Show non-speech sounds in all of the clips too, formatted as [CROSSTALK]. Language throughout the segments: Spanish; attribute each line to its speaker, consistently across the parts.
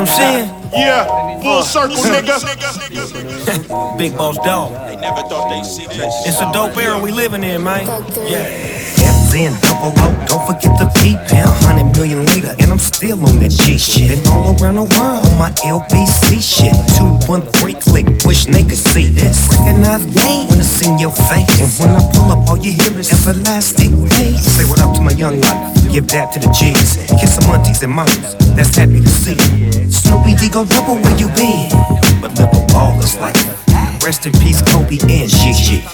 Speaker 1: What?
Speaker 2: You understand what I'm saying?
Speaker 1: Yeah, full circle, nigga. [LAUGHS]
Speaker 2: Big boss dog.
Speaker 1: They never thought they'd see this.
Speaker 2: It's a dope era we living in, man. Yeah. M's in, double O, don't forget the P pen. Hundred million later, and I'm still on that G shit. Been all around the world on my LBC shit. Two, one, three, click, wish they could see this. Recognize me when it's in your face. And when I pull up, all you hear is everlasting bass. Say what up to my young life, give that to the G's. Kiss some aunties and moms, that's happy to see. Snoopy D go double where you been. But live a is like Rest in peace, Kobe and Gigi.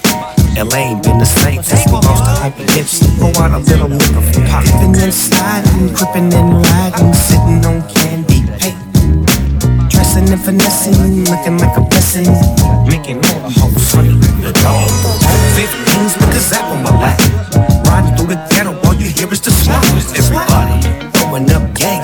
Speaker 2: LA ain't been the same since we lost the Uncle Nipsey. Throw out a little nigga from pop. Dipping and sliding, gripping and riding, sitting on candy paint. Dressing and finessing, looking like a blessing. Making all the hoes funny. The dog. 15s with the zap on my lap. Riding through the ghetto, all you hear is the slums. Everybody throwing up gang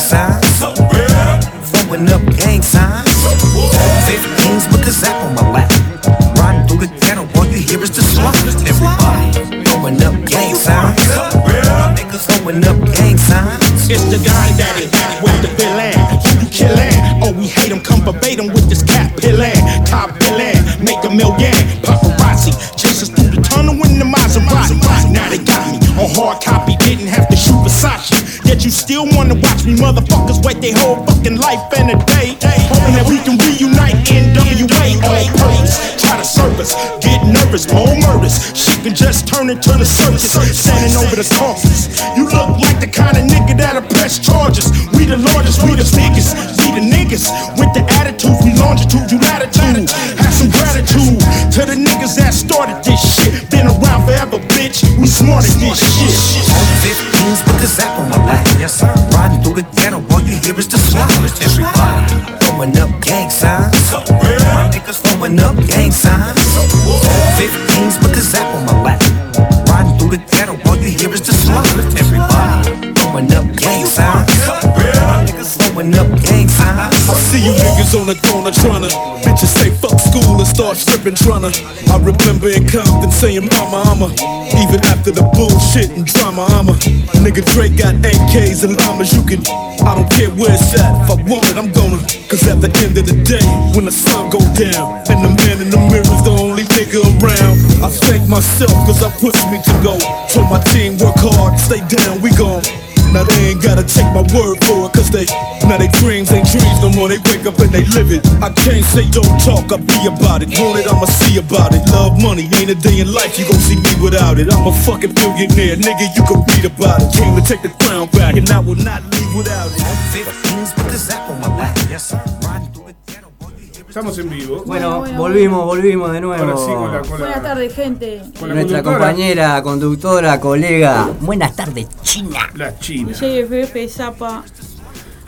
Speaker 2: throwing up gang signs.
Speaker 1: It's the guy daddy with the villain. Who you killin'? Oh, we hate him. Come verbatim with this cat pillin'. Top villain, make a million. Paparazzi chase us through the tunnel in the Maserati. Now they got me on hard copy. Didn't have to shoot Versace. Yet you still wanna watch me motherfuckers wait their whole fucking life in a day. Hoping that we can reunite NWA. All praise. To service, get nervous, more murders. She can just turn into the circus. Standing over the corpses. You look like the kind of nigga that'll press charges. We the largest, we the biggest, we the niggas. With the attitude, we longitude, you latitude. Have some gratitude to the niggas that started this shit. Been around forever, bitch. We smart at this shit.
Speaker 2: On 15s with the zap on my lap. Yes, sir. Riding through the ghetto, all you hear is the slums. Everybody throwing up gang signs. Throwing up gang signs. 15s with the zap on my lap. Riding through the ghetto, all you hear is the slums. Everybody throwing up gang signs. Throwing up gang
Speaker 3: see you niggas on the corner tryna. Bitches say fuck school and start stripping tryna. I remember in Compton saying mama I'm a Even after the bullshit and drama I'm a Nigga Drake got AKs and llamas You can, I don't care where it's at If I want it I'm gonna. Cause at the end of the day When the sun go down And the man in the mirror's the only nigga around I thank myself cause I pushed me to go. Told my team work hard, stay down, we gon' Now they ain't gotta take my word for it, cause they now they dreams ain't dreams no more. They wake up and they live it. I can't say don't talk, I be about it. Want it, I'ma see about it. Love money, ain't a day in life you gon' see me without it. I'm a fucking billionaire, nigga. You can read about it. Came to take the crown back, and I will not leave without it.
Speaker 2: 15s with the zap on my lap. Yes, sir.
Speaker 4: Estamos en vivo.
Speaker 5: Bueno,
Speaker 6: bueno,
Speaker 5: volvimos, volvimos de nuevo.
Speaker 4: Ahora sí con la, con la-
Speaker 6: Buenas tardes, gente.
Speaker 4: con la
Speaker 5: Nuestra
Speaker 4: conductora,
Speaker 5: compañera, conductora, colega. Buenas tardes, China.
Speaker 4: La China.
Speaker 6: JFF, Zapa.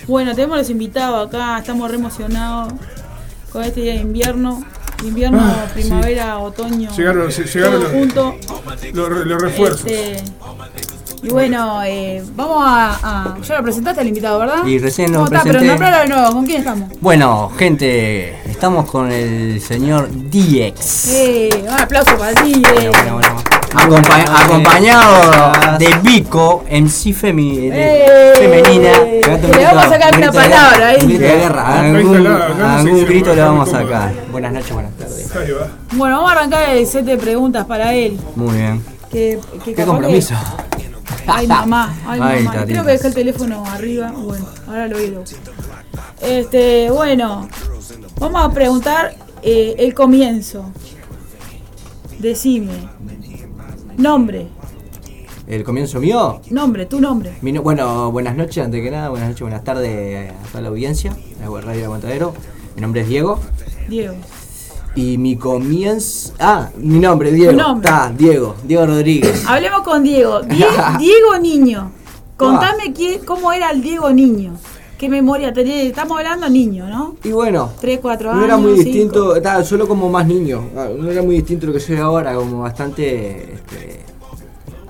Speaker 6: Bueno, tenemos los invitados acá, estamos re emocionados con este día de invierno. Invierno,
Speaker 4: Ah,
Speaker 6: primavera, otoño.
Speaker 4: Llegaron- llegaron los-
Speaker 6: junto.
Speaker 4: Los, los refuerzos.
Speaker 6: Este, y bueno, eh, vamos a, a- Ya lo presentaste al invitado, ¿verdad?
Speaker 5: Y recién lo
Speaker 6: ¿Cómo está? Pero
Speaker 5: presenté.
Speaker 6: nombralo de nuevo, ¿con quién estamos?
Speaker 5: Bueno, gente, estamos con el señor DX.
Speaker 6: Eh, un aplauso para ti. eh.
Speaker 5: Bueno, bueno, bueno. Acompa- acompañado de Vico, MC femi- de-
Speaker 6: Eh,
Speaker 5: femenina.
Speaker 6: le
Speaker 5: Pegate un
Speaker 6: vamos
Speaker 5: grito-
Speaker 6: a sacar
Speaker 5: un
Speaker 6: una palabra ahí.
Speaker 5: Un grito de guerra. Algún, algún grito le vamos a sacar. Buenas noches, buenas tardes.
Speaker 6: Bueno, vamos a arrancar el set de preguntas para él.
Speaker 5: Muy bien.
Speaker 6: Que, que
Speaker 5: Qué compromiso.
Speaker 6: que- [LAUGHS] Ay, mamá, ay, mamá. Creo que dejé el teléfono arriba. Bueno, ahora lo oído. Este, bueno, vamos a preguntar eh, el comienzo. Decime. Nombre,
Speaker 5: ¿El comienzo mío?
Speaker 6: nombre, tu nombre.
Speaker 5: Mi no- bueno, buenas noches, antes que nada, buenas noches, buenas tardes a toda la audiencia de la Radio Aguantadero. Mi nombre es Diego
Speaker 6: Diego.
Speaker 5: Y mi comienzo. Ah, mi nombre, Diego.
Speaker 6: Tu nombre.
Speaker 5: Está, Diego, Diego Rodríguez. [COUGHS]
Speaker 6: Hablemos con Diego. Die- [LAUGHS] Diego Niño. Contame quién, cómo era el Diego Niño. ¿Qué memoria tenía? Estamos hablando niño, ¿no?
Speaker 5: Y bueno,
Speaker 6: 3, 4 años.
Speaker 5: no era muy
Speaker 6: cinco.
Speaker 5: distinto, estaba solo como más niño. Ah, No era muy distinto lo que soy ahora, como bastante este,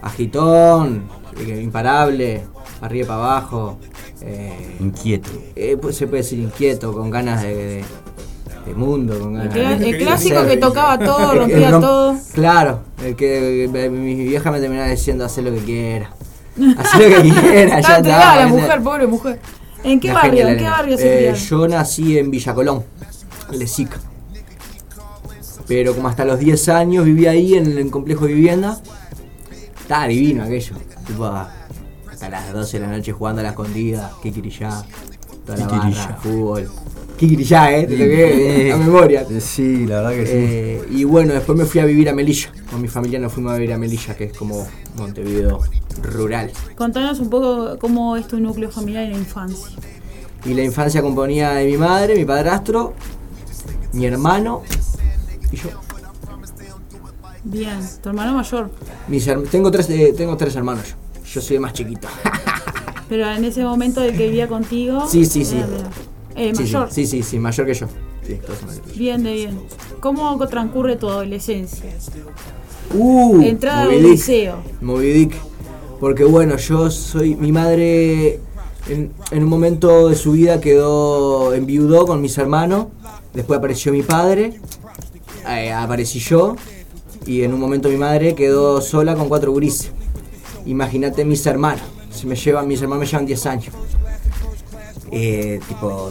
Speaker 5: agitón, eh, imparable, arriba y para abajo. eh,
Speaker 7: Inquieto.
Speaker 5: eh, pues se puede decir inquieto, con ganas de, de- mundo, con
Speaker 6: El,
Speaker 5: ganas
Speaker 6: clásico que tocaba todo, rompía
Speaker 5: rom-
Speaker 6: todo.
Speaker 5: Claro, el que eh, mi vieja me terminaba diciendo hacer lo que quiera. Hacer lo que quiera, ya [LAUGHS] está.
Speaker 6: la mujer, pobre mujer. ¿En qué barrio? ¿En qué barrio se
Speaker 5: Eh? Yo nací en Villa Colón, Lesica. Pero como hasta los 10 años viví ahí en el complejo de vivienda. Estaba divino aquello. Tipo, hasta las 12 de la noche jugando a la escondida, Kikiriyá, toda la barra, fútbol. Kikiriyá, eh, te lo que a memoria.
Speaker 7: Sí, la verdad que sí.
Speaker 5: Eh, y bueno, después me fui a vivir a Melilla. Con mi familia nos fuimos a vivir a Melilla, que es como Montevideo rural.
Speaker 6: Contanos un poco cómo es tu núcleo familiar en la infancia.
Speaker 5: Y la infancia componía de mi madre, mi padrastro, mi hermano y yo.
Speaker 6: Bien, tu hermano mayor.
Speaker 5: Mis her- tengo, tres, eh, tengo tres hermanos yo. Yo soy el más chiquito. [LAUGHS]
Speaker 6: Pero en ese momento el que vivía contigo.
Speaker 5: Sí, sí, sí.
Speaker 6: era Eh,
Speaker 5: Sí,
Speaker 6: mayor.
Speaker 5: Sí, sí, sí, mayor que yo. Sí.
Speaker 6: Bien, de bien. ¿Cómo transcurre tu adolescencia?
Speaker 5: Uh,
Speaker 6: Entrada al liceo.
Speaker 5: Moby Dick. Porque bueno, yo soy. Mi madre en, en un momento de su vida quedó enviudó con mis hermanos. Después apareció mi padre. eh, aparecí yo. Y en un momento mi madre quedó sola con cuatro gurises. Imagínate mis hermanos. Si me llevan, mis hermanos me llevan 10 años. Eh, tipo,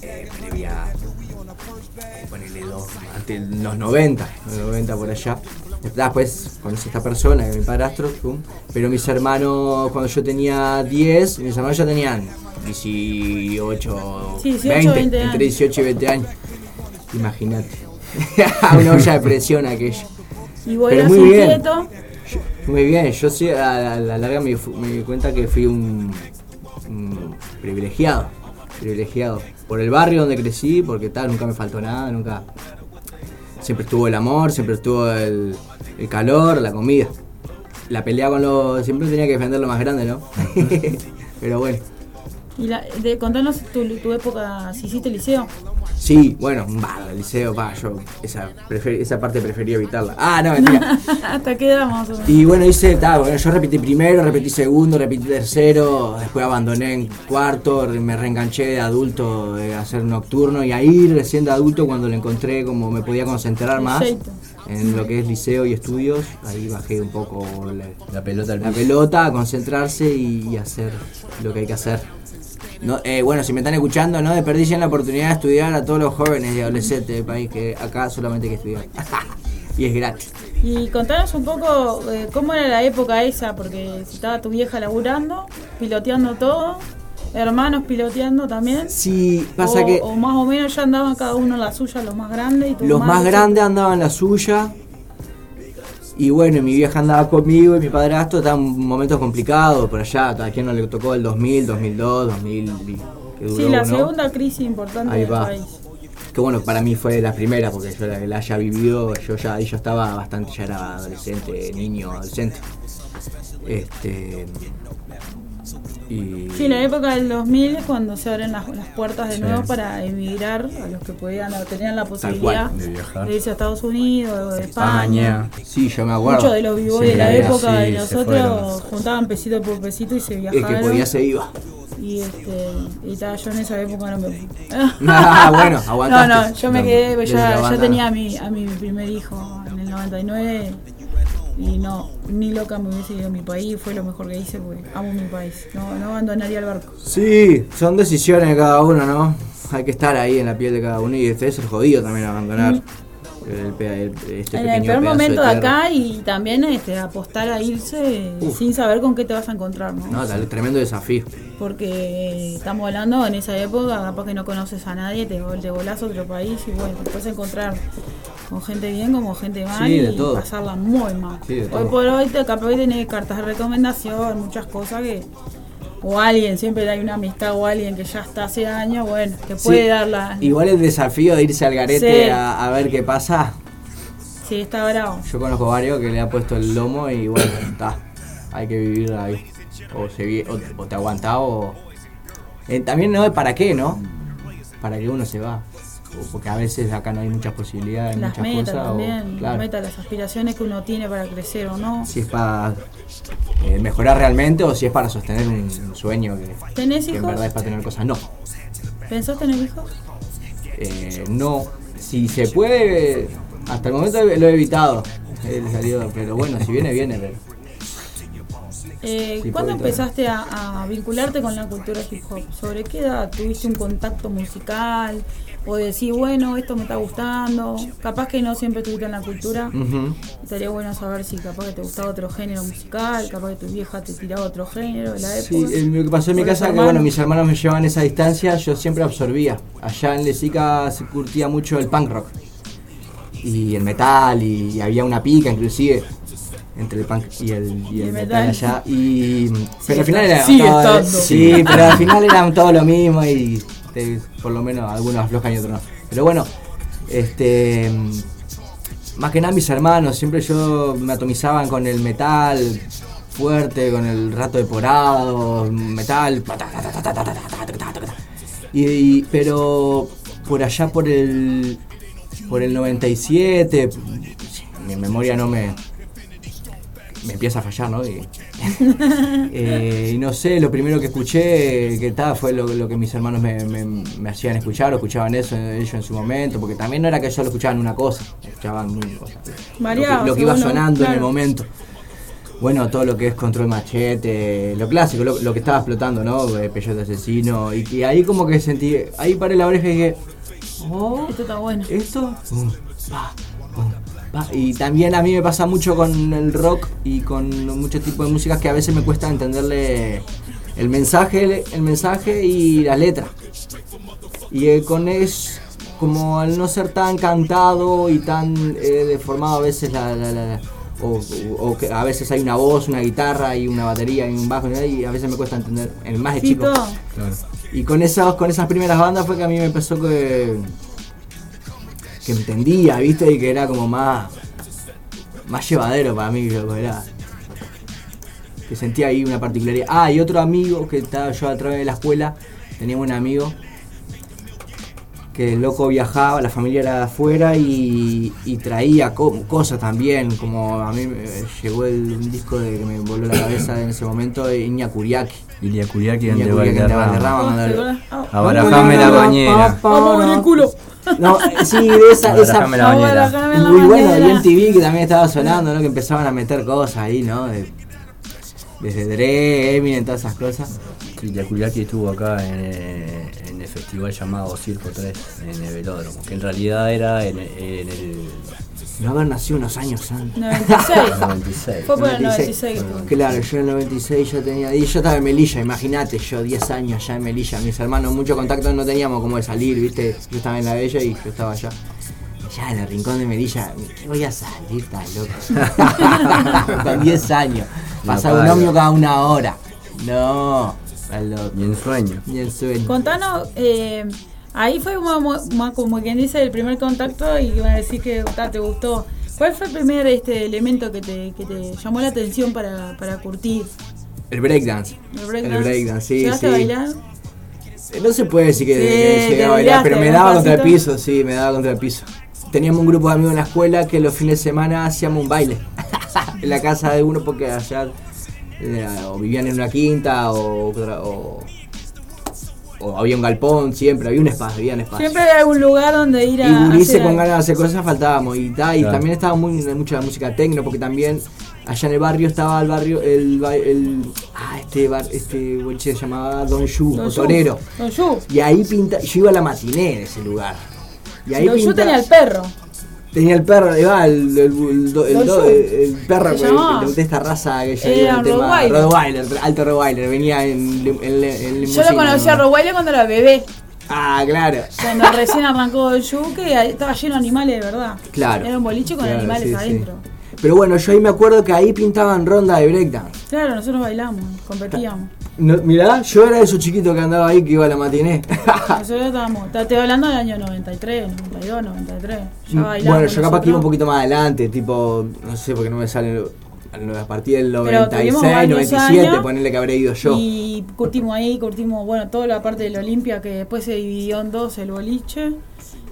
Speaker 5: eh, previa eh, ponele dos, ante los 90, los 90 por allá. Después conocí a esta persona, que es mi padrastro, pum. pero mis hermanos, cuando yo tenía 10, mis hermanos ya tenían 18,
Speaker 6: Sí, 18,
Speaker 5: 20,
Speaker 6: 20
Speaker 5: entre
Speaker 6: años.
Speaker 5: 18 y 20 años. Imagínate. [LAUGHS] Una olla de presión aquella.
Speaker 6: Y
Speaker 5: Pero
Speaker 6: eras
Speaker 5: muy bien.
Speaker 6: inquieto.
Speaker 5: Muy bien, yo sí, a la, a la larga me, me di cuenta que fui un, un privilegiado, privilegiado. Por el barrio donde crecí, porque tal, nunca me faltó nada, nunca... Siempre estuvo el amor, siempre estuvo el, el calor, la comida. La pelea con los... Siempre tenía que defender lo más grande, ¿no? [LAUGHS] Pero bueno.
Speaker 6: Y la, de, contanos tu, tu época, si hiciste liceo.
Speaker 5: Sí, bueno, un barro, el liceo, pa, yo esa, prefer- esa parte prefería evitarla. Ah, no, mentira. [LAUGHS]
Speaker 6: ¿Hasta menos?
Speaker 5: Y bueno, hice, ta, bueno, yo repetí primero, repetí segundo, repetí tercero, después abandoné en cuarto, me reenganché de adulto a hacer nocturno y ahí recién de adulto cuando lo encontré como me podía concentrar más
Speaker 6: Perfecto.
Speaker 5: en lo que es liceo y estudios, ahí bajé un poco la,
Speaker 7: La pelota
Speaker 5: la pelota, a concentrarse y, y hacer lo que hay que hacer. No, eh, bueno, si me están escuchando, no desperdicien la oportunidad de estudiar a todos los jóvenes y adolescentes del país, que acá solamente hay que estudiar. [LAUGHS] y es gratis.
Speaker 6: Y contanos un poco eh, cómo era la época esa, porque si estaba tu vieja laburando, piloteando todo, hermanos piloteando también.
Speaker 5: Sí, pasa
Speaker 6: o,
Speaker 5: que
Speaker 6: o más o menos ya andaban cada uno en la suya, los más grandes. Y tu
Speaker 5: los más grandes andaban la suya. Y bueno, mi vieja andaba conmigo y mi padrastro estaban momentos complicados por allá. A quien no le tocó el 2000, 2002, 2000. y- Que duró,
Speaker 6: Sí, la
Speaker 5: ¿no?
Speaker 6: segunda crisis importante
Speaker 5: Ahí
Speaker 6: del
Speaker 5: va.
Speaker 6: país.
Speaker 5: Que bueno, para mí fue la primera porque yo la, la haya vivido. Yo ya yo estaba bastante, ya era adolescente, niño, adolescente. Este. Y.
Speaker 6: Sí, la época del 2000 es cuando se abren las, las puertas de
Speaker 7: Sí.
Speaker 6: nuevo para emigrar a los que podían tenían la posibilidad
Speaker 7: de viajar.
Speaker 6: de irse a Estados Unidos o de España.
Speaker 5: Sí, yo me acuerdo.
Speaker 6: Muchos de los vivos
Speaker 7: Sí,
Speaker 6: de la época de nosotros juntaban pesito por pesito y se
Speaker 5: El que
Speaker 6: viajaban.
Speaker 5: podía se iba.
Speaker 6: Y este, y ta, yo en esa época no me [LAUGHS]
Speaker 5: Ah, bueno, [LAUGHS]
Speaker 6: No,
Speaker 5: aguantaste.
Speaker 6: no, yo me
Speaker 5: No,
Speaker 6: quedé, pues ya, ya tenía a mi, a mi primer hijo en el 99 y no, ni loca me hubiese ido a mi país, fue lo mejor que hice porque amo mi país, no, no abandonaría el barco.
Speaker 5: Sí, son decisiones de cada uno, ¿no? Hay que estar ahí en la piel de cada uno y este es el jodido también abandonar el, pe- el- este
Speaker 6: en el peor momento de, acá y también este, apostar a irse
Speaker 5: Uf.
Speaker 6: sin saber con qué te vas a encontrar, ¿no?
Speaker 5: No, tal- tremendo desafío.
Speaker 6: Porque estamos hablando en esa época, capaz que no conoces a nadie, te, te volás a otro país y bueno, te puedes encontrar con gente bien como gente mal
Speaker 5: Sí, de
Speaker 6: y
Speaker 5: todo.
Speaker 6: pasarla muy mal.
Speaker 5: Sí, de
Speaker 6: hoy
Speaker 5: todo.
Speaker 6: por hoy te capaz de tener cartas de recomendación, muchas cosas que o alguien, siempre hay una amistad o alguien que ya está hace años, bueno, te puede
Speaker 5: Sí,
Speaker 6: dar la...
Speaker 5: Igual el desafío de irse al garete a, a ver qué pasa.
Speaker 6: Sí, está bravo.
Speaker 5: Yo conozco varios que le han puesto el lomo y bueno, está. Hay que vivir ahí. O, se vi- o, o te aguantás o. Eh, también no es para qué, ¿no? Para que uno se va. O porque a veces acá no hay muchas posibilidades,
Speaker 6: Las
Speaker 5: muchas
Speaker 6: metas
Speaker 5: cosas. o-
Speaker 6: también, las
Speaker 5: claro.
Speaker 6: metas, las aspiraciones que uno tiene para crecer o no.
Speaker 5: si es para eh, mejorar realmente o si es para sostener un, un sueño que,
Speaker 6: ¿Tenés
Speaker 5: que en verdad es para tener cosas. No,
Speaker 6: ¿Pensás tener hijos?
Speaker 5: eh, no. Si se puede, hasta el momento lo he evitado. Pero bueno, si viene, viene. Pero
Speaker 6: Eh,
Speaker 5: Sí,
Speaker 6: ¿Cuándo empezaste a, a vincularte con la cultura hip hop? ¿Sobre qué edad tuviste un contacto musical? O decir, bueno, esto me está gustando. Capaz que no siempre estuviste en la cultura. Estaría bueno saber si capaz que te gustaba otro género musical, capaz que tu vieja te tiraba otro género de la
Speaker 5: Sí,
Speaker 6: época.
Speaker 5: eh, lo que pasó en mi casa que bueno, mis hermanos me llevaban esa distancia, yo siempre absorbía. Allá en Lesica se curtía mucho el punk rock. Y el metal, y, había una pica inclusive entre el punk y el, y el metal allá. Y, pero al final era todo-. Sí, pero al final eran todo lo mismo y te- por lo menos algunos aflojan y otros no. Pero bueno, este más que nada mis hermanos, siempre yo me atomizaban con el metal fuerte, con el rato de porado, metal. Y, y- pero por allá por el por el 97, mi memoria no me me empieza a fallar, ¿no? Y, [LAUGHS] eh, y no sé, lo primero que escuché que tal fue lo, lo que mis hermanos me, me- me hacían escuchar o escuchaban eso ellos en su momento, porque también no era que solo escuchaban una cosa, escuchaban mil cosas. Lo que, lo que iba sonando en el momento. Bueno, todo lo que es control machete, lo clásico, lo, lo que estaba explotando, ¿no? Eh, Peyote asesino. Y, y ahí como que sentí, ahí paré la oreja y dije, oh,
Speaker 6: Esto está bueno.
Speaker 5: esto, pum, pa, pum, pa. Y también a mí me pasa mucho con el rock y con muchos tipos de músicas que a veces me cuesta entenderle el mensaje, el mensaje y la letra. Y eh, con es como al no ser tan cantado y tan eh, deformado a veces la, la- la- la- o, o- o que a veces hay una voz, una guitarra y una batería y un bajo y a veces me cuesta entender el más de chico. Y con esas, con esas primeras bandas fue que a mí me empezó que. Que entendía, ¿viste? Y que era como más. más llevadero para mí, loco, era. Que sentía ahí una particularidad. Ah, y otro amigo que estaba yo a través de la escuela, teníamos un amigo que el loco viajaba, la familia era de afuera y, y traía co- cosas también, como a mí me llegó el, un disco de que me voló la cabeza en ese momento de Iña
Speaker 7: Curiaki
Speaker 5: Iña
Speaker 7: de
Speaker 5: Kuriaki de
Speaker 7: Valderrama.
Speaker 5: Valderrama,
Speaker 6: ¿cómo te
Speaker 5: mandale-
Speaker 6: acordás? Ah,
Speaker 7: la bañera.
Speaker 6: Vamos en el culo.
Speaker 5: No, sí, de esa, esa muy bueno, y
Speaker 6: bañera.
Speaker 5: en TV que también estaba sonando, ¿no? Que empezaban a meter cosas ahí, ¿no? De- desde Dre, Eminem, todas esas cosas.
Speaker 7: Ilia Curiaki estuvo acá en, eh, en el festival llamado Circo 3 en el velódromo, que en realidad era en, en el
Speaker 5: No haber nacido unos años antes.
Speaker 6: 96.
Speaker 7: 96. [LAUGHS]
Speaker 6: Fue por el 96
Speaker 5: 96.
Speaker 6: que estuvo.
Speaker 5: Claro, yo en el 96 ya tenía. Y yo estaba en Melilla, imagínate, yo 10 años ya en Melilla. Mis hermanos, mucho contacto no teníamos como de salir, ¿viste? Yo estaba en la de ella y yo estaba allá. Ya en el rincón de Melilla, ¿qué voy a salir tan loco? [LAUGHS] [LAUGHS] Con 10 años. Pasaba un ómnibus cada una hora. No,
Speaker 7: Y en sueño.
Speaker 6: Contanos, eh, ahí fue más, más como quien dice el primer contacto y iban a decir que ta, te gustó. ¿Cuál fue el primer este elemento que te, que te llamó la atención para, para curtir?
Speaker 5: El breakdance.
Speaker 6: El breakdance.
Speaker 5: El breakdance, sí,
Speaker 6: ¿Llegaste
Speaker 5: sí.
Speaker 6: a bailar?
Speaker 5: Eh, No se puede decir que,
Speaker 6: Sí,
Speaker 5: que llegué a bailar, pero me daba contra el piso, sí, me daba contra el piso. Teníamos un grupo de amigos en la escuela que los fines de semana hacíamos un baile [LAUGHS] en la casa de uno porque allá o vivían en una quinta o, o, o había un galpón siempre, había un espacio, había un espacio.
Speaker 6: Siempre hay algún lugar donde ir a.
Speaker 5: Y gurises
Speaker 6: hacer
Speaker 5: con ganas de hacer cosas faltábamos. Y, ta, y
Speaker 7: Claro.
Speaker 5: también estaba muy mucha música tecno, porque también allá en el barrio estaba el barrio, el, el ah, este bar, este boliche se llamaba Don Yu,
Speaker 6: Don
Speaker 5: o
Speaker 6: Yu.
Speaker 5: Torero.
Speaker 6: Don Yu.
Speaker 5: Y ahí pinta, yo iba a la matiné en ese lugar. Y ahí
Speaker 6: Don Yu
Speaker 5: pinta-
Speaker 6: tenía el perro.
Speaker 5: Tenía el perro, va, el, el, el, perro de esta raza que yo
Speaker 6: Era Rottweiler.
Speaker 5: Alto Rottweiler, venía en, en,
Speaker 6: Yo lo conocí a. Rottweiler cuando era bebé.
Speaker 5: Ah, claro.
Speaker 6: Cuando recién arrancó el Yu, que ahí estaba lleno de animales de verdad.
Speaker 5: Claro.
Speaker 6: Era un boliche con animales adentro.
Speaker 5: Pero bueno, yo ahí me acuerdo que ahí pintaban ronda de breakdance.
Speaker 6: Claro, nosotros bailamos, competíamos.
Speaker 5: No, mirá, yo era de esos chiquitos que andaba ahí que iba a la matiné.
Speaker 6: Nosotros estábamos, te estoy hablando del año 93, 92, 93. Ya bailábamos
Speaker 5: bueno, yo capaz que iba un poquito más adelante, tipo, no sé, porque no me sale a partir del
Speaker 6: Pero
Speaker 5: 96,
Speaker 6: tuvimos varios
Speaker 5: 97,
Speaker 6: años
Speaker 5: ponerle que habré ido yo.
Speaker 6: Y curtimos ahí, curtimos, bueno, toda la parte del Olimpia que después se dividió en dos el boliche.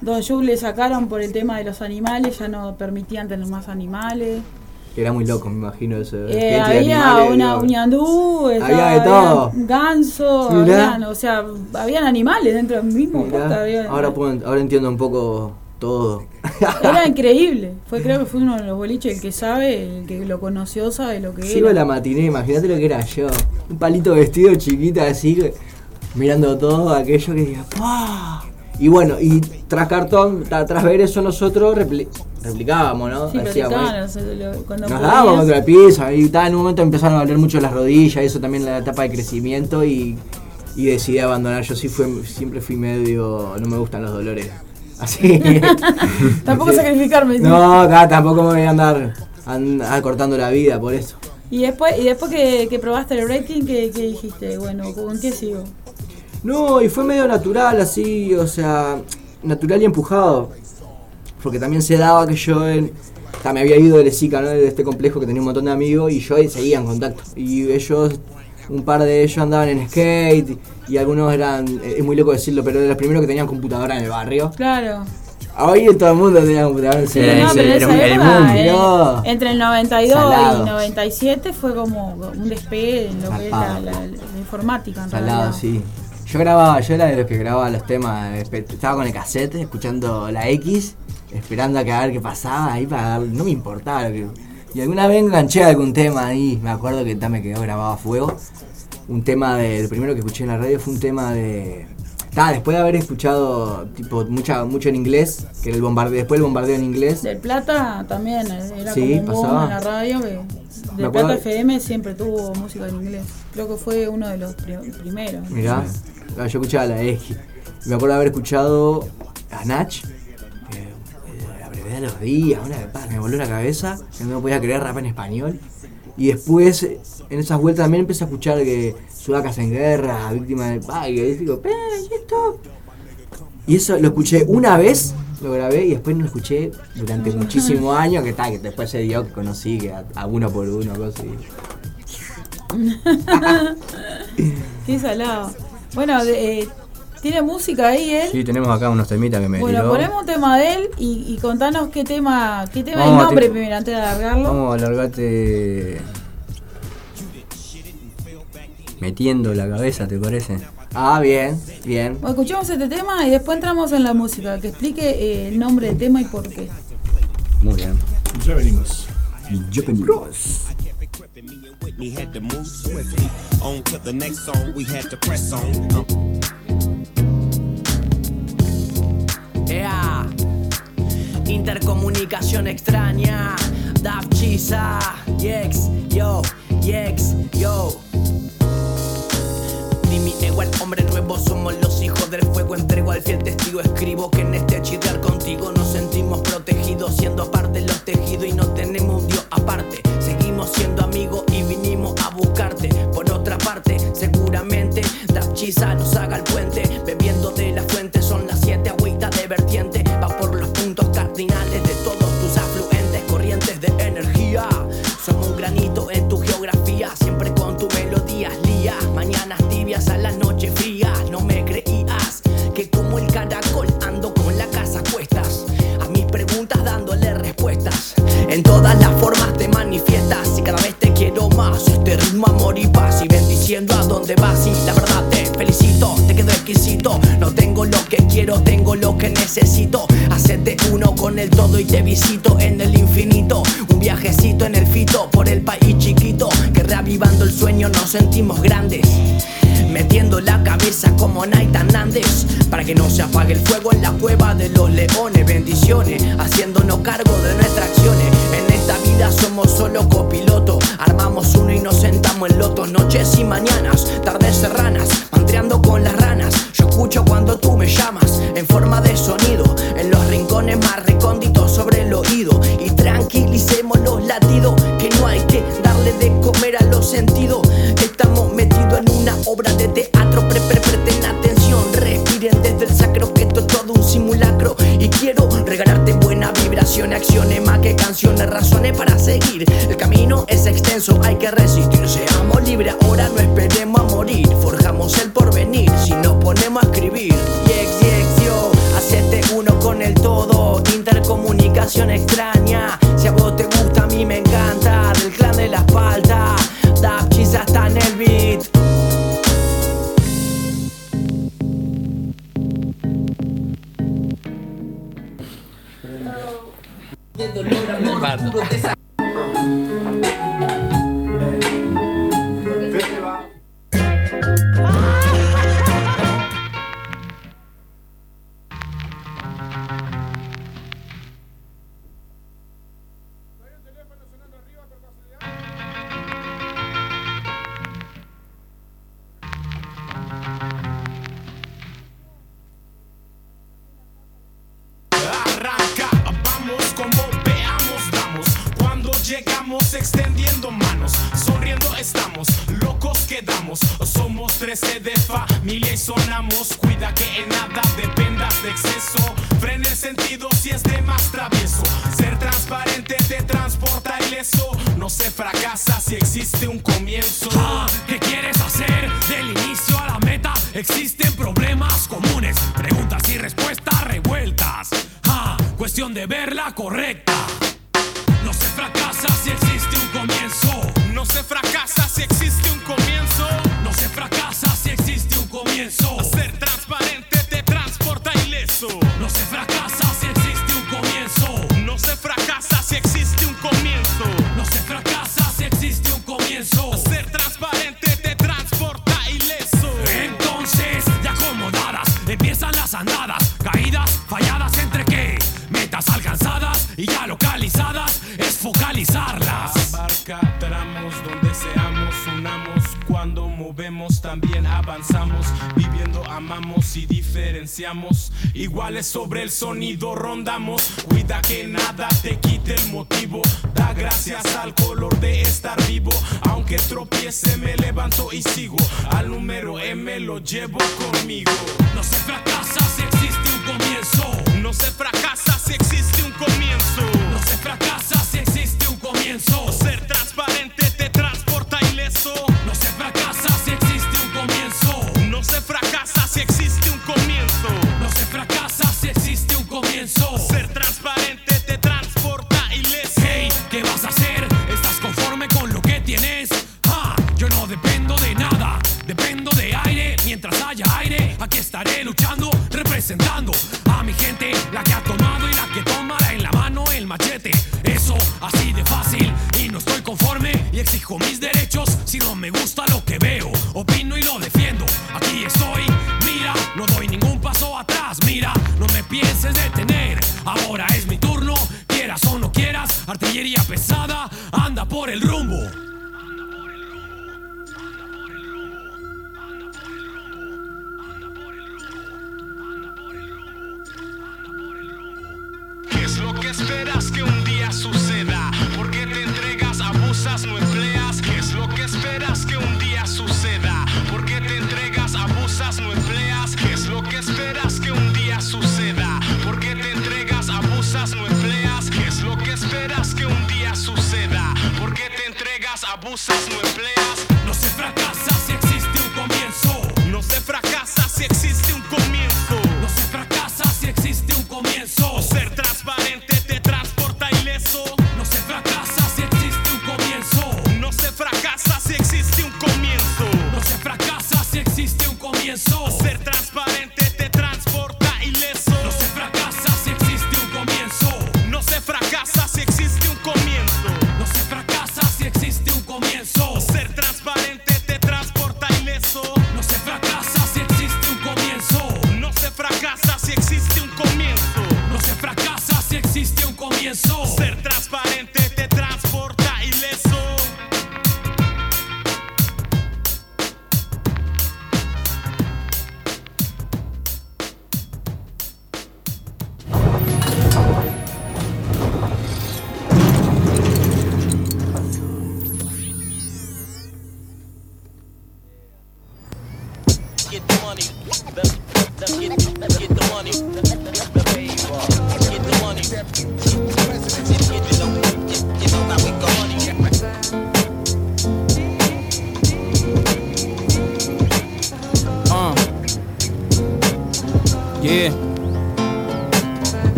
Speaker 6: Don Yu le sacaron por el tema de los animales, ya no permitían tener más animales.
Speaker 5: Era muy loco, me imagino eso.
Speaker 6: Eh,
Speaker 5: de
Speaker 6: había
Speaker 5: animales,
Speaker 6: una uñandú, estaba-
Speaker 5: Había de todo.
Speaker 6: ganso, habían, o sea, habían animales dentro del mismo había-
Speaker 5: ahora, puedo- ahora entiendo un poco todo. [LAUGHS]
Speaker 6: Era increíble. Fue creo que fue uno de los boliches el que sabe, el que lo conoció sabe lo que
Speaker 5: a
Speaker 6: era.
Speaker 5: la matiné, imagínate lo que era yo. Un palito vestido chiquita así, mirando todo aquello que decía, ¡Pah! Y bueno, y tras cartón, tras ver eso nosotros repli- replicábamos, ¿no?
Speaker 6: Sí,
Speaker 5: Hacíamos- nos dábamos contra el piso y tal, en un momento empezaron a doler mucho las rodillas, eso también la etapa de crecimiento y, y decidí abandonar. Yo sí fui, siempre fui medio, no me gustan los dolores. [LAUGHS] Así. [LAUGHS]
Speaker 6: Tampoco sacrificarme.
Speaker 5: No, ta- tampoco me voy a andar, andar cortando la vida por eso.
Speaker 6: Y después, y después que, que probaste el breaking, ¿qué, qué dijiste? Bueno, ¿con qué sigo?
Speaker 5: No, y fue medio natural, así, o sea, natural y empujado. Porque también se daba que yo en, ta, me había ido de Lesica, ¿no? De este complejo que tenía un montón de amigos y yo seguía en contacto. Y ellos, un par de ellos andaban en skate y algunos eran, eh, es muy loco decirlo, pero de los primeros que tenían computadora en el barrio.
Speaker 6: Claro.
Speaker 5: Hoy todo el mundo tenía computadora en el
Speaker 6: Sí, no, pero esa
Speaker 7: el
Speaker 6: época,
Speaker 7: boom.
Speaker 6: eh,
Speaker 5: No.
Speaker 6: entre el 92
Speaker 5: Salado.
Speaker 6: y 97 fue como un despegue en lo que es la,
Speaker 5: Zarpado.
Speaker 6: la- la informática en
Speaker 5: Salado,
Speaker 6: realidad.
Speaker 5: sí. Yo grababa, yo era de los que grababa los temas, estaba con el cassette escuchando la X, esperando a que a ver qué pasaba ahí para dar- no me importaba lo que. Y alguna vez enganché algún tema ahí, me acuerdo que me quedó grabado a fuego. Un tema de. El primero que escuché en la radio fue un tema de. Ta, después de haber escuchado tipo mucha, mucho en inglés, que era el bombardeo, después el bombardeo en inglés.
Speaker 6: Del Plata también eh, era
Speaker 5: Sí,
Speaker 6: como un
Speaker 5: pasaba.
Speaker 6: en la radio. Que del Plata FM siempre tuvo música en inglés. Creo que fue uno de los pri- primeros.
Speaker 5: Mirá, ah, yo escuchaba la X. Me acuerdo de haber escuchado a Nach, eh, la brevedad de los días, una pa, me voló la cabeza, no podía creer rap en español. Y después, en esas vueltas también empecé a escuchar que Sudacas en guerra, víctima del pa, y digo, "Pe, ¿y esto? Y eso lo escuché una vez, lo grabé y después no lo escuché durante muchísimos años, que tal, que después se dio que conocí que a, a uno por uno, cosas [LAUGHS]
Speaker 6: Qué salado. Bueno, de- eh, tiene música ahí, ¿eh?
Speaker 7: Sí, tenemos acá unos temitas que me
Speaker 6: Bueno,
Speaker 7: tiró.
Speaker 6: ponemos un tema de él y, y contanos qué tema, qué tema
Speaker 7: Vamos a
Speaker 6: nombre primero antes de alargarlo.
Speaker 7: Vamos a alargarte metiendo la cabeza, ¿te parece?
Speaker 5: Ah, bien, bien.
Speaker 6: Bueno, escuchamos este tema y después entramos en la música, que explique eh, el nombre del tema y por qué.
Speaker 7: Muy bien.
Speaker 4: Ya venimos.
Speaker 7: Yo
Speaker 8: We had to move swiftly. On to the next song, we had to press on.
Speaker 9: Ea. Intercomunicación extraña. Dav Chisa. Yex, yo, yex, yo. Dimi igual hombre nuevo, somos los hijos del fuego. Entrego al fiel testigo, escribo que en este chirrear contigo nos sentimos protegidos, siendo parte de los tejidos y no tenemos un Dios aparte. Seguimos siendo amigos y vinimos a buscarte. Por otra parte, seguramente Dapchisa nos haga el puente. Bebiendo de la fuente, son las siete agüitas de vertiente. Va por los puntos cardinales de todos tus afluentes, corrientes de energía. Somos un granito en tu geografía, siempre con tu melodía lía. Mañanas tibias a las noches frías, no me creías que como el caracol ando con la casa a cuestas. A mis preguntas dándole respuestas. En todas las más. Este ritmo amor y paz y bendiciendo a donde vas. Y la verdad te felicito, te quedo exquisito. No tengo lo que quiero, tengo lo que necesito. Hacerte uno con el todo y te visito en el infinito. Un viajecito en el fito por el país chiquito. Que reavivando el sueño nos sentimos grandes. Metiendo la cabeza como Nathan Nández Para que no se apague el fuego en la cueva de los leones Bendiciones, haciéndonos cargo de nuestras acciones somos solo copiloto. Armamos uno y nos sentamos en lotos Noches y mañanas, tardes serranas Mantreando con las ranas. Yo escucho cuando tú me llamas En forma de sonido En los rincones más recónditos sobre el oído. Y tranquilicemos los latidos Que no hay que darle de comer a los sentidos Acciones más que canciones, razones para seguir. El camino es extenso, hay que resistir. Seamos libres ahora, no esperemos a morir. Forjamos el porvenir, si nos ponemos a escribir. Yex, yex, yo, hacete uno con el todo. Intercomunicación extraña Si a vos te gusta, a mí me encanta. Del clan de la espalda Dap Chisa está en el
Speaker 10: protestado. protestado. Sobre el sonido rondamos.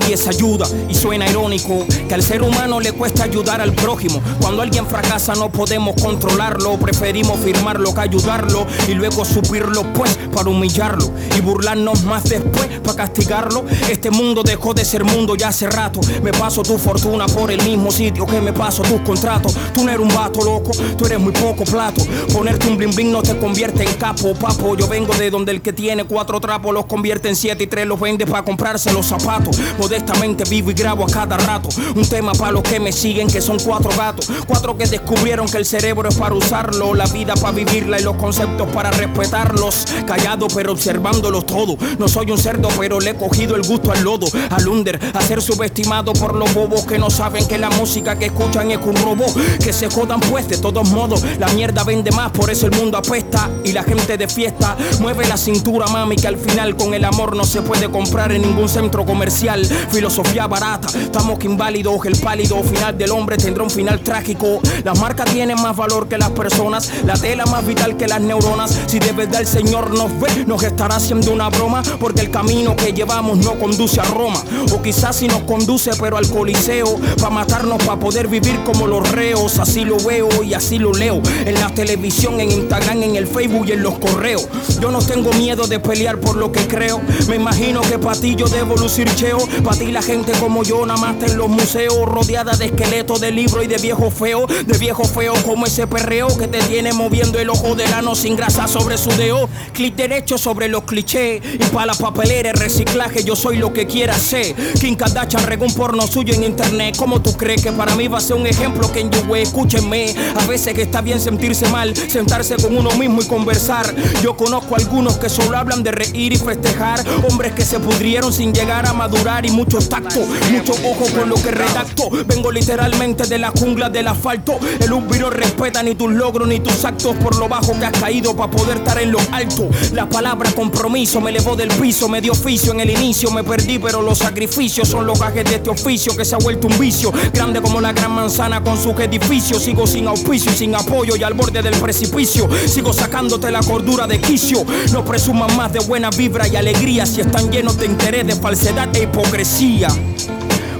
Speaker 11: Nadie se ayuda. Y suena irónico que al ser humano le cuesta ayudar al prójimo. Cuando alguien fracasa no podemos controlarlo, preferimos firmarlo que ayudarlo y luego subirlo pues para humillarlo y burlarnos más después para castigarlo. Este mundo dejó de ser mundo ya hace rato. Me paso tu fortuna por el mismo sitio que me paso tus contratos. Tú no eres un vato loco, tú eres muy poco plato. Ponerte un bling bling no te convierte en capo, papo. Yo vengo de donde el que tiene cuatro trapos los convierte en siete y tres los vende para comprarse los zapatos. Modestamente vivo y grabo a cada rato. Un tema para los que me siguen que son cuatro gatos. Cuatro que descubrieron que el cerebro es para usarlo, la vida para vivirla y los conceptos para respetarlos. Callado pero observándolos todo. No soy un cerdo pero le he cogido el gusto al lodo. Al under, a ser subestimado por los bobos que no saben que la música que escuchan es un robot. Que se jodan pues de todos modos. La mierda vende más, por eso el mundo apesta. Y la gente de fiesta mueve la cintura, mami, que al final con el amor no se puede comprar en ningún centro comercial. Filosofía barata, estamos que inválidos. El pálido final del hombre tendrá un final trágico. Las marcas tienen más valor que las personas. La tela más vital que las neuronas. Si de verdad el Señor nos ve, nos estará haciendo una broma. Porque el camino que llevamos no conduce a Roma. O quizás si nos conduce, pero al Coliseo. Para matarnos, para poder vivir como los reos. Así lo veo y así lo leo. En la televisión, en Instagram, en el Facebook y en los correos. Yo no tengo miedo de pelear por lo que creo. Me imagino que para ti yo debo lucir cheo. Para ti la gente como yo, nada más en los museos. Rodeada de esqueletos de libros y de viejo feo. De viejo feo como ese perreo que te tiene moviendo el ojo del ano sin grasa sobre su dedo. Clic derecho sobre los Y para la papelera, el reciclaje, yo soy lo que quiera ser. Kim Kardashian regó un porno suyo en internet. ¿Cómo tú crees que para mí va a ser un ejemplo que en you Escúchenme, a veces está bien sentirse mal, sentarse con uno mismo y conversar. Yo conozco algunos que solo hablan de reír y festejar. Hombres que se pudrieron sin llegar a madurar y mucho tacto, mucho ojo con lo que redacto. Vengo literalmente de la jungla del asfalto. El umbiro respeta ni tus logros ni tus actos por lo bajo que has caído para poder estar en lo alto. La palabra compromiso me elevó del piso, me dio oficio en el inicio, me perdí, pero los sacrificios son los gajes de este oficio que se ha vuelto un vicio. Grande como la gran manzana con sus edificios. Sigo sin auspicio sin apoyo y al borde del precipicio. Sigo sacándote la cordura de quicio. No presuman más de buena vibra y alegría si están llenos de interés, de falsedad e hipocresía.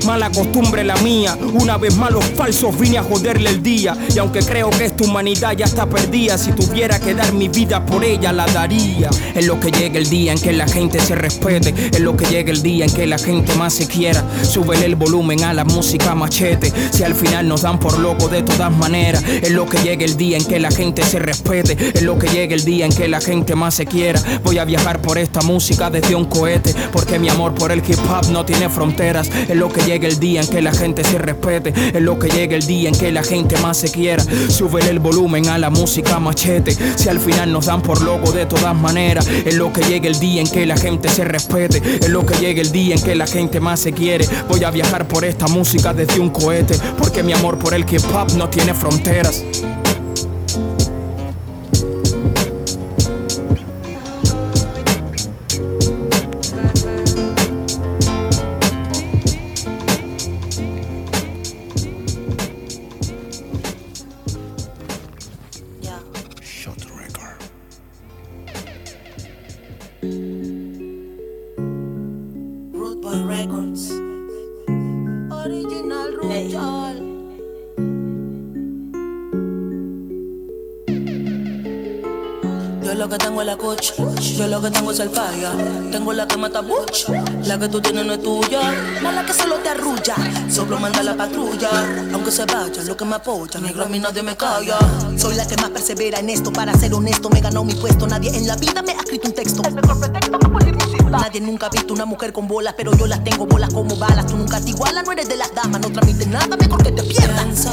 Speaker 11: Mala costumbre la mía, una vez más los falsos vine a joderle el día. Y aunque creo que esta humanidad ya está perdida, si tuviera que dar mi vida por ella, la daría. Es lo que llegue el día en que la gente se respete, es lo que llegue el día en que la gente más se quiera. Súbele el volumen a la música machete, si al final nos dan por loco de todas maneras. Es lo que llegue el día en que la gente se respete, es lo que llegue el día en que la gente más se quiera. Voy a viajar por esta música desde un cohete, porque mi amor por el hip hop no tiene fronteras. Es lo que llegue el día en que la gente se respete, es lo que llegue el día en que la gente más se quiera. Súbele el volumen a la música machete, si al final nos dan por loco de todas maneras. Es lo que llegue el día en que la gente se respete, es lo que llegue el día en que la gente más se quiere. Voy a viajar por esta música desde un cohete, porque mi amor por el hip hop no tiene fronteras.
Speaker 12: Que tengo es la coach, yo lo que tengo es el falla. Tengo la que mata butch, la que tú tienes no es tuya. No la que solo te arrulla, solo manda la patrulla. Aunque se vaya, lo que me apoya, negro a mí nadie me calla. Soy la que más persevera en esto, para ser honesto, me ganó mi puesto. Nadie en la vida me ha escrito un texto. El mejor pretexto música. Nadie nunca ha visto una mujer con bolas, pero yo las tengo bolas como balas. Tú nunca te igualas, no eres de las damas, no transmites nada, mejor que te pierdas.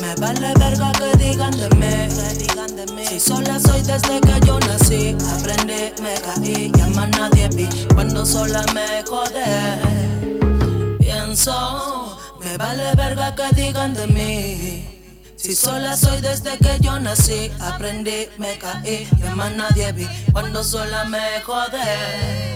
Speaker 12: Me vale verga que digan de mí, Si sola soy desde que yo nací, aprendí, me caí, y a más nadie vi. Cuando sola me jodé, pienso, me vale verga que digan de mí. Si sola soy desde que yo nací, aprendí, me caí, y a más nadie vi. Cuando sola me jodé.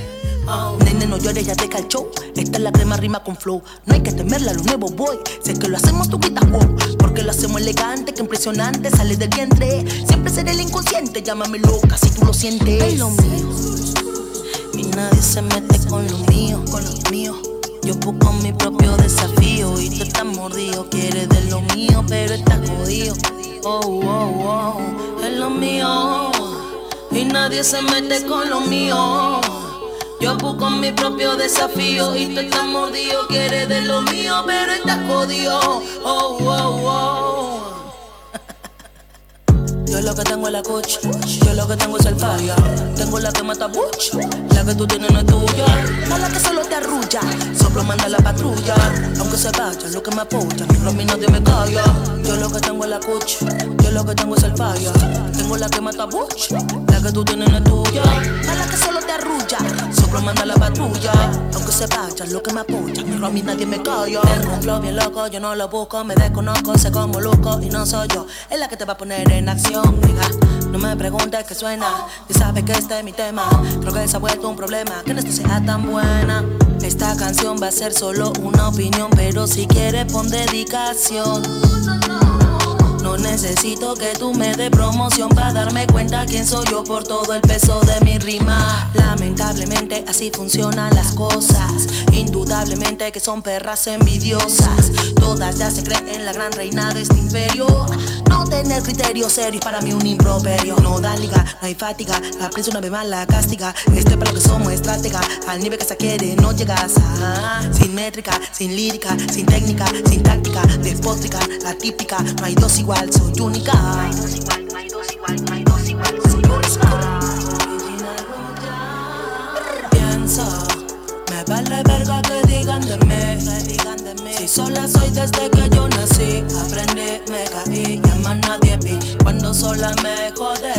Speaker 12: Nene, no llores, ya te cachó. Esta es la crema rima con flow. No hay que temerla, los nuevos boy. Sé que lo hacemos tu guita wow. Porque lo hacemos elegante, que impresionante. Sale del vientre. Siempre seré el inconsciente. Llámame loca si tú lo sientes. Es lo mío. Y nadie se mete con lo mío, con lo mío. Yo busco mi propio desafío y tú estás mordido. Quieres de lo mío, pero estás jodido. Oh, oh, oh, es lo mío. Y nadie se mete con lo mío. Yo busco mi propio desafío y tú estás mordido. Quieres de lo mío, pero estás jodido. Oh, oh, oh. Yo lo que tengo es la coach, yo lo que tengo es el falla. Tengo la que mata butch, la que tú tienes no es tuya. No que solo te arrulla, soplo manda la patrulla. Aunque se vaya, lo que me apoya, a mí nadie me calla. Yo lo que tengo es la coach, yo lo que tengo es el falla. Tengo la que mata butch, la que tú tienes no es tuya. La que solo te arrulla, soplo manda la patrulla. Aunque se vaya, lo que me apoya, a mí nadie me calla. Flow bien loco, yo no lo busco, me desconozco, sé como loco y no soy yo. Es la que te va a poner en acción. No me preguntes qué suena, y sabes que este es mi tema. Creo que se ha vuelto un problema, que no esto sea tan buena. Esta canción va a ser solo una opinión, pero si quieres pon dedicación. No necesito que tú me des promoción para darme cuenta quién soy yo por todo el peso de mi rima. Lamentablemente así funcionan las cosas. Indudablemente que son perras envidiosas. Todas ya se creen la gran reina de este imperio. No tener criterio serio para mí un improperio. No da liga, no hay fatiga. La prensa una vez más la castiga. Este para lo que somos estratega. Al nivel que se quiere no llegas. Ah, sin métrica, sin lírica, sin técnica, sin táctica. Despótrica, la típica. No hay dos igual, soy única. No hay dos igual, no hay dos igual, no hay dos igual, soy única. Pienso, me vale verga que digan de mí. Si sola soy desde que yo nací, aprendí, me caí, ya más nadie vi. Cuando sola me jodé,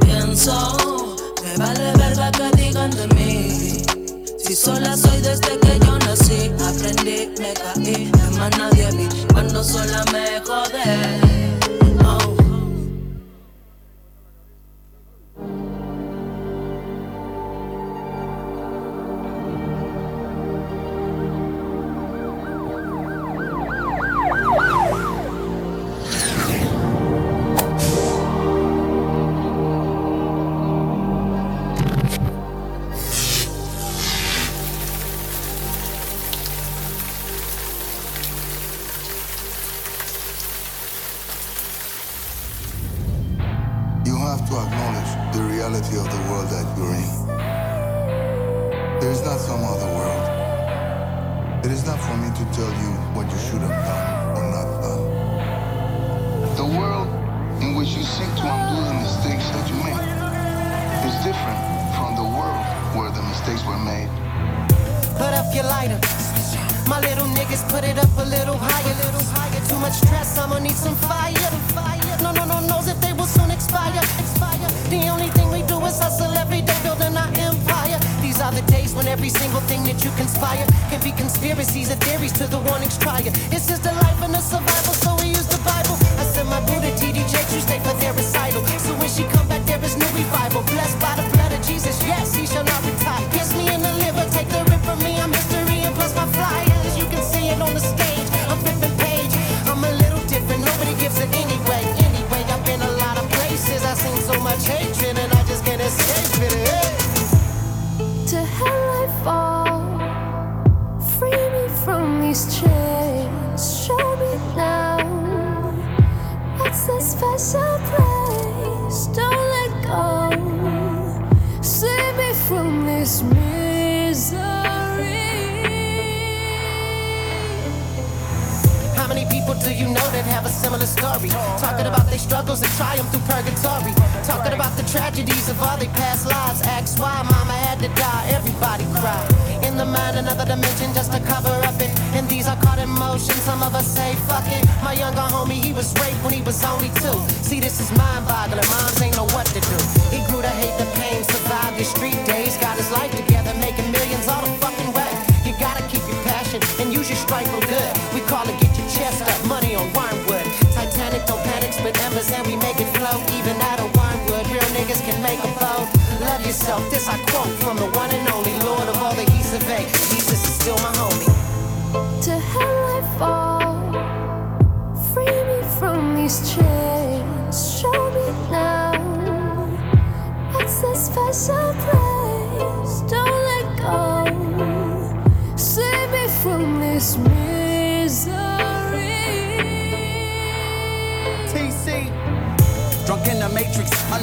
Speaker 12: pienso, me vale verga que digan de mí. Si sola soy desde que yo nací, aprendí, me caí, ya más nadie vi. Cuando sola me jodé.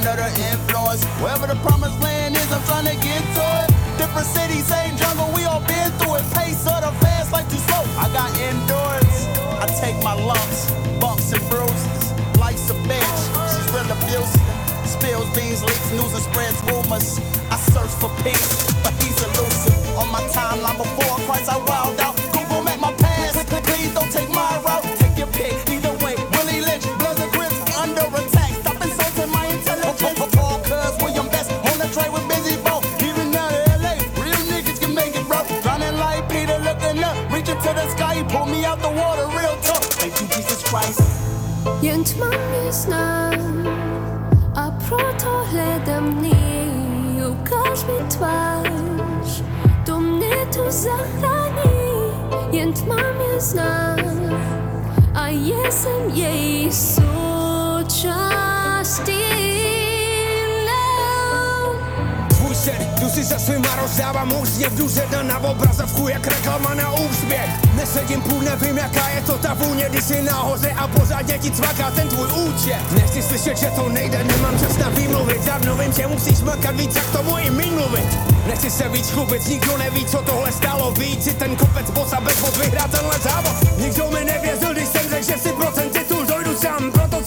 Speaker 13: Under the influence. Wherever the promised land is, I'm trying to get to it. Different cities, same jungle, we all been through it. Pace of the fast, like too slow. I got endurance. I take my lumps, bumps and bruises. Life's a bitch, she's real abusive. Spills beans, leaks, news and spreads rumors. I search for peace, but he's elusive. On my timeline before Christ, I wild
Speaker 14: Znam, a jestem jej součástí.
Speaker 15: Sen, tu si za svýma rozdávám úsměv Jdu zeda na obrazovku jak reklama na úspěch Nesedím půl, nevím jaká je to ta vůně Když jsi nahoře a pozadě ti cvaká ten tvůj účet. Nechci slyšet, že to nejde, nemám čas na výmluvy Dávno vím, že musíš makat víc, jak tomu i mluvit Nechci se víc chlubit, nikdo neví, co tohle stálo Víc si ten kopec boss a bez bod vyhrát tenhle závod Nikdo mi nevěřil, když jsem řekl, že si pro ten titul dojdu sám. Proto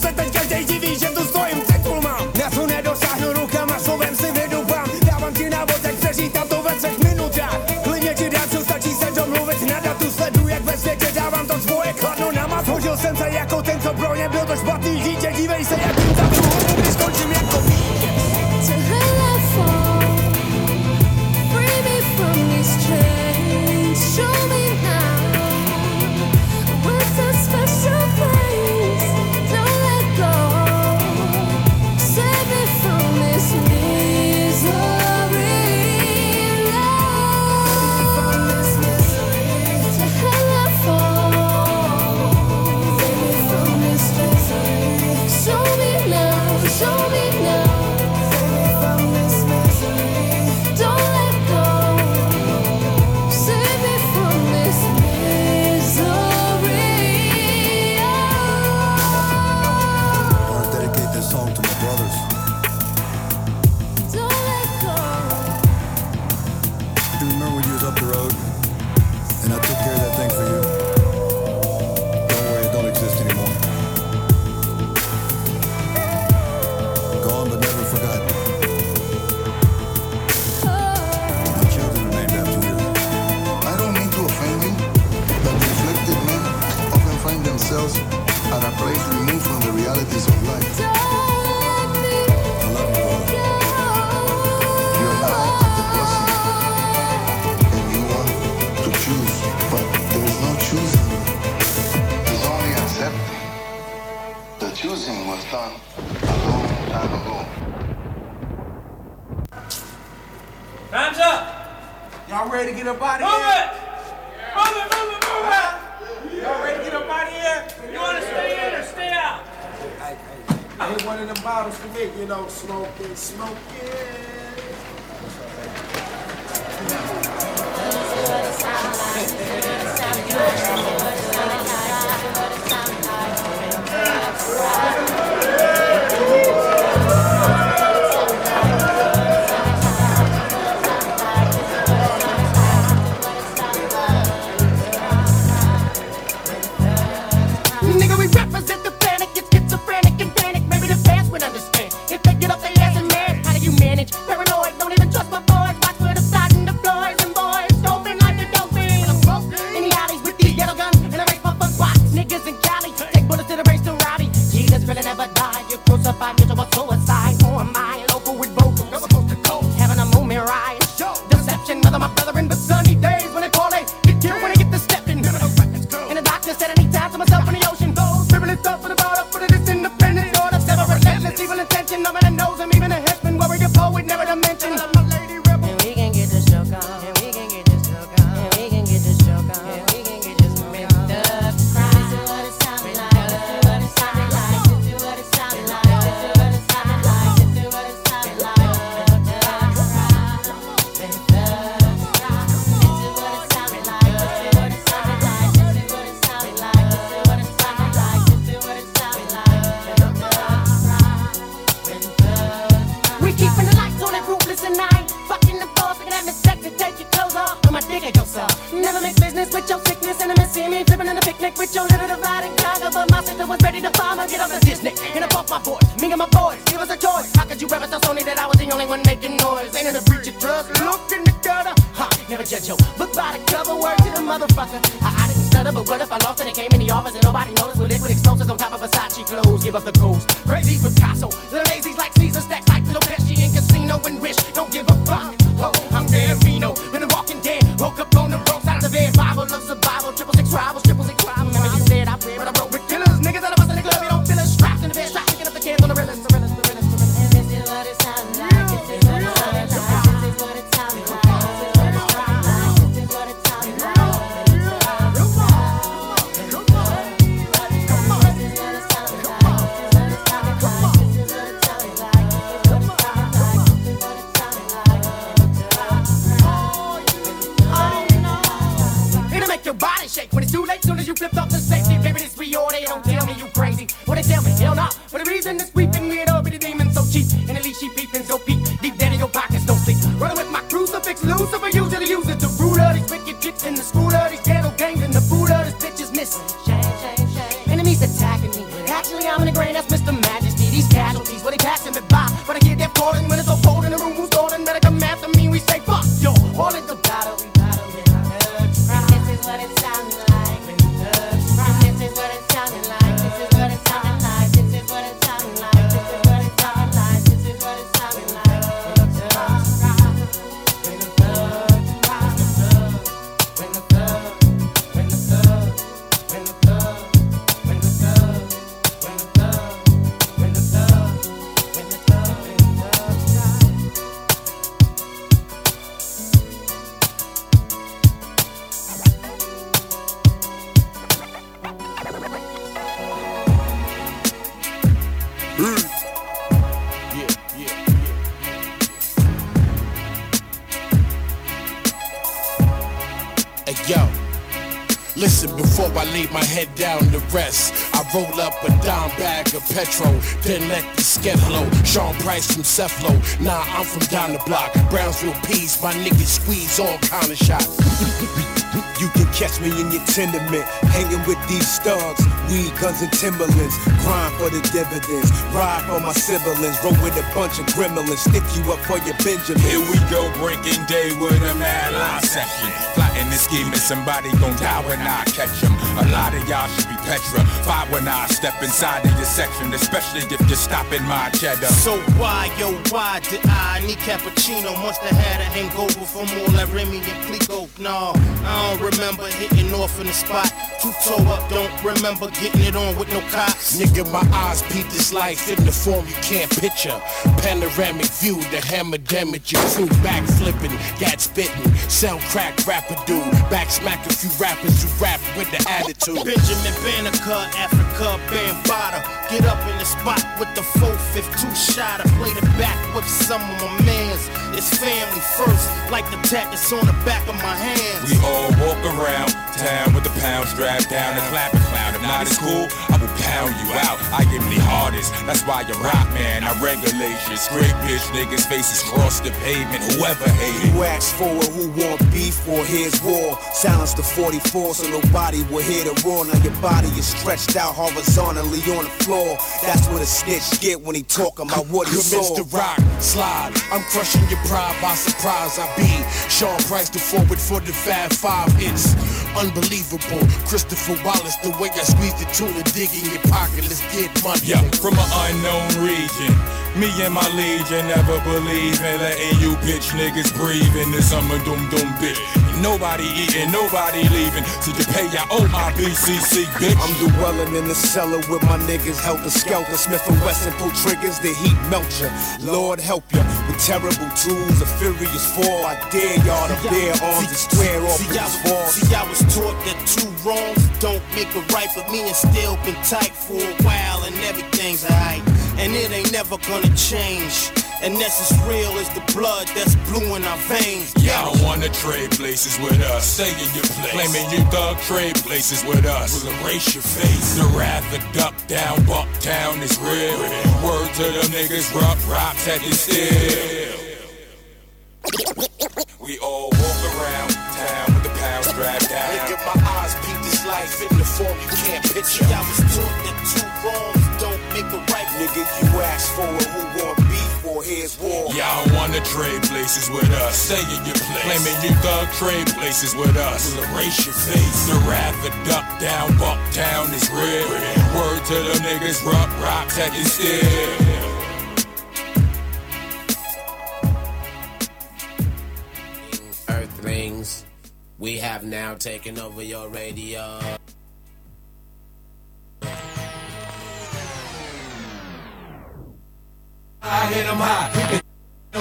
Speaker 16: find themselves at a place removed from the realities of life.
Speaker 17: I love you, brother.
Speaker 16: You're now at the blessing, and you want to choose, but there is no choosing. There's only accepting. The choosing was done a long time ago.
Speaker 18: Time's up. Y'all ready to get up out of here? It! For me, you know, smoking,
Speaker 19: lay my head down to rest. I roll up a dime bag of petrol, then let the low. Sean Price from Cephalo, nah, I'm from down the block. Brownsville Peas, my niggas squeeze all kind of shots. [LAUGHS]
Speaker 20: You can catch me in your tenement, hanging with these thugs, weed, guns, and Timberlands. Grind for the dividends, ride for my siblings, roll with a bunch of gremlins, stick you up for your Benjamin.
Speaker 21: Here we go, breaking day with a mad line session. Scheming, somebody gon' die when I catch 'em. A lot of y'all should be Petra petrified when I step inside of your section, especially if you're stopping my cheddar.
Speaker 22: So why, yo, why did I need cappuccino? Must have had a hangover from all that Remy and Clico. No, I don't remember hitting off in the spot. Two toe up, don't remember getting it on with no cops.
Speaker 19: Nigga, my eyes peep this life in the form you can't picture. Panoramic view, the hammer damage your crew back flipping, gat spitting, sound crack rapper dude, back smack a few rappers who rap with the attitude.
Speaker 22: Benjamin Banneker, Africa, Bambada. Get up in the spot with the 4-5 two-shotter. Play the back with some of my mans. It's family first, like the tat that's on the back of my hands.
Speaker 21: We all walk around town with the pound strapped down and clapping clown. If not, it's cool, I will pound you out. I give me hardest, that's why you rock, man. I regulate shit. Straight bitch niggas faces cross the pavement. Whoever hate
Speaker 20: You ask for it, who want beef or here's war. Silence the 44 so nobody will hear the roar. Now your body is stretched out horizontally on the floor. That's what a snitch get when he talking about what he
Speaker 19: You're
Speaker 20: saw.
Speaker 19: Mr. Rock, slide. I'm crushing your pride by surprise. I be Sean Price, the forward for the Fab Five. It's unbelievable. Christopher Wallace, the way I squeeze the tuna, dig in your pocket. Let's get money.
Speaker 21: Yeah, from an unknown region. Me and my legion never believe in letting you bitch niggas breathe in this summer doom doom bitch. Nobody eating, nobody leaving. So you pay your own my BCC bitch.
Speaker 20: I'm dwelling in the cellar with my niggas helter skelter. Smith and Wesson pull triggers, the heat melt ya. Lord help ya with terrible tools, a furious fall. I dare y'all to bear arms and square off
Speaker 22: See,
Speaker 20: with
Speaker 22: I
Speaker 20: this
Speaker 22: was,
Speaker 20: wall.
Speaker 22: see, I was taught that two wrongs don't make a right, but me and still been tight for a while, and everything's alright. And it ain't never gonna change. And that's as real as the blood that's blue in our veins.
Speaker 21: Y'all don't wanna trade places with us. Stay in your place. Claiming you thug trade places with us. We'll erase your face. The wrath of duck down, buck town is real. Word to them niggas, rough rocks at the still. We all walk around town with the pound strapped down.
Speaker 19: Nigga, my eyes peep this life in the form you can't picture.
Speaker 22: I was taught that two wrongs don't make a
Speaker 20: nigga, you asked for it. Who want beef for? Here's war.
Speaker 21: Y'all wanna trade places with us. Stay in your place. Claiming you thug trade places with us. We'll erase your face. The wrath of duck down, buck down is real. Word to them niggas, rock, rock, tech is still.
Speaker 8: Earthlings, we have now taken over your radio.
Speaker 18: I hit high, hit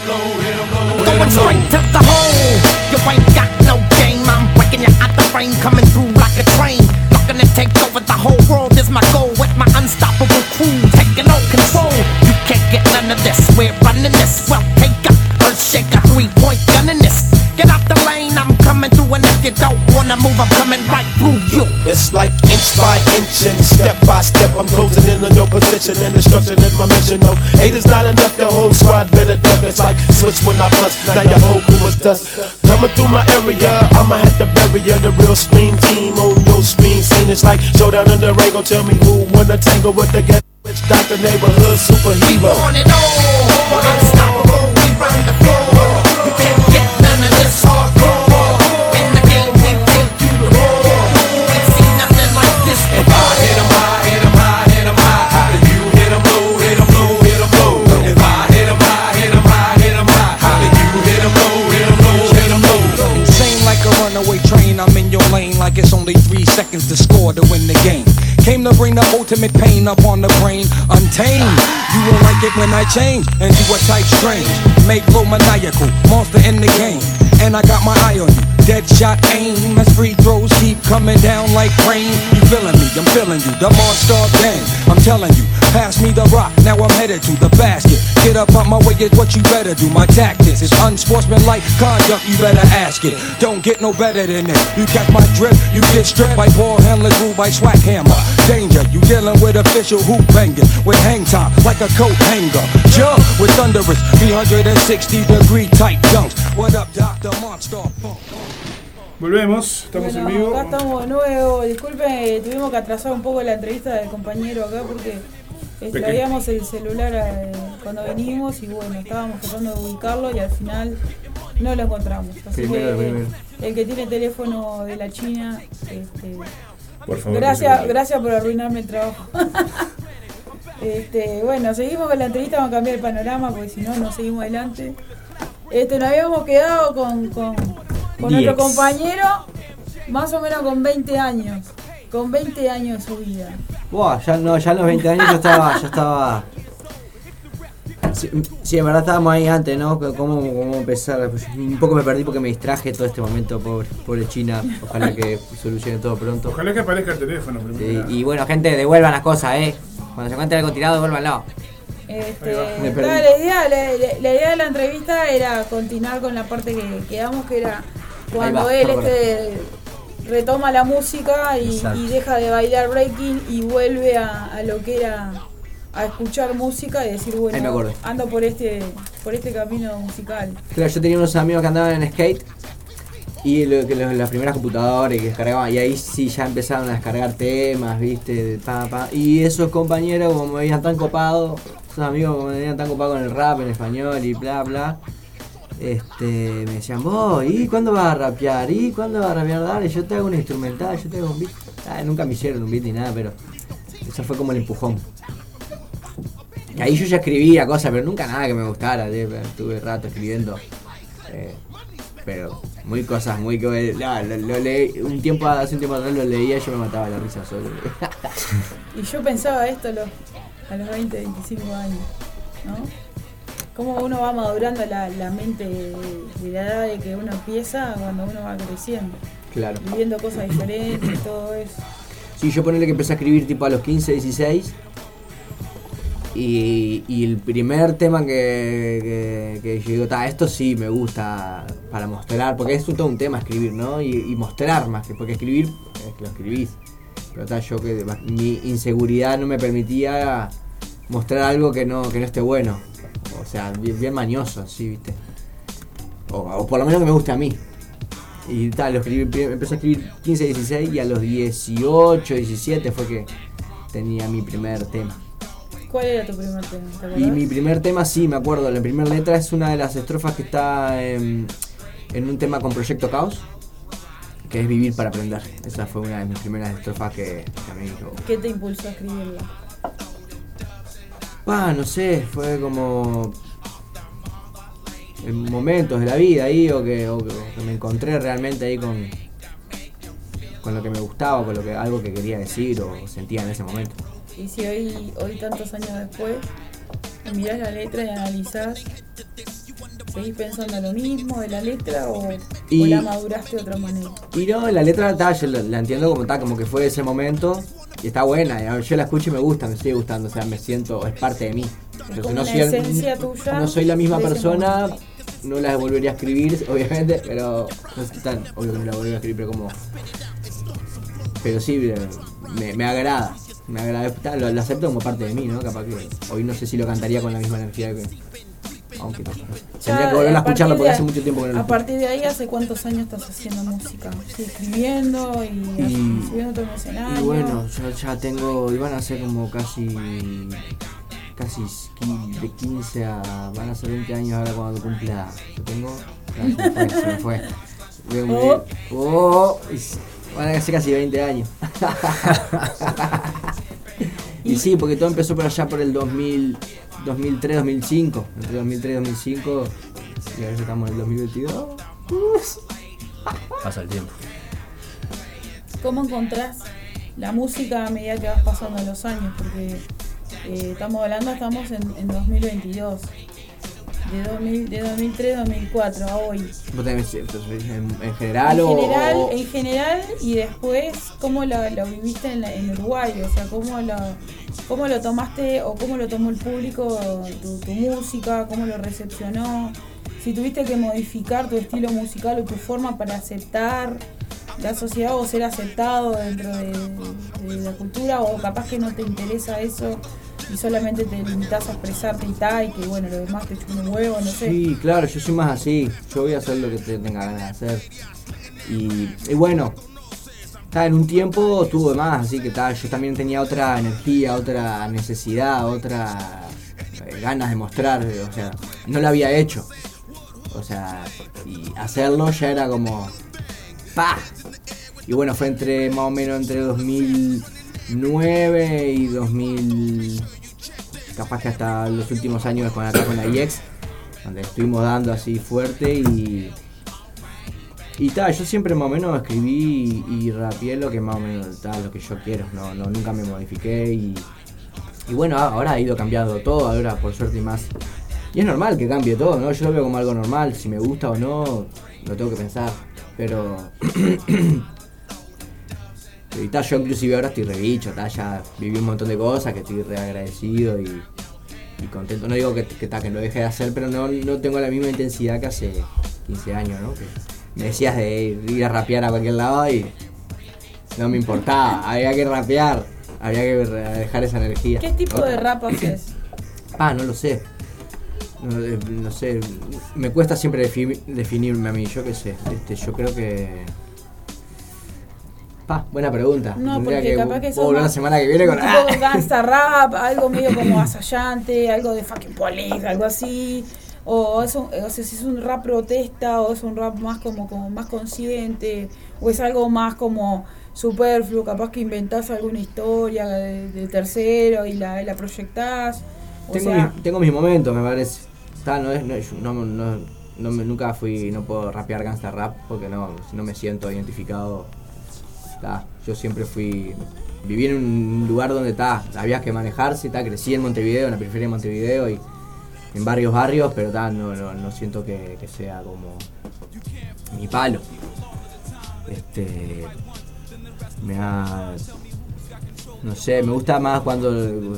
Speaker 18: low, hit low.
Speaker 23: Going straight to the hole. You ain't got no game. I'm breaking you out the frame, coming through like a train. Looking to take over the whole world is my goal. With my unstoppable crew taking all control. You can't get none of this. We're running this. Well, take a earth shaker, three point gun in this. Get out the lane, I'm coming through, and if you don't wanna move, I'm coming right through you.
Speaker 24: It's like inch by inch and step by step I'm closing in on your position and destruction is my mission. No, eight is not enough, the whole squad better duck. It's like switch when I bust, now your whole crew is dust. Coming through my area, I'ma have to bury ya. The real screen team on your screen scene. It's like showdown in the ring. Go tell me who wanna tangle with the get rich doctor neighborhood superhero.
Speaker 23: On it all, unstoppable, we run the
Speaker 11: it's only three seconds to score to win the game. Came to bring the ultimate pain up on the brain, untamed. You won't like it when I change and do a type strange. Make low maniacal, monster in the game. And I got my eye on you, dead shot aim. As free throws keep coming down like rain. You feeling me, I'm feeling you, the monster gang. I'm telling you, pass me the rock, now I'm headed to the basket. Get up out my way is what you better do. My tactics is unsportsmanlike conduct, you better ask it. Don't get no better than this. You catch my drip, you get stripped by ball handlers, ruled by swag hammer. Danger, you dealing with official hoop bangers with hang time like a coat hanger. Jump with thunderous 360 degree tight dunks. What up, Dr. Monster?
Speaker 4: Volvemos, estamos
Speaker 6: Bueno,
Speaker 4: en vivo.
Speaker 6: acá estamos de nuevo. Disculpe, tuvimos que atrasar un poco la entrevista del compañero acá porque extravíamos el celular eh, cuando venimos y bueno, estábamos tratando de ubicarlo y al final no lo encontramos. Así
Speaker 5: Primero,
Speaker 6: que
Speaker 5: primero.
Speaker 6: el que tiene teléfono de la China, este,
Speaker 4: Por favor,
Speaker 6: gracias, gracias por arruinarme el trabajo. [LAUGHS] este, bueno, seguimos con la entrevista, vamos a cambiar el panorama porque si no, no seguimos adelante. Este, nos habíamos quedado con, con, nuestro compañero, más o menos con 20 años. Con 20 años de su vida.
Speaker 5: Buah, ya, no, ya a los 20 años yo estaba. Yo estaba Sí, sí, en verdad estábamos ahí antes, ¿no? ¿Cómo, cómo empezar? Pues, un poco me perdí porque me distraje todo este momento, pobre, pobre China. Ojalá que solucione todo pronto.
Speaker 4: Ojalá que aparezca el teléfono primero.
Speaker 5: Sí, y bueno, gente, devuelvan las cosas, ¿eh? Cuando se encuentre algo tirado, devuélvanlo.
Speaker 6: Este, nada, la, idea, la, idea de la entrevista era continuar con la parte que quedamos, que era cuando
Speaker 5: va,
Speaker 6: él este, retoma la música y, deja de bailar breaking y vuelve a, a lo que era a escuchar música y decir,
Speaker 5: Ahí me
Speaker 6: bueno, ando por este, por este camino musical.
Speaker 5: Claro, yo tenía unos amigos que andaban en skate y lo, que los- las primeras computadoras que descargaban, y ahí sí ya empezaron a descargar temas, viste, pa, pa. y esos compañeros como me veían tan copados, esos amigos como me veían tan copados con el rap en español y bla bla, este, me decían, vos, ¿y cuándo vas a rapear? ¿Y cuándo vas a rapear? Dale, yo te hago un instrumental, yo te hago un beat. Ah, nunca me hicieron un beat ni nada, pero eso fue como el empujón. Ahí yo ya escribía cosas, pero nunca nada que me gustara. ¿sí? Estuve rato escribiendo. eh, pero muy cosas, muy que. no, lo, lo leí, un tiempo, hace un tiempo atrás lo leía y yo me mataba la risa solo. [LAUGHS]
Speaker 6: Y yo pensaba esto a los, a los 20, 25 años, ¿no? Cómo uno va madurando la, la mente de, de la edad de que uno empieza cuando uno va creciendo.
Speaker 5: claro.
Speaker 6: Viviendo cosas diferentes y todo eso.
Speaker 5: Sí, yo ponerle que empecé a escribir tipo a los 15, 16. Y, el primer tema que, que, yo digo, "Ta, esto sí me gusta para mostrar, porque es todo un tema escribir, ¿no? Y, mostrar más que, porque escribir es que lo escribís. Pero ta, yo que mi inseguridad no me permitía mostrar algo que no, que no esté bueno. O sea, bien, bien mañoso, sí, viste. O, o por lo menos que me guste a mí. Y tal, lo escribí, empecé a escribir 15, 16 y a los 18, 17 fue que tenía mi primer tema.
Speaker 6: ¿Cuál era tu primer tema?
Speaker 5: Y mi primer tema, sí, me acuerdo. La primera letra es una de las estrofas que está en, en un tema con Proyecto Caos, que es Vivir para Aprender. Esa fue una de mis primeras estrofas que, me
Speaker 6: ¿Qué te impulsó a escribirla?
Speaker 5: Ah, no sé, fue como en momentos de la vida ahí o que, o que- o que me encontré realmente ahí con, con lo que me gustaba, con lo que algo que quería decir o sentía en ese momento.
Speaker 6: Y si hoy, hoy tantos años después, mirás la letra y analizás, ¿seguís pensando lo mismo de la letra o, o
Speaker 5: Y-
Speaker 6: la maduraste de otra manera?
Speaker 5: Y no, la letra yo la, la entiendo como tal, como que fue ese momento y está buena. y Yo la escucho y me gusta, me sigue gustando, o sea, me siento, es parte de mí. Entonces, no, soy, el-
Speaker 6: esencia tuya
Speaker 5: no soy la misma persona, no la volvería a escribir, [LAUGHS] obviamente, pero no es tan obvio que no la volvería a escribir, pero como. Pero sí, eh, me, me agrada. Me agrada, lo, lo acepto como parte de mí, ¿no? Capaz que hoy no sé si lo cantaría con la misma energía que. Aunque no. Tendría que volver a
Speaker 6: a
Speaker 5: escucharlo porque
Speaker 6: de-
Speaker 5: hace mucho tiempo que no lo
Speaker 6: A partir de ahí, ¿hace cuántos años estás haciendo música? Sí, escribiendo y,
Speaker 5: Y-
Speaker 6: subiendo tu escenario.
Speaker 5: Y bueno, yo ya tengo, iban a ser como casi, casi de 15 a, van a ser 20 años ahora cuando cumpla, yo tengo, ya, se me fue, se me fue. [LAUGHS] Oh, s- van a ser casi 20 años. [LAUGHS] y sí, porque todo empezó por allá por el 2000, 2003, 2005, entre 2003 y 2005, y ahora ya estamos en el 2022.
Speaker 7: Pasa el tiempo.
Speaker 6: ¿Cómo encontrás la música a medida que vas pasando los años? Porque eh, estamos hablando, estamos en, en 2022. De, 2000 de 2003 2004 a hoy.
Speaker 5: ¿Vos tenés, en, en general
Speaker 6: en
Speaker 5: o...?
Speaker 6: general,
Speaker 5: o-
Speaker 6: en general y después cómo lo, lo viviste en, la- en Uruguay, o sea, cómo lo, cómo lo tomaste o cómo lo tomó el público tu, tu música, cómo lo recepcionó, si tuviste que modificar tu estilo musical o tu forma para aceptar la sociedad o ser aceptado dentro de, de la cultura o capaz que no te interesa eso y solamente te limitas a expresarte y tal y que bueno, lo demás te chupa un huevo, no sé.
Speaker 5: Sí, claro, yo soy más así. Yo voy a hacer lo que te tenga ganas de hacer. Y, y bueno, está en un tiempo tuvo de más, así que está, yo también tenía otra energía, otra necesidad, otra eh, ganas de mostrar, o sea, no lo había hecho. O sea, y hacerlo ya era como ¡pa! Y bueno, fue entre más o menos entre 2009 y 2000 capaz que hasta los últimos años con acá con la IEX, donde estuvimos dando así fuerte y. Y tal, yo siempre más o menos escribí y, y rapeé lo que más o menos tal, lo que yo quiero, no, no, nunca me modifiqué y. Y bueno, ahora ha ido cambiando todo, ahora por suerte y más. Y es normal que cambie todo, ¿no? Yo lo veo como algo normal, si me gusta o no, lo tengo que pensar. Pero. [CLEARS THROAT] Y yo inclusive ahora estoy re bicho, tal, ya viví un montón de cosas que estoy re agradecido y, y contento. No digo que, que, ta, que lo deje de hacer, pero no, no tengo la misma intensidad que hace 15 años, ¿no? Que me decías de ir a rapear a cualquier lado y no me importaba, había que rapear, había que dejar esa energía.
Speaker 6: ¿Qué tipo de rap haces?
Speaker 5: Ah, no lo sé. No, eh, no sé, me cuesta siempre defi- definirme a mí, yo qué sé. Este, yo creo que... Pa, buena pregunta.
Speaker 6: No,
Speaker 5: Tendría
Speaker 6: porque
Speaker 5: que
Speaker 6: capaz que
Speaker 5: volver la semana que viene con...
Speaker 6: un tipo de gangsta rap, algo medio [LAUGHS] como asallante, algo de fucking police, algo así. O es un, o sea, si es un rap protesta, o es un rap más como, como más consciente, o es algo más como superfluo, capaz que inventás alguna historia de, de tercero y la, y la proyectás. O
Speaker 5: Tengo,
Speaker 6: sea,
Speaker 5: mis, tengo mis momentos, me parece. Está, no es, no, es- no, no, no nunca fui, no puedo rapear gangsta rap porque no, no me siento identificado. Yo siempre fui, viví en un lugar donde está, había que manejarse, está, crecí en Montevideo, en la periferia de Montevideo y en varios barrios, pero está, no, no, no siento que, sea como mi palo. Este, me ha, no sé, me gusta más cuando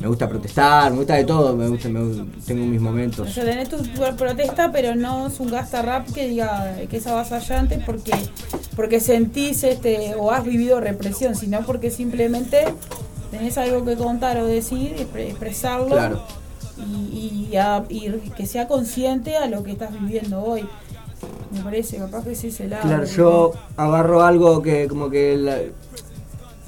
Speaker 5: me gusta protestar, me gusta de todo, me gusta, me tengo mis
Speaker 6: o
Speaker 5: momentos.
Speaker 6: sea, tenés tu, tu protesta, pero no es un gangsta rap que diga que es avasallante porque, porque sentís este, o has vivido represión, sino porque simplemente tenés algo que contar o decir, expre- expresarlo.
Speaker 5: Claro.
Speaker 6: y, y a- y que sea consciente a lo que estás viviendo hoy. Me parece, capaz que sí se la.
Speaker 5: Claro, yo agarro algo que como que la-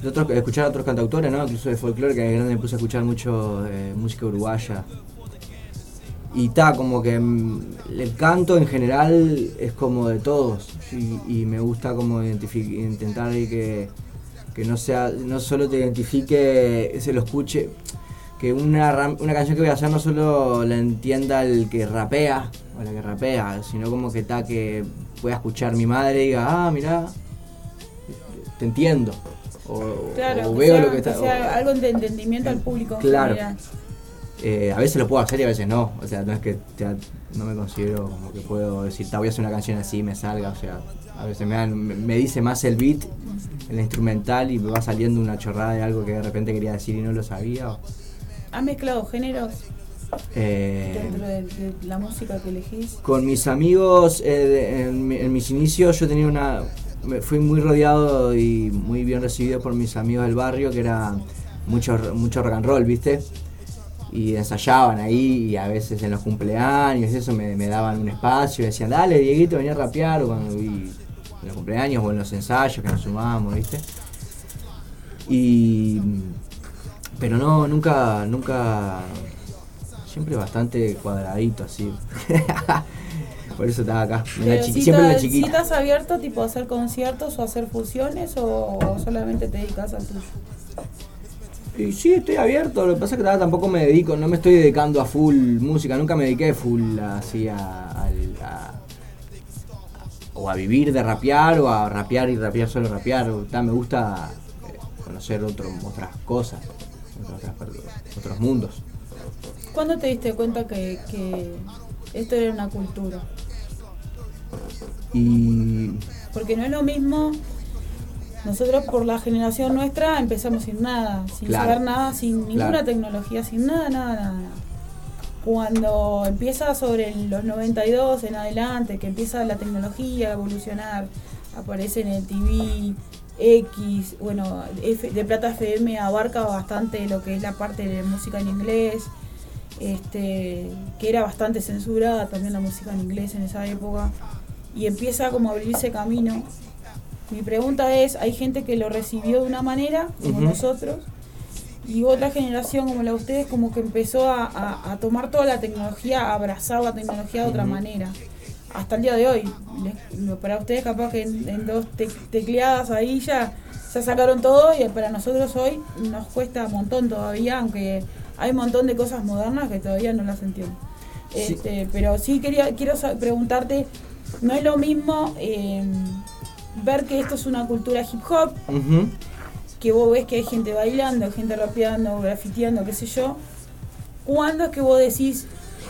Speaker 5: otros, escuchar a otros cantautores, ¿no? Incluso de folclore, que de grande me puse a escuchar mucho eh, música uruguaya. Y está, como que mm, el canto en general es como de todos. Y, me gusta como intentar que, que no sea, no solo te identifique, se lo escuche, que una, una canción que voy a hacer no solo la entienda el que rapea o la que rapea, sino como que está que pueda escuchar mi madre y diga, ah, mira, te entiendo. O,
Speaker 6: Claro,
Speaker 5: o
Speaker 6: que
Speaker 5: veo
Speaker 6: sea,
Speaker 5: lo que está.
Speaker 6: que sea
Speaker 5: o-
Speaker 6: algo de entendimiento al público
Speaker 5: Claro. eh, a veces lo puedo hacer y a veces no. O sea, no es que ya no me considero como que puedo decir, "Ta, voy a hacer una canción así y me salga. O sea, a veces me, dan- me- dice más el beat, el instrumental y me va saliendo una chorrada de algo que de repente quería decir y no lo sabía. o-
Speaker 6: ¿Has mezclado géneros
Speaker 5: eh,
Speaker 6: dentro de, de la música que elegís?
Speaker 5: con mis amigos, eh, de- en, mi- en mis inicios yo tenía una... me fui muy rodeado y muy bien recibido por mis amigos del barrio, que era mucho, mucho rock and roll, ¿viste? Y ensayaban ahí y a veces en los cumpleaños y eso me, daban un espacio y decían, dale Dieguito, venía a rapear cuando y en los cumpleaños o en los ensayos que nos sumábamos, ¿viste? Y... Pero no, nunca, nunca... Siempre bastante cuadradito así. [LAUGHS] Por eso estaba acá. en la
Speaker 6: si
Speaker 5: siempre en la chiquita.
Speaker 6: estás abierto tipo a hacer conciertos o a hacer fusiones o, o solamente te dedicas al tuyo?
Speaker 5: Y sí, estoy abierto. Lo que pasa es que todavía tampoco me dedico, no me estoy dedicando a full música. Nunca me dediqué full así a, al- a- o a vivir de rapear o a rapear y rapear solo rapear. O, ta, me gusta eh, conocer otro, otras cosas, otras otros mundos.
Speaker 6: ¿Cuándo te diste cuenta que, que esto era una cultura?
Speaker 5: Y
Speaker 6: Porque no es lo mismo. Nosotros por la generación nuestra empezamos sin nada, sin
Speaker 5: Claro.
Speaker 6: saber nada, sin ninguna
Speaker 5: Claro.
Speaker 6: tecnología, sin nada, nada, nada. nada. Cuando empieza sobre los 92 en adelante, que empieza la tecnología a evolucionar, aparece en el TV, X, bueno, F- de Plata FM abarca bastante lo que es la parte de música en inglés, este, que era bastante censurada también la música en inglés en esa época, y empieza como a abrirse camino. Mi pregunta es, hay gente que lo recibió de una manera, como nosotros, y otra generación como la de ustedes como que empezó a, a- a tomar toda la tecnología, a abrazar la tecnología de otra manera. Hasta el día de hoy, les- para ustedes capaz que en, en dos tec- tecleadas ahí ya, ya sacaron todo y para nosotros hoy nos cuesta un montón todavía, aunque hay un montón de cosas modernas que todavía no las entiendo.
Speaker 5: Sí.
Speaker 6: Este, pero sí quería quiero preguntarte, no es lo mismo eh, ver que esto es una cultura hip hop, que vos ves que hay gente bailando, gente rapeando, grafiteando, qué sé yo, ¿cuándo es que vos decís,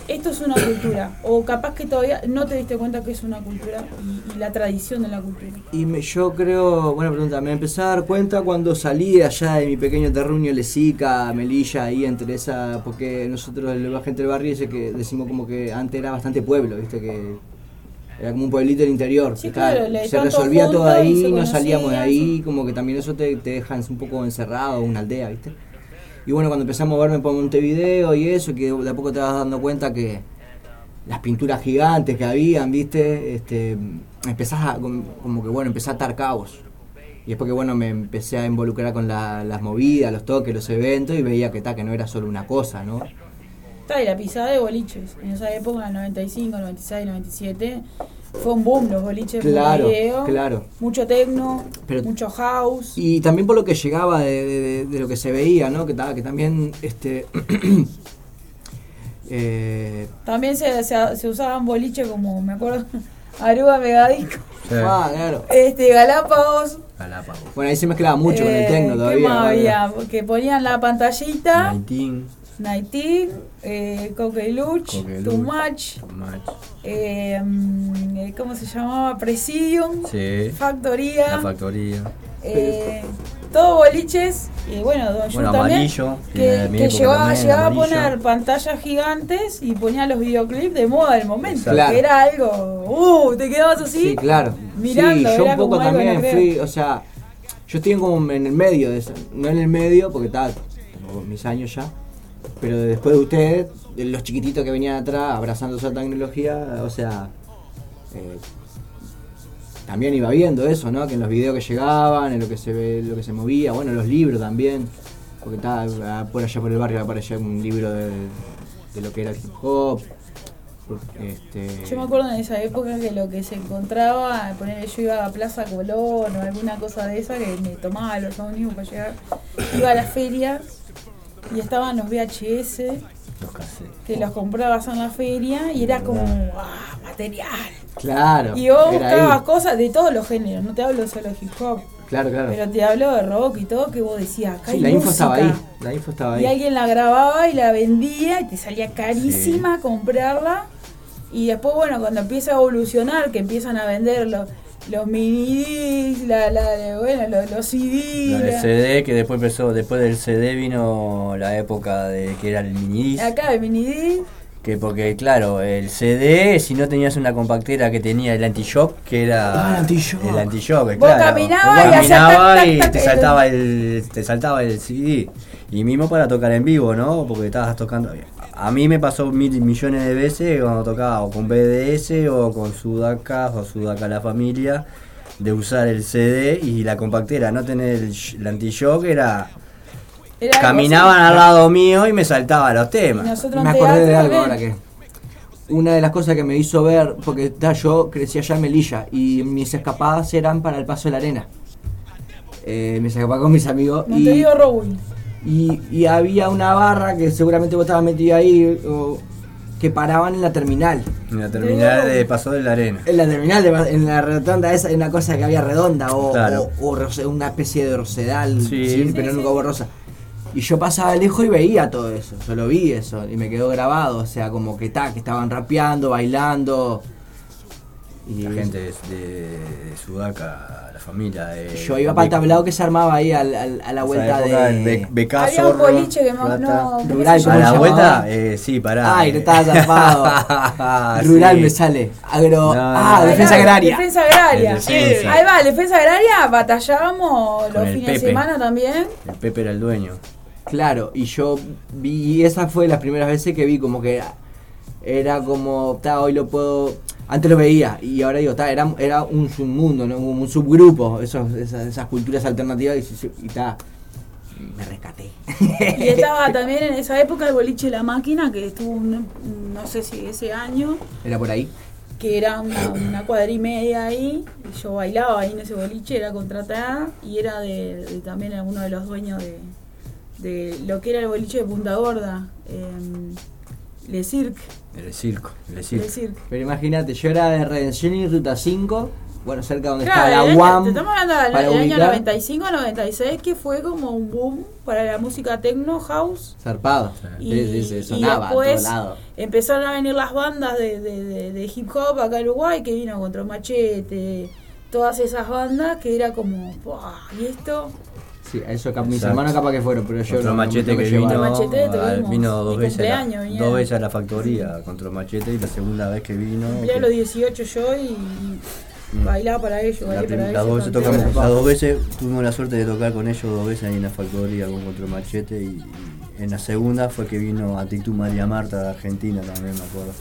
Speaker 6: esto es una cultura? O capaz que todavía no te diste cuenta que es una cultura y, y la tradición de la cultura.
Speaker 5: Y me- yo creo, buena pregunta, me empecé a dar cuenta cuando salí de allá de mi pequeño terruño Lesica, Melilla, ahí entre esa, porque nosotros, la gente del barrio, dice que decimos como que antes era bastante pueblo, viste que era como un pueblito del interior.
Speaker 6: Sí,
Speaker 5: estaba- se resolvía todo ahí, no salíamos de ahí, como que también eso te, te deja un poco encerrado, una aldea, viste. Y bueno, cuando empezamos a verme por Montevideo y eso, que de a poco te vas dando cuenta que las pinturas gigantes que habían, viste, este, empezás a, como que bueno, empecé a atar cabos. Y después que bueno, me empecé a involucrar con la- las movidas, los toques, los eventos y veía que, ta, que no era solo una cosa, ¿no?
Speaker 6: Está, y la pisada de boliches. En esa época, en el 95, 96, 97, fue un boom los boliches
Speaker 5: Claro, claro.
Speaker 6: Mucho techno,
Speaker 5: Pero-
Speaker 6: mucho house.
Speaker 5: Y también por lo que llegaba de, de- de- de lo que se veía, ¿no? Que, que también, este... [CLEARS THROAT] eh,
Speaker 6: También se, se, se usaban boliches como, me acuerdo, [LAUGHS] Aruba Megadisco,
Speaker 5: Ah, claro.
Speaker 6: este, Galápagos.
Speaker 5: Bueno, ahí se mezclaba mucho con el
Speaker 6: eh,
Speaker 5: tecno
Speaker 6: ¿Qué
Speaker 5: todavía.
Speaker 6: más
Speaker 5: ¿no?
Speaker 6: había? Que ponían la pantallita, Nighting, eh, Coqueluch,
Speaker 7: Coqueluch,
Speaker 6: Too Much,
Speaker 7: Match.
Speaker 6: eh, mm, eh, ¿cómo se llamaba? Presidium,
Speaker 7: Sí.
Speaker 6: Factoría.
Speaker 7: La factoría.
Speaker 6: Eh, todos boliches y bueno Don
Speaker 7: Bueno,
Speaker 6: también
Speaker 7: Amarillo, que
Speaker 6: que, llevaba,
Speaker 7: también,
Speaker 6: llegaba a poner pantallas gigantes y ponía los videoclips de moda del momento
Speaker 5: Claro.
Speaker 6: que era algo uh te quedabas así
Speaker 5: Sí, claro.
Speaker 6: mirando
Speaker 5: sí, yo un poco también
Speaker 6: creo.
Speaker 5: fui, o sea, yo estoy como en el medio de eso. No en el medio, porque está, tengo mis años ya. Pero después de ustedes, de los chiquititos que venían atrás abrazando esa tecnología, o sea, eh, también iba viendo eso, ¿no? Que en los videos que llegaban, en lo que se ve, lo que se movía, bueno, los libros también. Porque estaba por allá por el barrio aparecía un libro de, de lo que era el hip hop. Este,
Speaker 6: Yo me acuerdo en esa época que lo que se encontraba, poner yo iba a Plaza Colón o alguna cosa de esa que me tomaba los ómnibus para llegar, iba a las ferias y estaban los VHS que los comprabas en la feria y era como ah, material.
Speaker 5: Claro.
Speaker 6: Y vos buscabas
Speaker 5: ahí.
Speaker 6: cosas de todos los géneros, no te hablo solo de hip hop,
Speaker 5: Claro, claro.
Speaker 6: pero te hablo de rock y todo que vos decías, acá
Speaker 5: Sí,
Speaker 6: hay
Speaker 5: la info estaba ahí. La info estaba ahí.
Speaker 6: Y alguien la grababa y la vendía y te salía carísima comprarla. Y después, bueno, cuando empieza a evolucionar, que empiezan a vender los, los mini discs, la, la, bueno, los, los CD,
Speaker 7: La del CD, que después empezó, después del CD vino la época de que era el mini disc,
Speaker 6: acá de mini disc.
Speaker 7: que porque claro, el CD, si no tenías una compactera que tenía el anti-shock, que era
Speaker 5: Ah, el anti-shock.
Speaker 7: el anti-shock, claro.
Speaker 6: caminabas
Speaker 7: Vos
Speaker 6: y
Speaker 7: caminabas te
Speaker 6: el-
Speaker 7: saltaba el te saltaba el CD. Y mismo para tocar en vivo, ¿no? Porque estabas tocando a mí me pasó mil millones de veces cuando tocaba o con BDS o con Sudaka o Sudaka la familia de usar el CD y la compactera, no tener el, el anti-shock era caminaban
Speaker 6: así.
Speaker 7: al lado mío y me saltaba los
Speaker 6: Y
Speaker 7: temas.
Speaker 5: Me acordé de algo ahora que. Una de las cosas que me hizo ver, porque ta, yo crecí allá en Melilla y mis escapadas eran para el paso de la arena. Eh, me escapaba con mis amigos y,
Speaker 6: Montevideo Rowl.
Speaker 5: Y, y había una barra que seguramente vos estabas metido ahí o- que paraban en la terminal.
Speaker 7: En la terminal de Paso de la Arena.
Speaker 5: En la terminal, de- en la rotonda esa, en una cosa que había redonda o,
Speaker 7: Claro.
Speaker 5: o- o una especie de rosedal,
Speaker 7: Sí.
Speaker 5: sí,
Speaker 7: Sí,
Speaker 5: pero
Speaker 7: sí.
Speaker 5: nunca hubo rosa. Y yo pasaba lejos y veía todo eso, yo lo vi eso y me quedó grabado, o sea, como que ta, que estaban rapeando, bailando. Y
Speaker 7: La gente de, de, de Sudaca, la familia. De,
Speaker 5: yo iba para el tablado que se armaba ahí al- al- a la vuelta de...
Speaker 7: Be- Becá,
Speaker 6: Había un boliche que
Speaker 7: Plata.
Speaker 6: no, ¿cómo
Speaker 5: Rural, ¿cómo
Speaker 7: ¿A la
Speaker 5: llamaba?
Speaker 7: vuelta? Eh, sí, pará.
Speaker 5: Ay,
Speaker 7: eh.
Speaker 5: no estaba zarpado. [LAUGHS]
Speaker 7: Ah,
Speaker 5: Rural
Speaker 7: sí.
Speaker 5: me sale. Agro...
Speaker 7: No,
Speaker 5: ah,
Speaker 7: no.
Speaker 5: defensa agraria.
Speaker 6: Defensa agraria. Ahí va, defensa agraria, batallábamos
Speaker 7: Con
Speaker 6: los fines de
Speaker 7: Pepe.
Speaker 6: semana también.
Speaker 7: El Pepe era el dueño.
Speaker 5: Claro, y yo vi, y esa fue las primeras veces que vi como que era, era como, ta, hoy lo puedo, antes lo veía, y ahora digo, ta, era, era un submundo, ¿no? un, un subgrupo, esos, esas, esas culturas alternativas, y, y ta, me rescaté.
Speaker 6: Y estaba también en esa época el boliche La Máquina, que estuvo, no, no sé si ese año,
Speaker 5: Era por ahí.
Speaker 6: que era una, una cuadra y media ahí. Y yo bailaba ahí en ese boliche, era contratada y era de, de también uno de los dueños de, de lo que era el boliche de Punta Gorda, Le Cirque.
Speaker 7: El circo. El circo.
Speaker 5: Pero imagínate, yo era de Redención y Ruta 5, bueno, cerca donde
Speaker 6: Claro,
Speaker 5: está la UAM.
Speaker 6: te estamos hablando del año
Speaker 5: ubicar.
Speaker 6: 95, 96, que fue como un boom para la música techno house.
Speaker 5: Zarpado.
Speaker 6: Y,
Speaker 5: Sí, sí, se
Speaker 6: y
Speaker 5: sonaba a
Speaker 6: después empezaron a venir las bandas de, de- de- de hip hop acá en Uruguay, que vino Contra Machete, todas esas bandas que era como, "Buah, ¿y esto?
Speaker 5: Sí, a eso mis
Speaker 7: Exacto.
Speaker 5: hermanos capaz que fueron, pero yo
Speaker 7: Contra
Speaker 5: no,
Speaker 7: Machete
Speaker 5: no
Speaker 7: que vino,
Speaker 6: Machete
Speaker 7: al- vino dos veces, a la, dos veces a la factoría contra Machete y la segunda vez que vino.
Speaker 6: Cumplía
Speaker 7: que-
Speaker 6: los 18 yo y, y bailaba para ellos,
Speaker 7: la prim-
Speaker 6: para
Speaker 7: las, dos
Speaker 6: ellos.
Speaker 7: veces
Speaker 6: cantaba.
Speaker 7: tocamos, las dos veces tuvimos la suerte de tocar con ellos dos veces ahí en la factoría con Contra Machete y, y en la segunda fue que vino Actitud María Marta de Argentina también me acuerdo.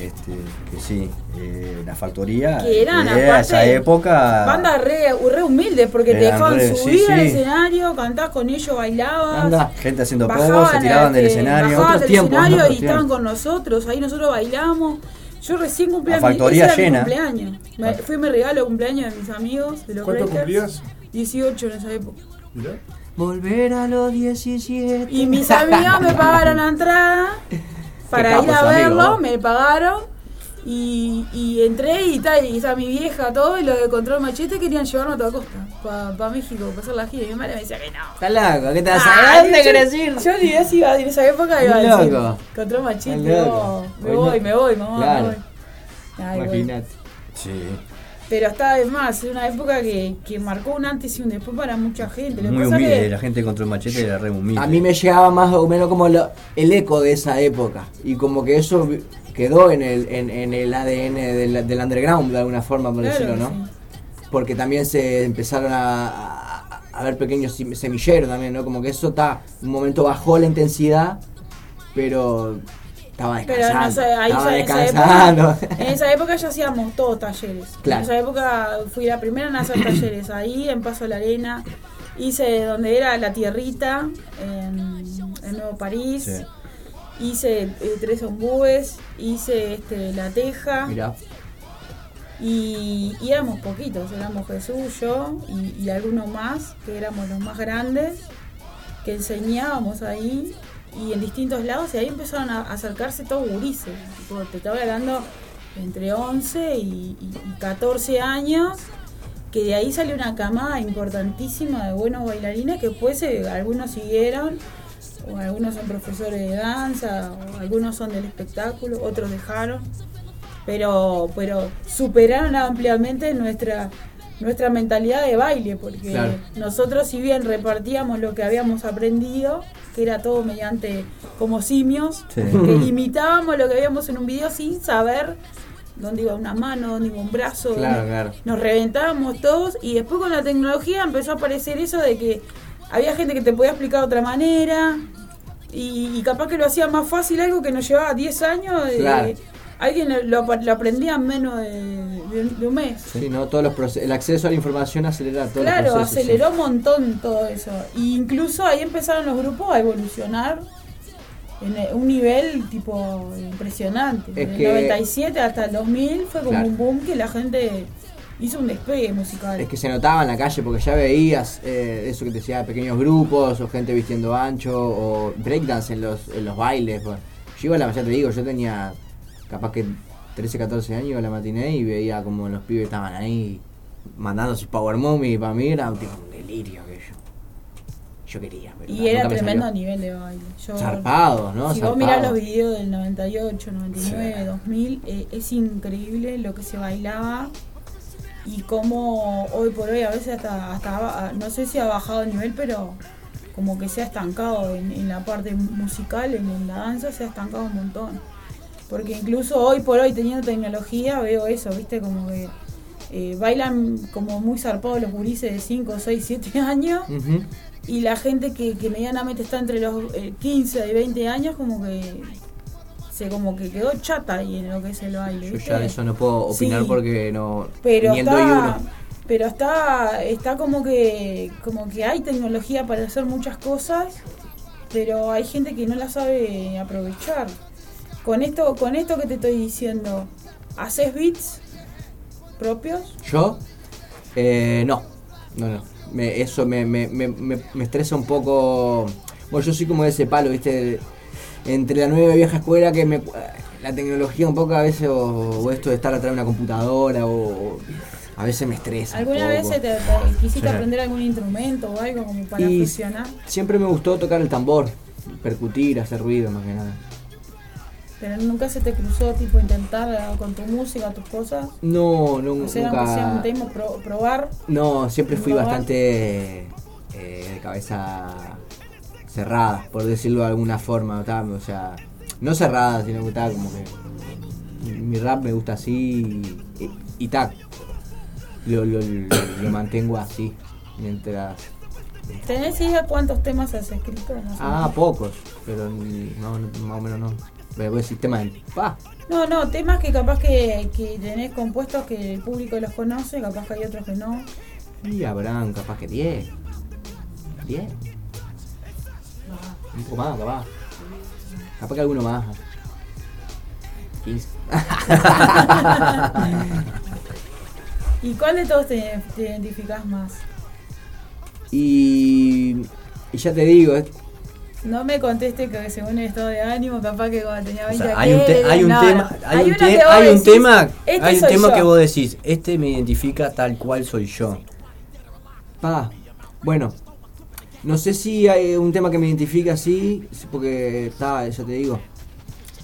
Speaker 7: Este, que sí, eh, la factoría
Speaker 6: Que eran,
Speaker 7: era
Speaker 6: aparte,
Speaker 7: esa época
Speaker 6: Bandas re, re humildes porque te dejaban
Speaker 7: re- sí,
Speaker 6: subir al
Speaker 7: sí.
Speaker 6: escenario, cantás con ellos, bailabas.
Speaker 5: Anda.
Speaker 7: gente haciendo pogo, se tiraban del
Speaker 6: este,
Speaker 7: escenario.
Speaker 5: Otros
Speaker 6: del
Speaker 5: tiempos,
Speaker 6: escenario y estaban con nosotros, ahí nosotros bailamos. Yo recién cumplí
Speaker 7: La
Speaker 6: mi-
Speaker 7: factoría
Speaker 6: era mi
Speaker 7: llena.
Speaker 6: cumpleaños. Me- fue mi regalo de cumpleaños de mis amigos, de los
Speaker 4: ¿Cuánto
Speaker 6: Breakers.
Speaker 4: cumplías?
Speaker 6: 18 en esa época.
Speaker 4: Mirá.
Speaker 5: Volver a los 17.
Speaker 6: Y mis amigos me pagaron la entrada [LAUGHS] para
Speaker 5: capo
Speaker 6: ir a
Speaker 5: amigo,
Speaker 6: verlo, me pagaron. Y, y entré y tal, y está mi vieja, todo, y los de Control Machete querían llevarme a toda costa, para México, para hacer la gira. Y mi madre me decía que no.
Speaker 5: Está loco, ¿qué te vas
Speaker 6: Ah,
Speaker 5: a ¿A dónde
Speaker 6: yo-
Speaker 5: querés ir?
Speaker 6: Yo ni idea si iba en esa época iba a decir
Speaker 5: loco.
Speaker 6: Control Machete, me voy, me voy, mamá,
Speaker 5: Claro.
Speaker 6: me voy.
Speaker 5: Imagínate.
Speaker 7: Sí.
Speaker 6: Pero está de más, es una época que, que marcó un antes y un después para mucha gente. Lo que
Speaker 7: Muy
Speaker 6: pasa
Speaker 7: humilde,
Speaker 6: que-
Speaker 7: la gente contra el machete era re humilde.
Speaker 5: A mí me llegaba más o menos como lo- el eco de esa época. Y como que eso quedó en el, en, en el ADN del, del underground, de alguna forma, por
Speaker 6: Claro
Speaker 5: decirlo, ¿no? Porque también se empezaron a, a- a ver pequeños sem- semilleros también, ¿no? Como que eso está, un momento bajó la intensidad, pero Estaba
Speaker 6: Pero
Speaker 5: descansando. estaba
Speaker 6: en esa época, en esa época ya hacíamos todos talleres.
Speaker 5: Claro.
Speaker 6: En esa época fui la primera en hacer talleres. Ahí en Paso de la Arena hice donde era la tierrita en, en Nuevo París.
Speaker 7: Sí.
Speaker 6: Hice eh, tres ombúes, hice este, la teja
Speaker 5: Mirá.
Speaker 6: y, y éramos poquitos, éramos Jesús, yo y, y algunos más, que éramos los más grandes, que enseñábamos ahí y en distintos lados y ahí empezaron a acercarse todos gurises. Tipo, te estaba hablando entre 11 y, y- y 14 años, que de ahí salió una camada importantísima de buenos bailarines que después eh, algunos siguieron, o algunos son profesores de danza, o algunos son del espectáculo, otros dejaron pero pero superaron ampliamente nuestra nuestra mentalidad de baile porque
Speaker 5: Claro.
Speaker 6: nosotros si bien repartíamos lo que habíamos aprendido que era todo mediante como simios
Speaker 7: Sí.
Speaker 6: que [LAUGHS] imitábamos lo que habíamos en un video sin saber dónde iba una mano dónde iba un brazo
Speaker 5: Claro, claro.
Speaker 6: nos reventábamos todos y después con la tecnología empezó a aparecer eso de que había gente que te podía explicar de otra manera y, y capaz que lo hacía más fácil algo que nos llevaba 10 años
Speaker 5: Claro.
Speaker 6: Alguien lo, lo aprendía en menos de, de un- de un mes
Speaker 5: Sí, ¿no? Todos los proce- el acceso a la información acelera todos
Speaker 6: claro
Speaker 5: los procesos.
Speaker 6: aceleró un montón todo eso e incluso ahí empezaron los grupos a evolucionar en eh, un nivel tipo impresionante
Speaker 5: Es
Speaker 6: Desde el 97 hasta el 2000 fue como
Speaker 5: Claro.
Speaker 6: un boom que la gente hizo un despegue musical
Speaker 5: Es que se notaba en la calle porque ya veías eh, eso que te decía, pequeños grupos o gente vistiendo ancho o breakdance en los, en los bailes. Yo iba a la, ya te digo, yo tenía capaz que 13, 14 años, iba a la matiné y veía como los pibes estaban ahí mandando sus power movies y para mí era tipo, un delirio que yo. Quería, pero
Speaker 6: Y era
Speaker 5: me
Speaker 6: tremendo
Speaker 5: salió.
Speaker 6: nivel de baile. Yo,
Speaker 5: Zarpado, ¿no?
Speaker 6: Si vos
Speaker 5: Zarpado.
Speaker 6: mirás los videos del 98, 99, 2000, eh, es increíble lo que se bailaba y cómo hoy por hoy a veces hasta, hasta no sé si ha bajado el nivel, pero como que se ha estancado en, en la parte musical, en, en la danza, se ha estancado un montón. Porque incluso hoy por hoy teniendo tecnología veo eso, viste, como que eh, bailan como muy zarpados los gurises de 5, 6, 7 años y la gente que, que medianamente está entre los eh, 15 y 20 años como que se como que quedó chata ahí en lo que es el baile.
Speaker 5: Yo
Speaker 6: ¿viste?
Speaker 5: ya de eso no puedo opinar
Speaker 6: Sí,
Speaker 5: porque no.
Speaker 6: pero
Speaker 5: ni el doy
Speaker 6: está,
Speaker 5: uno.
Speaker 6: pero está está como que como que hay tecnología para hacer muchas cosas, pero hay gente que no la sabe aprovechar. Con esto con esto que te estoy diciendo, ¿haces beats propios?
Speaker 5: ¿Yo? Eh, no, no, no. Me- eso me, me, me, estresa un poco. Bueno, yo soy como de ese palo, ¿viste? Entre la nueva y vieja escuela que me. La tecnología un poco a veces, o, o esto de estar atrás de una computadora, o. a veces me estresa. un
Speaker 6: ¿Alguna vez te, te- quisiste
Speaker 5: Sí.
Speaker 6: aprender algún instrumento o algo como para
Speaker 5: Y
Speaker 6: fusionar?
Speaker 5: Siempre me gustó tocar el tambor, percutir, hacer ruido más que nada.
Speaker 6: Pero nunca se te cruzó tipo intentar eh, con tu música, tus cosas.
Speaker 5: No, no
Speaker 6: O sea, aunque sea un
Speaker 5: nunca.
Speaker 6: tema pro- probar.
Speaker 5: No, siempre fui
Speaker 6: Probar.
Speaker 5: bastante eh, de cabeza cerrada, por decirlo de alguna forma. estaba- O sea, no cerrada, sino que estaba como que. Mi rap me gusta así y, y tac. Lo, lo, lo- lo mantengo así. Mientras.
Speaker 6: ¿Tenés idea cuántos temas has escrito? Más o
Speaker 5: Ah, pocos, pero no, no, más o menos no. Pero el sistema de. Pa,
Speaker 6: No, no, temas que capaz que, que tenés compuestos que el público los conoce, capaz que hay otros que no.
Speaker 5: y habrán capaz que 10. 10. Un poco más, capaz. Capaz que alguno más. 15. [LAUGHS]
Speaker 6: ¿Y cuál de todos te, te identificás más?
Speaker 5: y, y ya te digo, es-
Speaker 6: No me conteste que según el estado de ánimo, capaz que cuando tenía
Speaker 7: O
Speaker 6: 20
Speaker 7: sea, hay un, te- hay un
Speaker 6: no,
Speaker 7: tema, hay un, te-
Speaker 6: que vos
Speaker 7: hay un
Speaker 6: decís,
Speaker 7: tema,
Speaker 6: este
Speaker 7: hay un tema
Speaker 6: yo.
Speaker 7: que vos decís, este me identifica tal cual soy yo.
Speaker 5: Pa, bueno, no sé si hay un tema que me identifica así, sí, porque está, ya te digo.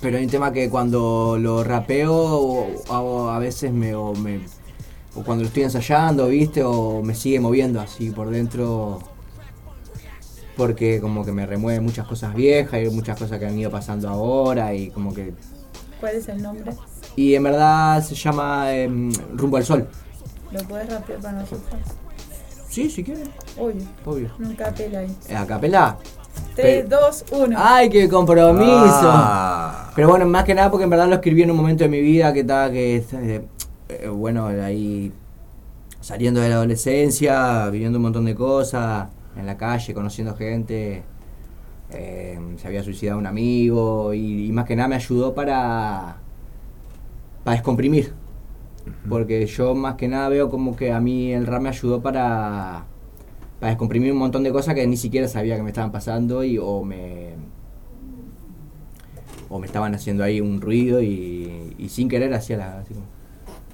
Speaker 5: Pero hay un tema que cuando lo rapeo o- hago a veces me o, me o cuando lo estoy ensayando, ¿viste? O me sigue moviendo así por dentro. Porque como que me remueve muchas cosas viejas y muchas cosas que han ido pasando ahora y como que...
Speaker 6: ¿Cuál es el nombre?
Speaker 5: Y en verdad se llama em, Rumbo al Sol.
Speaker 6: ¿Lo podés rapear para nosotros?
Speaker 5: Sí, si quieres.
Speaker 6: Obvio.
Speaker 5: Obvio.
Speaker 6: Nunca pela ahí.
Speaker 5: ¿A capela?
Speaker 6: 3, 2, 1.
Speaker 5: ¡Ay, qué compromiso!
Speaker 7: Ah.
Speaker 5: Pero bueno, más que nada porque en verdad lo escribí en un momento de mi vida que estaba que, eh, eh, bueno, ahí saliendo de la adolescencia, viviendo un montón de cosas, en la calle, conociendo gente, eh, se había suicidado un amigo y, y más que nada me ayudó para, para descomprimir. Porque yo más que nada veo como que a mí el rap me ayudó para, para descomprimir un montón de cosas que ni siquiera sabía que me estaban pasando y o me o me estaban haciendo ahí un ruido y, y sin querer hacía la así como,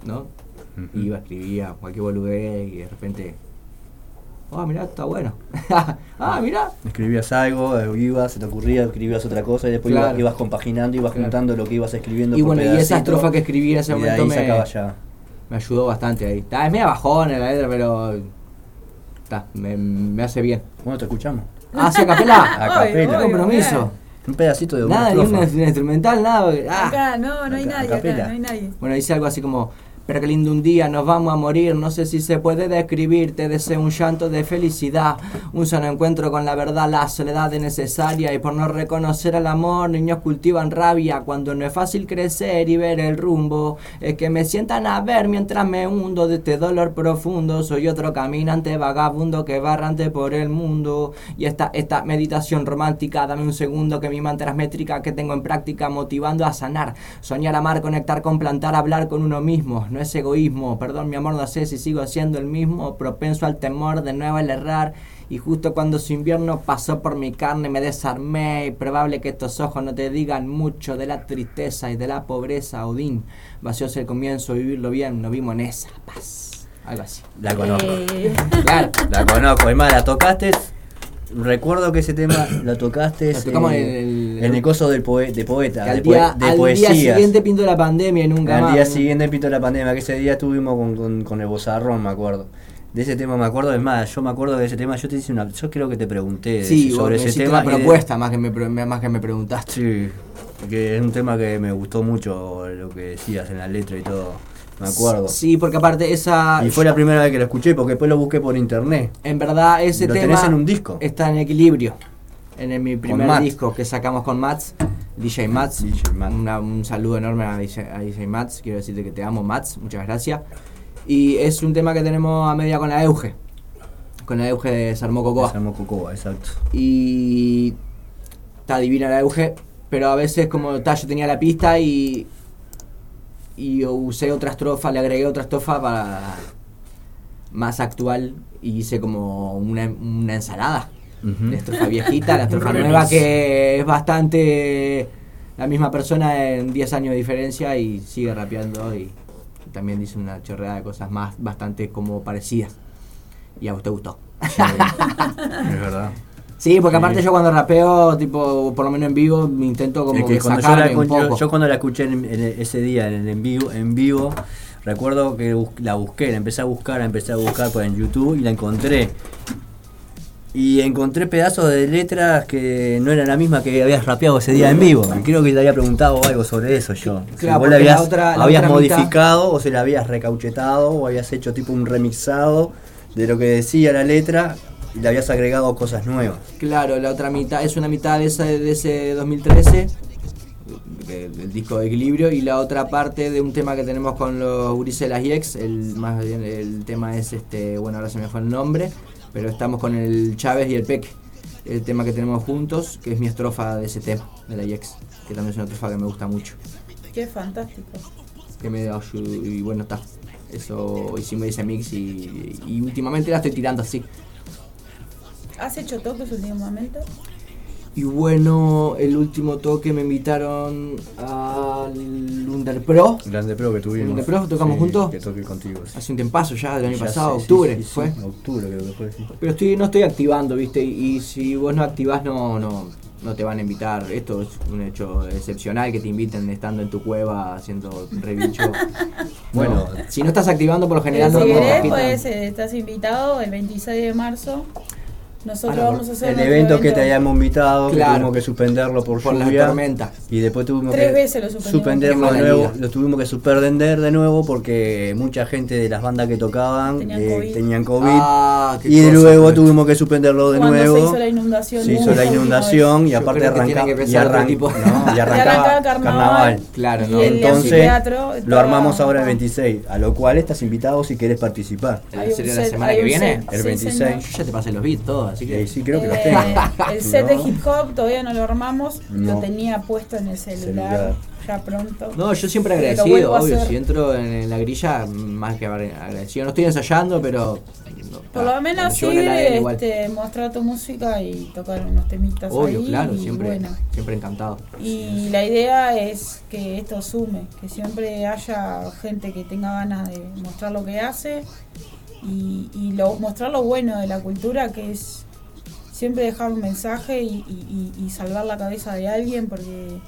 Speaker 5: ¿no? Iba, escribía cualquier boludez y de repente ah mirá, está bueno [LAUGHS] ah mirá
Speaker 7: Escribías algo, ibas, se te ocurría, escribías otra cosa y después
Speaker 5: Claro.
Speaker 7: ibas, ibas compaginando, ibas
Speaker 5: Claro.
Speaker 7: juntando lo que ibas escribiendo.
Speaker 5: y
Speaker 7: por
Speaker 5: bueno y esa estrofa que escribí en ese momento
Speaker 7: ahí
Speaker 5: me,
Speaker 7: sacaba ya.
Speaker 5: me ayudó bastante ahí está, es media bajón en la letra pero está, me, me hace bien
Speaker 7: bueno te escuchamos
Speaker 5: ah ¿sí, a capela [LAUGHS]
Speaker 7: A capela.
Speaker 5: Qué compromiso
Speaker 7: Un pedacito de una
Speaker 5: nada ni una, una instrumental nada ah.
Speaker 6: Acá, no, no hay nadie, acá,
Speaker 7: capela.
Speaker 6: no hay nadie.
Speaker 5: Bueno, dice algo así como, pero qué lindo un día, nos vamos a morir, no sé si se puede describir, te deseo un llanto de felicidad, un sano encuentro con la verdad, la soledad es necesaria. Y por no reconocer al amor, niños cultivan rabia. Cuando no es fácil crecer y ver el rumbo, es que me sientan a ver mientras me hundo de este dolor profundo, soy otro caminante vagabundo que va errante por el mundo. Y esta, esta meditación romántica, dame un segundo que mi mantra métrica que tengo en práctica motivando a sanar, soñar, amar, conectar con plantar, hablar con uno mismo, no es egoísmo, perdón mi amor, no sé si sigo siendo el mismo, propenso al temor, de nuevo al errar. Y justo cuando su invierno pasó por mi carne me desarmé y probable que estos ojos no te digan mucho de la tristeza y de la pobreza, Odín. Vacíos el comienzo, vivirlo bien, nos vimos en esa paz. Algo así.
Speaker 7: La conozco.
Speaker 6: Eh,
Speaker 5: Claro.
Speaker 7: La conozco. Es más, la tocaste. Recuerdo que ese tema [COUGHS] lo tocaste
Speaker 5: tocamos
Speaker 7: en,
Speaker 5: el-
Speaker 7: en el coso del poe- de poeta,
Speaker 5: al
Speaker 7: de,
Speaker 5: día,
Speaker 7: de
Speaker 5: al día siguiente pintó la pandemia y nunca
Speaker 7: Al
Speaker 5: más.
Speaker 7: día siguiente pintó la pandemia, que ese día estuvimos con, con, con el bozarrón, me acuerdo. De ese tema me acuerdo, es más, yo me acuerdo de ese tema, yo te hice una, yo creo que te pregunté
Speaker 5: Sí,
Speaker 7: sobre ese tema.
Speaker 5: una
Speaker 7: de-
Speaker 5: propuesta más que, me, más que me preguntaste.
Speaker 7: Sí, que es un tema que me gustó mucho lo que decías en la letra y todo, me acuerdo.
Speaker 5: Sí, porque aparte esa...
Speaker 7: Y fue la primera vez que lo escuché, porque después lo busqué por internet.
Speaker 5: En verdad ese
Speaker 7: Lo
Speaker 5: tema
Speaker 7: tenés en un disco.
Speaker 5: está en equilibrio. En el- mi primer
Speaker 7: Mats.
Speaker 5: disco que sacamos con Mats, DJ Mats. Una- un saludo enorme a DJ, a DJ Mats. Quiero decirte que te amo, Mats. Muchas gracias. Y es un tema que tenemos a media con la Euge. Con la Euge de Sarmo Cocoa.
Speaker 7: Sarmo Cocoa, exacto.
Speaker 5: Y está divina la Euge, pero a veces como está, yo tenía la pista y y usé otra estrofa, le agregué otra estrofa para más actual y hice como una, una ensalada.
Speaker 7: Ujú.
Speaker 5: La estrofa viejita, la estrofa [LAUGHS] nueva que es bastante la misma persona en 10 años de diferencia y sigue rapeando y también dice una chorreada de cosas más bastante como parecidas. Y a usted gustó. [LAUGHS]
Speaker 7: Es verdad.
Speaker 5: Sí, porque aparte yo cuando rapeo, tipo, por lo menos en vivo, me intento como
Speaker 7: que
Speaker 5: que
Speaker 7: cuando yo, la,
Speaker 5: un poco.
Speaker 7: yo cuando la escuché en, en ese día en en vivo, en vivo, recuerdo que la busqué, la empecé a buscar, la empecé a buscar por en YouTube y la encontré. Y encontré pedazos de letras que no eran la misma que habías rapeado ese día en vivo. Creo que te había preguntado algo sobre eso yo. Si
Speaker 5: Claro,
Speaker 7: vos la habías,
Speaker 5: otra- la
Speaker 7: habías
Speaker 5: mitad-
Speaker 7: modificado o se la habías recauchetado o habías hecho tipo un remixado de lo que decía la letra y le habías agregado cosas nuevas.
Speaker 5: Claro, la otra mitad es una mitad de ese, de ese 2013, que- el disco de equilibrio, y la otra parte de un tema que tenemos con los de las IEX, el, más bien el tema es este, bueno ahora se me fue el nombre, pero estamos con el Chávez y el Peque, el tema que tenemos juntos, que es mi estrofa de ese tema, de la IEX, que también es una estrofa que me gusta mucho.
Speaker 6: Qué fantástico.
Speaker 5: que me y bueno está eso hicimos ese mix y, y últimamente la estoy tirando así
Speaker 6: ¿Has hecho toques últimamente?
Speaker 5: y bueno el último toque me invitaron al Underpro
Speaker 7: Grande Pro que tuvimos.
Speaker 5: Underpro tocamos
Speaker 7: Sí,
Speaker 5: juntos
Speaker 7: Que toque contigo. sí.
Speaker 5: hace un tempazo ya del año
Speaker 7: Ya
Speaker 5: pasado
Speaker 7: sé,
Speaker 5: octubre
Speaker 7: sí, sí,
Speaker 5: fue
Speaker 7: Octubre creo que fue, sí.
Speaker 5: pero estoy no estoy activando viste y, y si vos no activás no no no te van a invitar esto es un hecho excepcional que te inviten estando en tu cueva haciendo rebicho [LAUGHS]
Speaker 7: Bueno.
Speaker 5: No, si no estás activando por lo general
Speaker 6: si
Speaker 5: no, no
Speaker 6: querés, pues, eh, estás invitado el 26 de marzo. Nosotros
Speaker 5: no,
Speaker 6: vamos a hacer
Speaker 7: El evento que te habíamos invitado, que tuvimos que suspenderlo por,
Speaker 5: Por
Speaker 7: lluvia,
Speaker 5: tormenta.
Speaker 7: Y después tuvimos
Speaker 6: Tres
Speaker 7: que
Speaker 6: veces lo suspendimos.
Speaker 7: suspenderlo de nuevo. Lo tuvimos que suspender de nuevo porque mucha gente de las bandas que tocaban
Speaker 6: Tenían
Speaker 7: eh,
Speaker 6: COVID.
Speaker 7: tenían COVID.
Speaker 5: Ah,
Speaker 7: y
Speaker 5: cosa,
Speaker 7: luego tuvimos que suspenderlo de
Speaker 6: Cuando
Speaker 7: nuevo.
Speaker 6: se hizo la inundación.
Speaker 7: Se hizo la inundación y aparte
Speaker 5: creo que
Speaker 7: arranca,
Speaker 5: tiene que
Speaker 7: y, arran- no, y [LAUGHS]
Speaker 6: arrancaba
Speaker 7: arrancaba
Speaker 6: carnaval.
Speaker 7: carnaval.
Speaker 5: Claro,
Speaker 6: Y
Speaker 5: ¿no?
Speaker 7: Entonces lo armamos ahora el 26, a lo cual estás invitado si querés participar.
Speaker 5: ¿Sería la semana que viene?
Speaker 7: El
Speaker 6: sí,
Speaker 7: 26.
Speaker 6: señor.
Speaker 5: Yo ya te pasé los beats todos, así que.
Speaker 7: Sí, creo que los
Speaker 6: Eh,
Speaker 7: tengo.
Speaker 6: el set de hip hop todavía no lo armamos, lo tenía puesto en el celular,
Speaker 7: Celular.
Speaker 6: ya pronto.
Speaker 5: No, yo siempre agradecido, obvio.
Speaker 6: hacer.
Speaker 5: Si entro en, la grilla, más que agradecido. No estoy ensayando, pero.
Speaker 6: Por lo menos sí, este, mostrar tu música y tocar unos temitas
Speaker 5: Obvio,
Speaker 6: ahí.
Speaker 5: claro, siempre,
Speaker 6: bueno.
Speaker 5: siempre encantado.
Speaker 6: Y la idea es que esto sume, que siempre haya gente que tenga ganas de mostrar lo que hace y, lo, mostrar lo bueno de la cultura, que es siempre dejar un mensaje y, salvar la cabeza de alguien, porque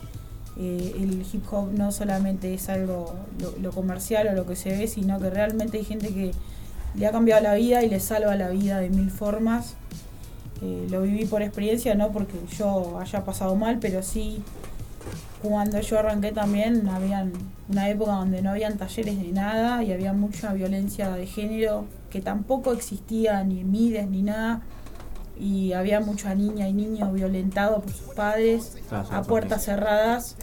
Speaker 6: eh, el hip hop no solamente es algo lo, lo comercial o lo que se ve, sino que realmente hay gente que le ha cambiado la vida y le salva la vida de mil formas. Eh, lo viví por experiencia, no porque yo haya pasado mal, pero sí cuando yo arranqué también habían una época donde no habían talleres de nada y había mucha violencia de género que tampoco existía ni Mides ni nada y había mucha niña y niño violentado por sus padres
Speaker 5: Claro,
Speaker 6: a puertas cerradas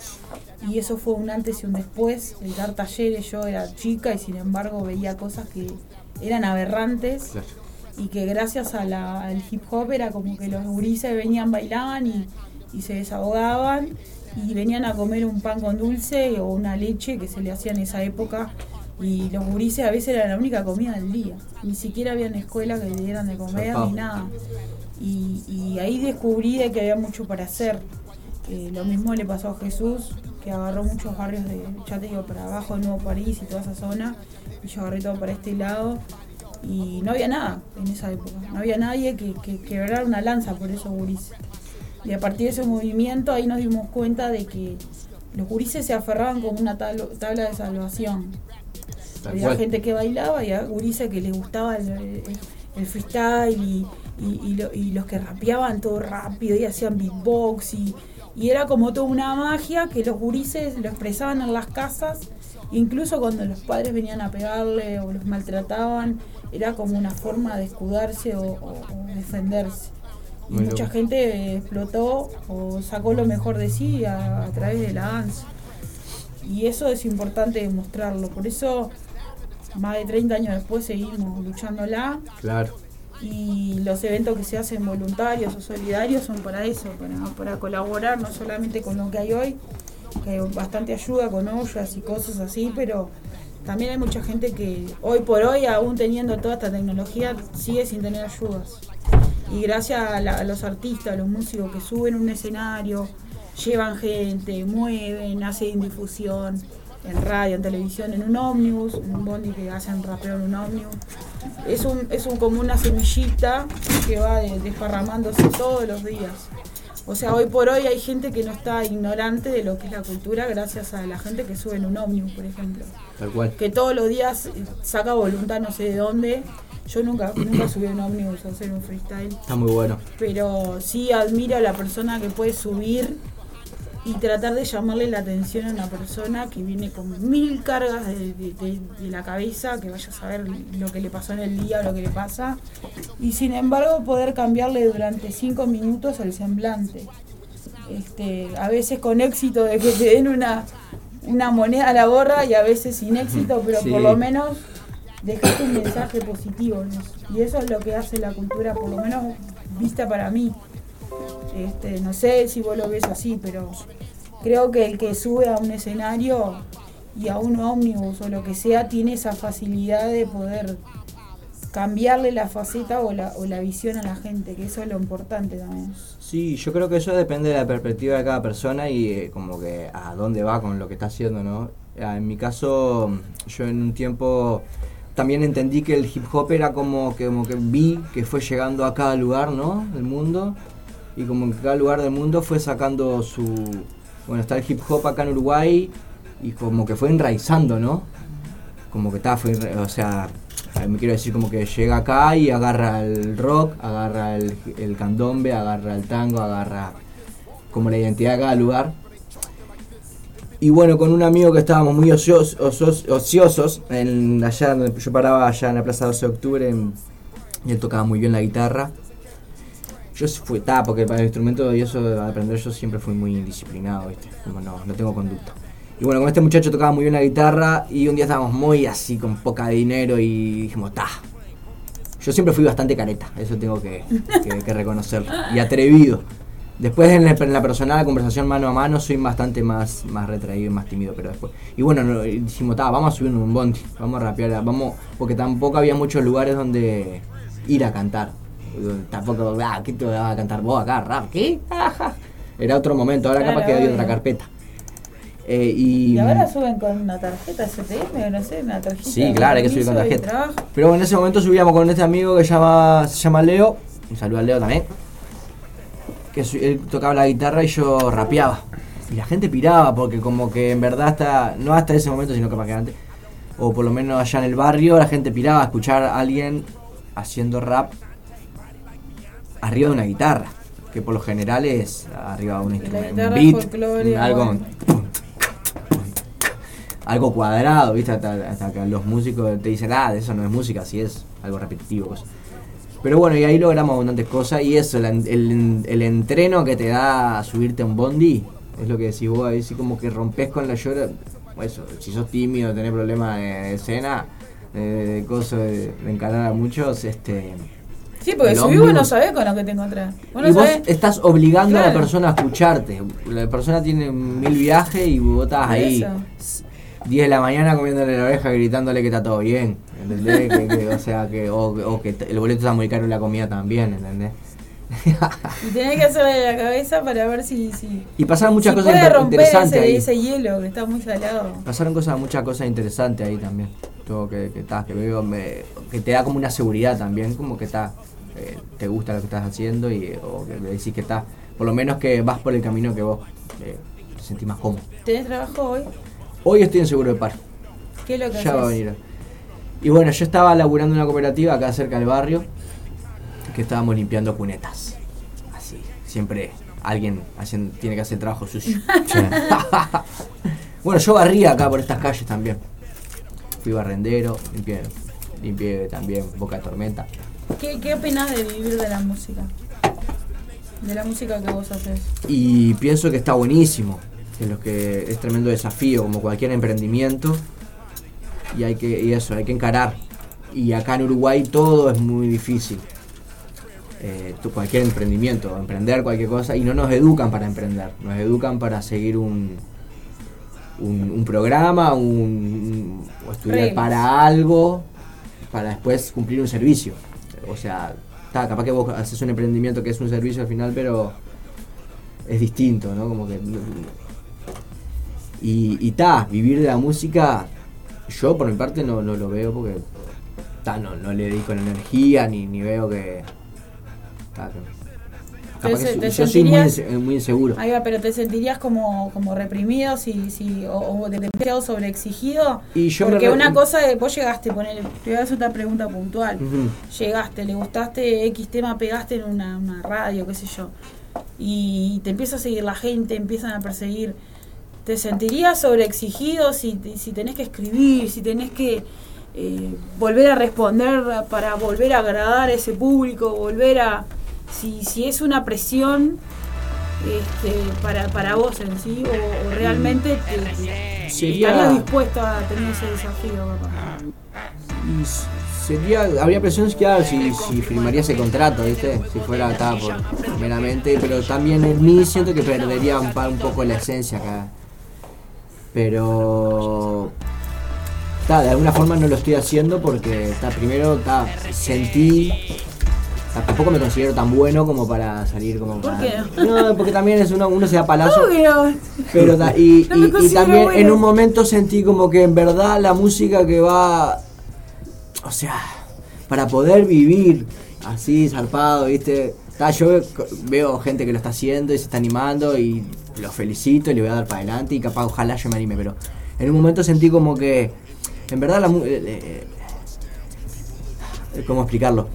Speaker 6: y eso fue un antes y un después el dar talleres yo era chica y sin embargo veía cosas que eran aberrantes
Speaker 5: Claro.
Speaker 6: y que gracias a la- al hip hop era como que los gurises venían, bailaban y, y se desahogaban y venían a comer un pan con dulce o una leche que se le hacía en esa época y los gurises a veces era la única comida del día, ni siquiera había en escuela que le dieran de comer ni nada. Y, y ahí descubrí de que había mucho para hacer. Eh, lo mismo le pasó a Jesús, que agarró muchos barrios de, ya te digo, para abajo de Nuevo París y toda esa zona, y yo agarré todo para este lado y no había nada en esa época. No había nadie que, que quebrara una lanza por esos gurises. Y a partir de ese movimiento ahí nos dimos cuenta de que los gurises se aferraban como una tabla de salvación. Había
Speaker 5: cual.
Speaker 6: gente que bailaba y había gurises que les gustaba el, el- el freestyle y, y- y lo- y los que rapeaban todo rápido y hacían beatbox y, y era como toda una magia que los gurises lo expresaban en las casas, incluso cuando los padres venían a pegarle o los maltrataban, era como una forma de escudarse o, o- o defenderse. Y
Speaker 5: Muy
Speaker 6: mucha
Speaker 5: loco.
Speaker 6: gente explotó o sacó lo mejor de sí a, a través de la danza. Y eso es importante demostrarlo. Por eso, más de 30 años después, seguimos luchándola.
Speaker 5: Claro.
Speaker 6: Y los eventos que se hacen voluntarios o solidarios son para eso, para, para colaborar no solamente con lo que hay hoy, que hay bastante ayuda con ollas y cosas así, pero también hay mucha gente que hoy por hoy, aún teniendo toda esta tecnología, sigue sin tener ayudas. Y gracias a, la- a los artistas, a los músicos que suben un escenario, llevan gente, mueven, hacen difusión en radio, en televisión, en un ómnibus, en un bondi que hacen rapeo en un ómnibus. Es, un, es un, como una semillita que va de- desparramándose todos los días. O sea, hoy por hoy hay gente que no está ignorante de lo que es la cultura gracias a la gente que sube en un ómnibus, por ejemplo.
Speaker 5: Tal cual.
Speaker 6: Que todos los días saca voluntad no sé de dónde. Yo nunca, nunca subí un ómnibus a hacer un freestyle
Speaker 5: Está muy bueno.
Speaker 6: pero sí admiro a la persona que puede subir y tratar de llamarle la atención a una persona que viene con mil cargas de, de- de- de la cabeza, que vaya a saber lo que le pasó en el día o lo que le pasa, y sin embargo poder cambiarle durante cinco minutos el semblante. Este, a veces con éxito de que te den una, una moneda a la gorra y a veces sin éxito, pero
Speaker 5: Sí.
Speaker 6: por lo menos dejaste un mensaje positivo. ¿no? Y eso es lo que hace la cultura, por lo menos vista para mí. Este, no sé si vos lo ves así, pero creo que el que sube a un escenario y a un ómnibus o lo que sea tiene esa facilidad de poder cambiarle la faceta o la, o la visión a la gente, que eso es lo importante también.
Speaker 5: Sí, yo creo que eso depende de la perspectiva de cada persona y eh, como que a dónde va con lo que está haciendo, ¿no? Ah, En mi caso, yo en un tiempo también entendí que el hip hop era como que, como que vi que fue llegando a cada lugar, ¿no? Del mundo y como que cada lugar del mundo fue sacando su... Bueno, está el hip hop acá en Uruguay y como que fue enraizando, ¿no? Como que está, fue, o sea, eh, me quiero decir como que llega acá y agarra el rock, agarra el, el candombe, agarra el tango, agarra como la identidad de cada lugar. Y bueno, con un amigo que estábamos muy ocios- ocios- ociosos, en, allá donde yo paraba allá en la Plaza 12 de Octubre, en- y él tocaba muy bien la guitarra. Yo fui, ta, porque para el instrumento y eso de aprender yo siempre fui muy indisciplinado, ¿viste? Como no, no tengo conducta. Y bueno, con este muchacho tocaba muy bien la guitarra y un día estábamos muy así, con poca dinero y dijimos, ta. Yo siempre fui bastante careta, eso tengo que, que- reconocerlo. Y atrevido. Después en la, personal, la conversación mano a mano, soy bastante más, más retraído y más tímido, pero después. Y bueno, dijimos, ta, vamos a subir un bondi, vamos a rapear, vamos, porque tampoco había muchos lugares donde ir a cantar. Tampoco, ah, ¿qué te vas a cantar vos acá? ¿Rap? ¿Qué? [LAUGHS] Era otro momento, ahora
Speaker 6: Claro,
Speaker 5: capaz que hay otra carpeta. Eh, y,
Speaker 6: Y ahora suben con una tarjeta STM, no sé, una tarjeta.
Speaker 5: Sí, claro, hay que subir con tarjeta. Pero bueno, en ese momento subíamos con este amigo que llama, se llama Leo. Un saludo a Leo también. Que él tocaba la guitarra y yo rapeaba. Y la gente piraba porque como que en verdad hasta, no hasta ese momento, sino capaz que antes, o por lo menos allá en el barrio, la gente piraba a escuchar a alguien haciendo rap arriba de una guitarra. Que por lo general es arriba de un instrumento, un beat, algo,
Speaker 6: bueno.
Speaker 5: algo cuadrado, ¿viste? Hasta, hasta que los músicos te dicen, ah, eso no es música, así es, algo repetitivo. Pero bueno, y ahí logramos abundantes cosas y eso, el, el, el entreno que te da a subirte a un bondi, es lo que decís vos, ahí sí como que rompes con la llora. Eso, si sos tímido, tenés problemas de, de escena, de, de cosas, de, de encarar a muchos, este...
Speaker 6: Sí, porque subí vos no sabés con lo que te encontrás. Vos no
Speaker 5: y vos
Speaker 6: sabés-
Speaker 5: estás obligando a la persona a escucharte. La persona tiene mil viajes y vos estás ahí.
Speaker 6: eso.
Speaker 5: 10 de la mañana comiéndole la oreja gritándole que está todo bien. ¿Entendés? [LAUGHS] que, que- o sea, que, o, o que el boleto está muy caro y la comida también, ¿entendés?
Speaker 6: Y tenés que hacerle la cabeza para ver si. si
Speaker 5: Y pasaron muchas
Speaker 6: si
Speaker 5: cosas
Speaker 6: puede
Speaker 5: inter-
Speaker 6: romper
Speaker 5: interesantes
Speaker 6: ese,
Speaker 5: ahí.
Speaker 6: ese hielo que está muy salado.
Speaker 5: Pasaron cosas, muchas cosas interesantes ahí también. Todo que, que, que veo, me- que te da como una seguridad también, como que está, eh, te gusta lo que estás haciendo y o que le decís que está, por lo menos que vas por el camino que vos eh, te sentís más cómodo.
Speaker 6: ¿Tenés trabajo hoy?
Speaker 5: Hoy estoy en seguro de paro.
Speaker 6: ¿Qué es lo que
Speaker 5: Ya va a venir. Y bueno, yo estaba laburando en una cooperativa acá cerca del barrio, que estábamos limpiando cunetas. Así, siempre alguien haciendo, tiene que hacer trabajo sucio. [LAUGHS] [LAUGHS] bueno, yo barría acá por estas calles también. Fui barrendero, limpié, limpié también Boca de Tormenta.
Speaker 6: ¿Qué, ¿Qué opinás de vivir de la música? De la música que vos haces.
Speaker 5: Y pienso que está buenísimo, que lo que es tremendo desafío, como cualquier emprendimiento. Y hay que, y eso, hay que encarar. Y acá en Uruguay todo es muy difícil. Eh, tú- cualquier emprendimiento, emprender cualquier cosa, y no nos educan para emprender, nos educan para seguir un, un, un programa, un, un- o estudiar para algo, para después cumplir un servicio. O sea, está, capaz que vos haces un emprendimiento que es un servicio al final, pero es distinto, ¿no? Como que. Y, y ta, vivir de la música, yo por mi parte no, no lo veo porque ta, no, no le dedico la energía ni, ni veo que. ta, que-
Speaker 6: Te- te
Speaker 5: yo soy muy, muy inseguro.
Speaker 6: Ahí va, pero te sentirías como, como reprimido si, si, o, o demasiado sobreexigido.
Speaker 5: Y yo me
Speaker 6: Porque una cosa de vos llegaste, poner, te voy a hacer una pregunta puntual. Llegaste, le gustaste X tema, pegaste en una, una radio, qué sé yo. Y te empieza a seguir la gente, empiezan a perseguir. ¿Te sentirías sobreexigido si, si tenés que escribir, si tenés que eh, volver a responder para volver a agradar a ese público, volver a... Si, si es una presión este, para, para vos en sí, o, o realmente te, te-
Speaker 5: Sería-
Speaker 6: estarías dispuesto a tener ese desafío, papá.
Speaker 5: Y s- sería, habría presión claro, si, si firmaría ese contrato, ¿viste? Si fuera acá por meramente, pero también en mí siento que perdería un, poco la esencia acá. Pero ta, de alguna forma no lo estoy haciendo porque ta, primero ta, sentí ta, tampoco me considero tan bueno como para salir como
Speaker 6: ¿Por
Speaker 5: para-
Speaker 6: qué?
Speaker 5: No, porque también es uno, uno se da palazo.
Speaker 6: Obvio.
Speaker 5: Pero ta- y,
Speaker 6: No
Speaker 5: y- y también
Speaker 6: bueno.
Speaker 5: en un momento sentí como que en verdad la música que va, o sea, para poder vivir así, zarpado, ¿viste? Ta, yo veo, gente que lo está haciendo y se está animando y los felicito y le voy a dar para adelante y capaz ojalá yo me anime, pero en un momento sentí como que en verdad la eh, eh, eh, ¿Cómo explicarlo?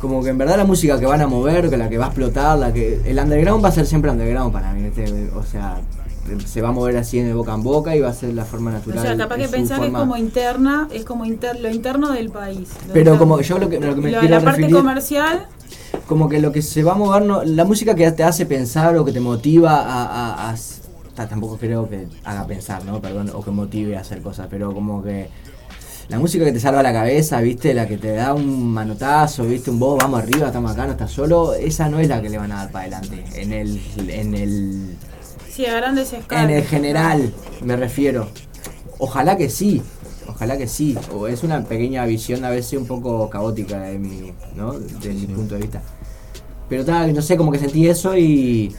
Speaker 5: Como que en verdad la música que van a mover, que la que va a explotar, la que. El underground va a ser siempre underground para mí. ¿viste? O sea, se va a mover así de boca en boca y va a ser la forma
Speaker 6: O
Speaker 5: natural.
Speaker 6: sea, capaz
Speaker 5: en
Speaker 6: que pensás que es
Speaker 5: forma.
Speaker 6: como interna, es como inter, lo interno del país.
Speaker 5: Pero
Speaker 6: interno.
Speaker 5: como yo lo que, lo que me
Speaker 6: Lo-
Speaker 5: quiero
Speaker 6: la parte comercial,
Speaker 5: como que lo que se va a mover, no, la música que te hace pensar o que te motiva a, a- a- ta- tampoco creo que haga pensar, ¿no? Perdón, o que motive a hacer cosas, pero como que la música que te salva la cabeza, ¿viste? La que te da un manotazo, ¿viste? Un vos, vamos arriba, estamos acá, no estás solo, esa no es la que le van a dar para adelante. En el, en el,
Speaker 6: sí, a grandes escalas.
Speaker 5: en el general, me refiero. Ojalá que sí, ojalá que sí. O es una pequeña visión a veces un poco caótica de mi, ¿no? de mi punto de vista. Pero tal, no sé, como que sentí eso y,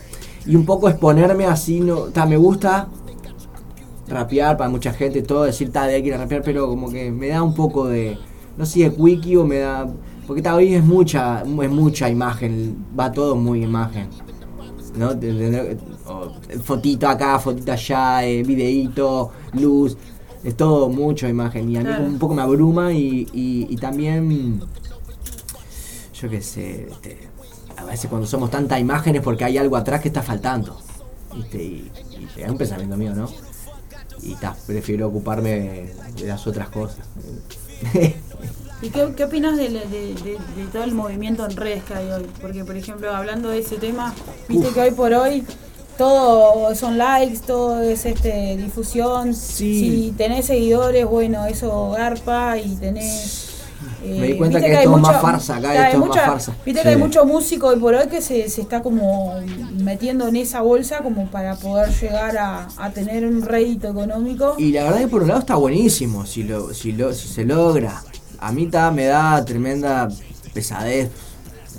Speaker 5: y un poco exponerme así, no, ta, me gusta rapear para mucha gente, todo, decir tal, hay que ir a rapear, pero como que me da un poco de, no sé si es wiki o me da, porque tal, hoy es mucha, es mucha imagen, va todo muy imagen. ¿no? De- de- de- fotito acá, fotito allá, eh, videíto, luz, es todo mucho imagen y a mí
Speaker 6: Claro.
Speaker 5: un poco me abruma y, y- y también, yo qué sé, este, a veces cuando somos tantas imágenes porque hay algo atrás que está faltando, ¿viste? Y, y es un pensamiento mío, ¿no? Y ta, prefiero ocuparme de, las otras cosas.
Speaker 6: ¿Y qué, qué opinas de, de- de- de todo el movimiento en redes que hay hoy? Porque, por ejemplo, hablando de ese tema, viste que hoy por hoy todo son likes, todo es este difusión. Si tenés seguidores, bueno, eso garpa y tenés. Eh,
Speaker 5: Me di cuenta que
Speaker 6: hay
Speaker 5: esto es más farsa, acá
Speaker 6: claro,
Speaker 5: esto es más farsa.
Speaker 6: Viste que hay mucho músico hoy por hoy que se, se está como metiendo en esa bolsa como para poder llegar a, a tener un rédito económico.
Speaker 5: Y la verdad que por un lado está buenísimo, si lo, si lo, si se logra. A mí ta, me da tremenda pesadez.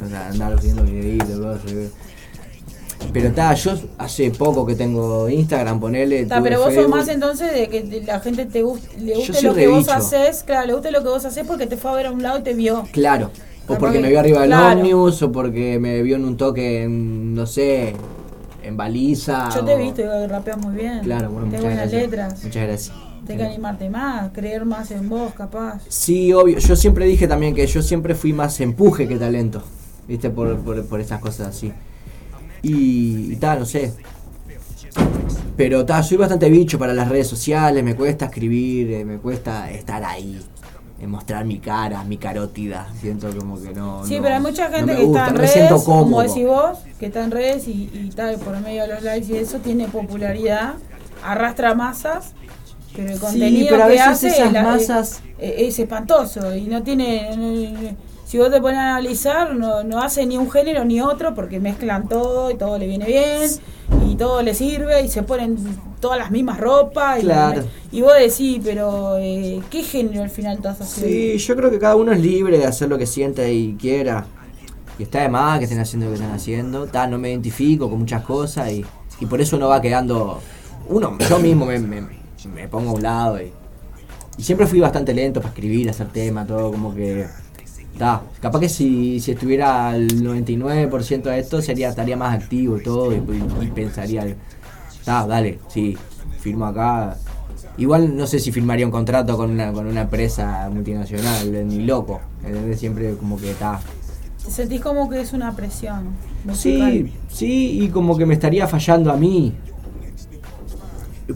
Speaker 5: O sea, andar viendo videitos, cosas. Pero está, yo hace poco que tengo Instagram, ponele.
Speaker 6: Ta, pero vos sos más entonces de que la gente te guste, le guste lo que vos haces, claro, le guste lo que vos haces porque te fue a ver a un lado y te vio.
Speaker 5: Claro. O
Speaker 6: Capaz
Speaker 5: porque
Speaker 6: que-
Speaker 5: me vio arriba del
Speaker 6: claro.
Speaker 5: ómnibus, o porque me vio en un toque, en, no sé, en baliza.
Speaker 6: Yo te he
Speaker 5: o-
Speaker 6: visto rapeas muy bien.
Speaker 5: Ah, Claro, bueno,
Speaker 6: Tienes
Speaker 5: muchas
Speaker 6: buenas
Speaker 5: gracias.
Speaker 6: letras.
Speaker 5: Muchas gracias.
Speaker 6: Tienes que animarte más, creer más en vos, capaz.
Speaker 5: Sí, obvio. Yo siempre dije también que yo siempre fui más empuje que talento. ¿Viste? Por, por, por esas cosas así. Y, y tal, no sé. Pero tal, soy bastante bicho para las redes sociales. Me cuesta escribir, eh, me cuesta estar ahí. eh, mostrar mi cara, mi carótida. Siento como que no.
Speaker 6: Sí,
Speaker 5: no-
Speaker 6: pero hay mucha gente que
Speaker 5: gusta,
Speaker 6: está en redes, como decís vos, que está en redes y, y tal, por medio de los likes y eso tiene popularidad, arrastra masas, pero el
Speaker 5: Sí,
Speaker 6: contenido
Speaker 5: pero a
Speaker 6: que hace
Speaker 5: esas
Speaker 6: la-
Speaker 5: masas-
Speaker 6: eh, es espantoso y no tiene... si vos te pones a analizar, no, no hace ni un género ni otro porque mezclan todo y todo le viene bien y todo le sirve y se ponen todas las mismas ropas. Y,
Speaker 5: Claro.
Speaker 6: y vos decís, pero eh, ¿qué género al final estás haciendo?
Speaker 5: Sí, yo creo que cada uno es libre de hacer lo que siente y quiera. Y está de más que estén haciendo lo que están haciendo. Ta, no me identifico con muchas cosas y, y por eso uno va quedando. Uno, yo mismo me, me- me pongo a un lado y, y siempre fui bastante lento para escribir, hacer tema, todo como que. Capaz que si, si estuviera al 99% de esto sería estaría más activo y todo y, y- y pensaría, ta, dale, sí, firmo acá. Igual no sé si firmaría un contrato con una, con una empresa multinacional, ni loco. ¿entendés? Siempre como que está.
Speaker 6: Sentís como que es una presión. musical.
Speaker 5: Sí, sí, y como que me estaría fallando a mí.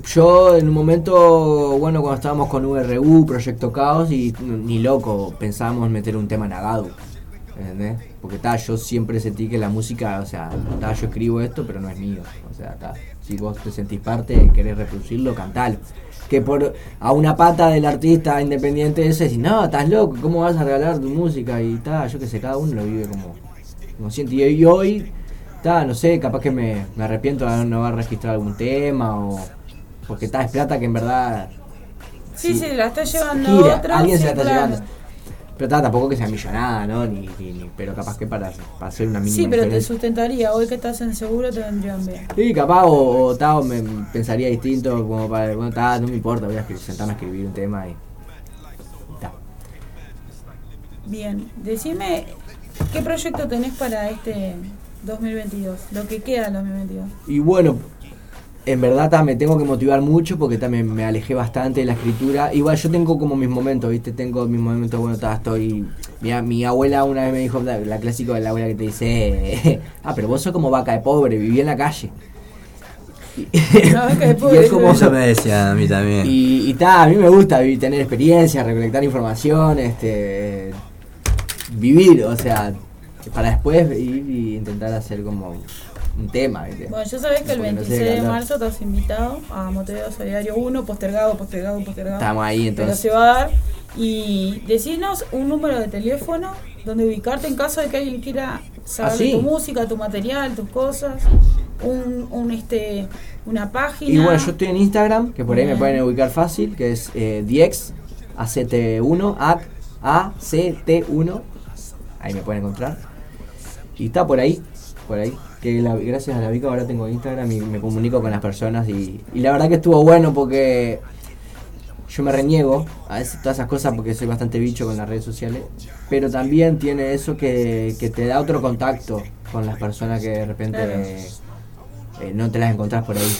Speaker 5: Yo en un momento, bueno, cuando estábamos con URU, Proyecto Caos, y ni loco pensábamos en meter un tema en Agadu. ¿Entendés? Porque ta, yo siempre sentí que la música, o sea, ta, yo escribo esto, pero no es mío. O sea, ta, si vos te sentís parte, querés reproducirlo, cantalo. Que por a una pata del artista independiente ese, decís, no, estás loco, ¿cómo vas a regalar tu música? Y ta, yo qué sé, cada uno lo vive como, como siente. Y, y hoy, ta, no sé, capaz que me, me arrepiento de no haber registrado algún tema o. Porque ta, es plata que en verdad.
Speaker 6: Sí, sí, la está llevando
Speaker 5: gira,
Speaker 6: otro.
Speaker 5: alguien se la está
Speaker 6: claro.
Speaker 5: llevando. Pero ta, tampoco que sea millonada, ¿no? Ni, ni- ni- pero capaz que para, para hacer una mínima
Speaker 6: Sí, pero te sustentaría. Hoy que estás en seguro te vendrían bien.
Speaker 5: Sí, capaz, o, o me pensaría distinto, como para, bueno, ta, no me importa, voy a sentarme a escribir un tema y.
Speaker 6: Bien, decime qué proyecto tenés para este 2022, lo que queda del 2022.
Speaker 5: Y bueno, en verdad ta, me tengo que motivar mucho porque también me alejé bastante de la escritura. Igual yo tengo como mis momentos, ¿viste? Tengo mis momentos, bueno, ta, estoy... Mi, mi abuela una vez me dijo, la, la clásica de la abuela que te dice, [LAUGHS] ah, pero vos sos como vaca de pobre, viví en la calle. [LAUGHS] Y es como-
Speaker 7: Eso me decía a mí también.
Speaker 5: Y, y ta, a mí me gusta vi- tener experiencia, recolectar información, este, vivir, o sea, para después ir y intentar hacer como un tema, ¿viste?
Speaker 6: Bueno, yo sabés que el
Speaker 5: Porque no sé
Speaker 6: 26 de marzo estás invitado a Montevideo Solidario 1, postergado, postergado, postergado.
Speaker 5: Estamos ahí,
Speaker 6: Pero
Speaker 5: entonces.
Speaker 6: se va a dar. Y decinos un número de teléfono donde ubicarte en caso de que alguien quiera saber
Speaker 5: ¿Ah, sí?
Speaker 6: tu música, tu material, tus cosas. Un, un este una página.
Speaker 5: Y bueno, yo estoy en Instagram, que por ahí me pueden ubicar fácil, que es eh, Diex, ACT1, AC, ACT1, ahí me pueden encontrar. Y está por ahí, por ahí. Que la- gracias a la Vica ahora tengo Instagram y me comunico con las personas y, y la verdad que estuvo bueno porque yo me reniego a ese- todas esas cosas porque soy bastante bicho con las redes sociales, pero también tiene eso que, que te da otro contacto con las personas que de repente eh, eh, no te las encontrás por ahí.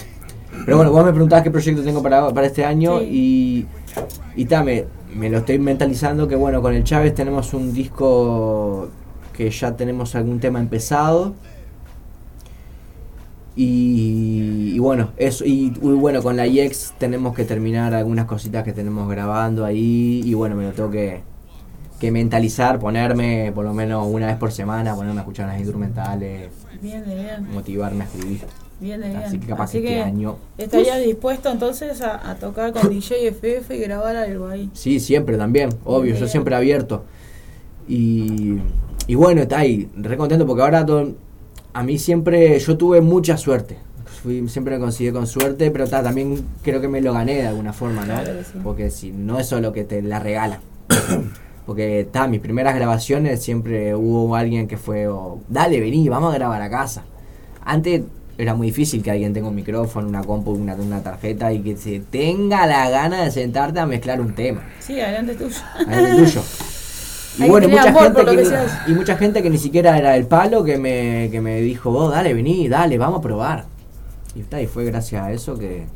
Speaker 5: Pero bueno, vos me preguntabas qué proyecto tengo para, para este año y, y ta, me, me lo estoy mentalizando que bueno, con el Chávez tenemos un disco que ya tenemos algún tema empezado. Y, y bueno, eso, y, y bueno, con la IEX tenemos que terminar algunas cositas que tenemos grabando ahí. Y bueno, me lo tengo que, que mentalizar, ponerme por lo menos una vez por semana, ponerme a escuchar las instrumentales,
Speaker 6: Bien, bien.
Speaker 5: motivarme a escribir.
Speaker 6: Bien, bien.
Speaker 5: Así que capaz
Speaker 6: Así
Speaker 5: que este año.
Speaker 6: ¿Estarías dispuesto entonces a, a tocar con DJ FF y grabar algo ahí?
Speaker 5: Sí, siempre también, obvio, yo siempre abierto. Y, y bueno, está ahí, re contento porque ahora todo- a mí siempre, yo tuve mucha suerte. Fui, siempre me consideré con suerte, pero ta, también creo que me lo gané de alguna forma, ¿no?
Speaker 6: Claro que sí.
Speaker 5: Porque si no es solo que te la regalan. [COUGHS] Porque está, mis primeras grabaciones siempre hubo alguien que fue, o, dale, vení, vamos a grabar a casa. Antes era muy difícil que alguien tenga un micrófono, una compu, una, una tarjeta y que se tenga la gana de sentarte a mezclar un tema.
Speaker 6: Sí, adelante tuyo.
Speaker 5: Adelante tuyo. [LAUGHS] Y bueno, mucha
Speaker 6: amor
Speaker 5: gente, que, y mucha gente que ni siquiera era el palo que me, que me dijo, vos dale, vení, dale, vamos a probar. Y, está, y fue gracias a eso que,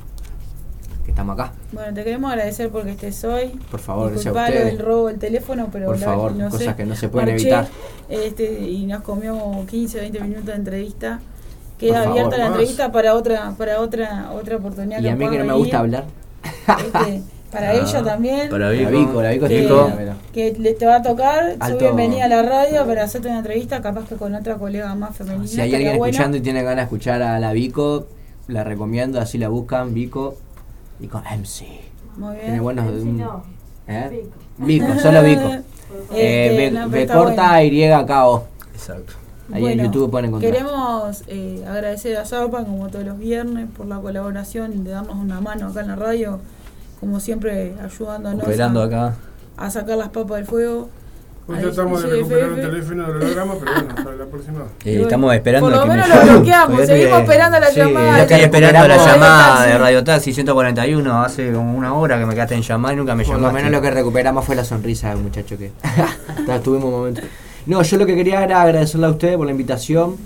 Speaker 5: que estamos acá.
Speaker 6: Bueno, te queremos agradecer porque estés hoy.
Speaker 5: Por favor, gracias a ustedes.
Speaker 6: del robo del teléfono, pero
Speaker 5: Por
Speaker 6: la
Speaker 5: favor, cosas
Speaker 6: sé,
Speaker 5: que no se pueden
Speaker 6: marché,
Speaker 5: evitar.
Speaker 6: Este, y nos comió 15, 20 minutos de entrevista.
Speaker 5: Por
Speaker 6: Queda
Speaker 5: favor,
Speaker 6: abierta la
Speaker 5: más.
Speaker 6: entrevista para otra para otra otra oportunidad.
Speaker 5: Y a mí que no
Speaker 6: puedan
Speaker 5: me gusta
Speaker 6: venir.
Speaker 5: hablar.
Speaker 6: Este, [LAUGHS] para
Speaker 7: Ah,
Speaker 6: ella también.
Speaker 7: para
Speaker 5: La
Speaker 7: Vico.
Speaker 5: Vico, la Vico
Speaker 6: que, le te va a tocar.
Speaker 5: Alto.
Speaker 6: bienvenida a la radio para hacerte una entrevista, capaz que con otra colega más femenina.
Speaker 5: Si hay alguien escuchando y tiene ganas de escuchar a la Vico, la recomiendo, así la buscan, Vico. Vico MC.
Speaker 6: Muy bien.
Speaker 5: Tiene buenos...
Speaker 6: MC
Speaker 5: un-
Speaker 6: no,
Speaker 5: ¿eh? Vico, solo Vico. [LAUGHS]
Speaker 6: Este,
Speaker 5: Eh, B,
Speaker 6: no,
Speaker 5: corta
Speaker 6: bueno.
Speaker 5: Y K O.
Speaker 7: Exacto.
Speaker 5: Ahí
Speaker 6: Bueno,
Speaker 5: en YouTube pueden encontrar.
Speaker 6: Queremos eh, agradecer a Zapa, como todos los viernes, por la colaboración, de darnos una mano acá en la radio, como siempre ayudándonos
Speaker 7: Operando
Speaker 6: a,
Speaker 7: acá.
Speaker 6: a sacar las papas del fuego.
Speaker 4: Hoy tratamos de recuperar el teléfono del holograma, pero bueno, [LAUGHS] para la próxima.
Speaker 7: Eh, estamos esperando
Speaker 6: Por lo menos
Speaker 7: me
Speaker 6: lo bloqueamos, seguimos esperando la
Speaker 7: sí,
Speaker 6: llamada
Speaker 7: estoy esperando la llamada de
Speaker 6: taxi.
Speaker 7: Radio Taxi 141 hace como una hora que me quedaste en llamar y nunca me
Speaker 5: Por
Speaker 7: llamaste.
Speaker 5: lo menos lo que recuperamos fue la sonrisa del muchacho que [LAUGHS] tuvimos un momento. No, yo lo que quería era agradecerle a ustedes por la invitación,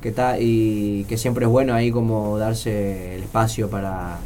Speaker 5: que está y que siempre es bueno ahí como darse el espacio para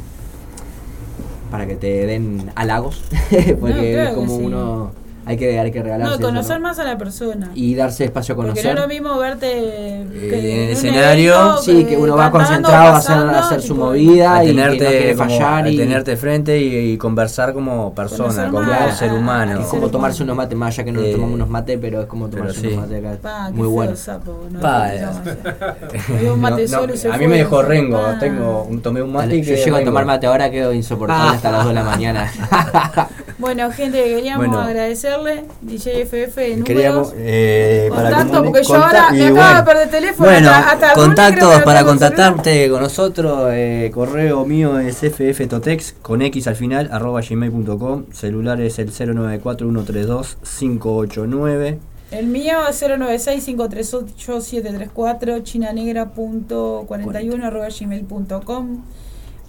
Speaker 5: para que te den halagos, [LAUGHS] porque
Speaker 6: No, claro
Speaker 5: es como
Speaker 6: sí.
Speaker 5: uno hay que hay que regalarse
Speaker 6: No,
Speaker 5: eso,
Speaker 6: conocer
Speaker 5: ¿no?
Speaker 6: más a la persona.
Speaker 5: y darse espacio a
Speaker 6: Porque
Speaker 5: conocer.
Speaker 6: no es lo mismo verte que
Speaker 7: en el escenario,
Speaker 6: evento,
Speaker 5: Sí, que uno va concentrado a hacer,
Speaker 6: pasando,
Speaker 5: a hacer su movida
Speaker 7: a
Speaker 5: y que no
Speaker 7: tenerte, como-
Speaker 5: fallar
Speaker 7: a
Speaker 5: y
Speaker 7: tenerte frente y, y conversar como persona, como
Speaker 6: más
Speaker 7: ser humano.
Speaker 5: es como tomarse unos mates, más allá que no nos
Speaker 7: Eh,
Speaker 5: tomamos unos mates, pero es como tomarse
Speaker 7: sí.
Speaker 5: unos mates acá.
Speaker 6: Pa,
Speaker 5: Muy bueno.
Speaker 6: sapo, no,
Speaker 7: Pa,
Speaker 6: no,
Speaker 7: eh.
Speaker 6: no, [LAUGHS] Me dio un mate
Speaker 7: No, no,
Speaker 6: solo y se
Speaker 7: a mí me dejó
Speaker 6: no
Speaker 7: rengo, tengo, tomé un mate y
Speaker 5: Yo llego a tomar mate ahora, quedo insoportable hasta las 2 de la mañana. [LAUGHS]
Speaker 6: Bueno, gente, queríamos
Speaker 7: Bueno.
Speaker 6: agradecerle. DJ FF de números.
Speaker 7: Queríamos, eh,
Speaker 6: Contacto, porque yo ahora me acabo
Speaker 7: bueno,
Speaker 6: de perder teléfono.
Speaker 7: Bueno,
Speaker 6: hasta, hasta
Speaker 7: contactos para contactarte con nosotros, eh, correo mío es fftotex con x al final, arroba gmail.com, celular es el 094-132-589.
Speaker 6: El mío es 096-538-734, chinanegra.41 arroba gmail.com.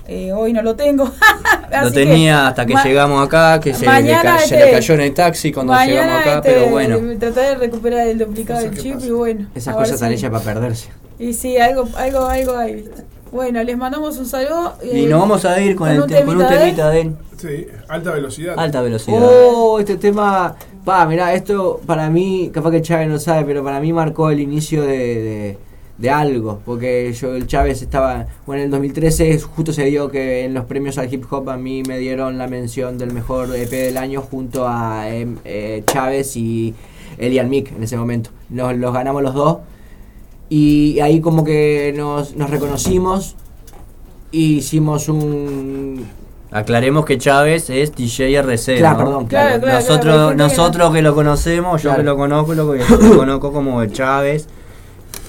Speaker 6: Eh, hoy no lo tengo. [LAUGHS]
Speaker 7: Lo tenía hasta que llegamos acá, que se, le, se
Speaker 6: este-
Speaker 7: le cayó en el taxi cuando llegamos acá,
Speaker 6: este,
Speaker 7: pero bueno.
Speaker 6: Tratar de recuperar el duplicado del chip y bueno.
Speaker 5: Esas cosas están
Speaker 6: si-
Speaker 5: hechas para perderse.
Speaker 6: Y sí, algo, algo, algo hay. Bueno, les mandamos un saludo.
Speaker 7: Y
Speaker 6: eh,
Speaker 7: nos vamos a ir con, el
Speaker 6: un
Speaker 7: te- con un
Speaker 6: temita
Speaker 7: temita de él.
Speaker 4: Sí, alta velocidad.
Speaker 7: Alta velocidad.
Speaker 5: Oh, este tema. Pa, mirá, esto para mí, capaz que Chávez no sabe, pero para mí marcó el inicio de, de, de algo. Porque yo, el Chávez estaba. Bueno, en el 2013 justo se dio que en los premios al hip hop a mí me dieron la mención del mejor EP del año junto a em, eh, Chávez y Elian Mick en ese momento. Nos los ganamos los dos. Y ahí como que nos, nos reconocimos. Y hicimos un,
Speaker 7: Aclaremos que Chávez es DJ RC.
Speaker 5: Claro,
Speaker 7: ¿no?
Speaker 5: perdón, claro. Claro, claro,
Speaker 7: nosotros nosotros que lo conocemos, yo que lo conozco, lo, [COUGHS] lo conozco como Chávez,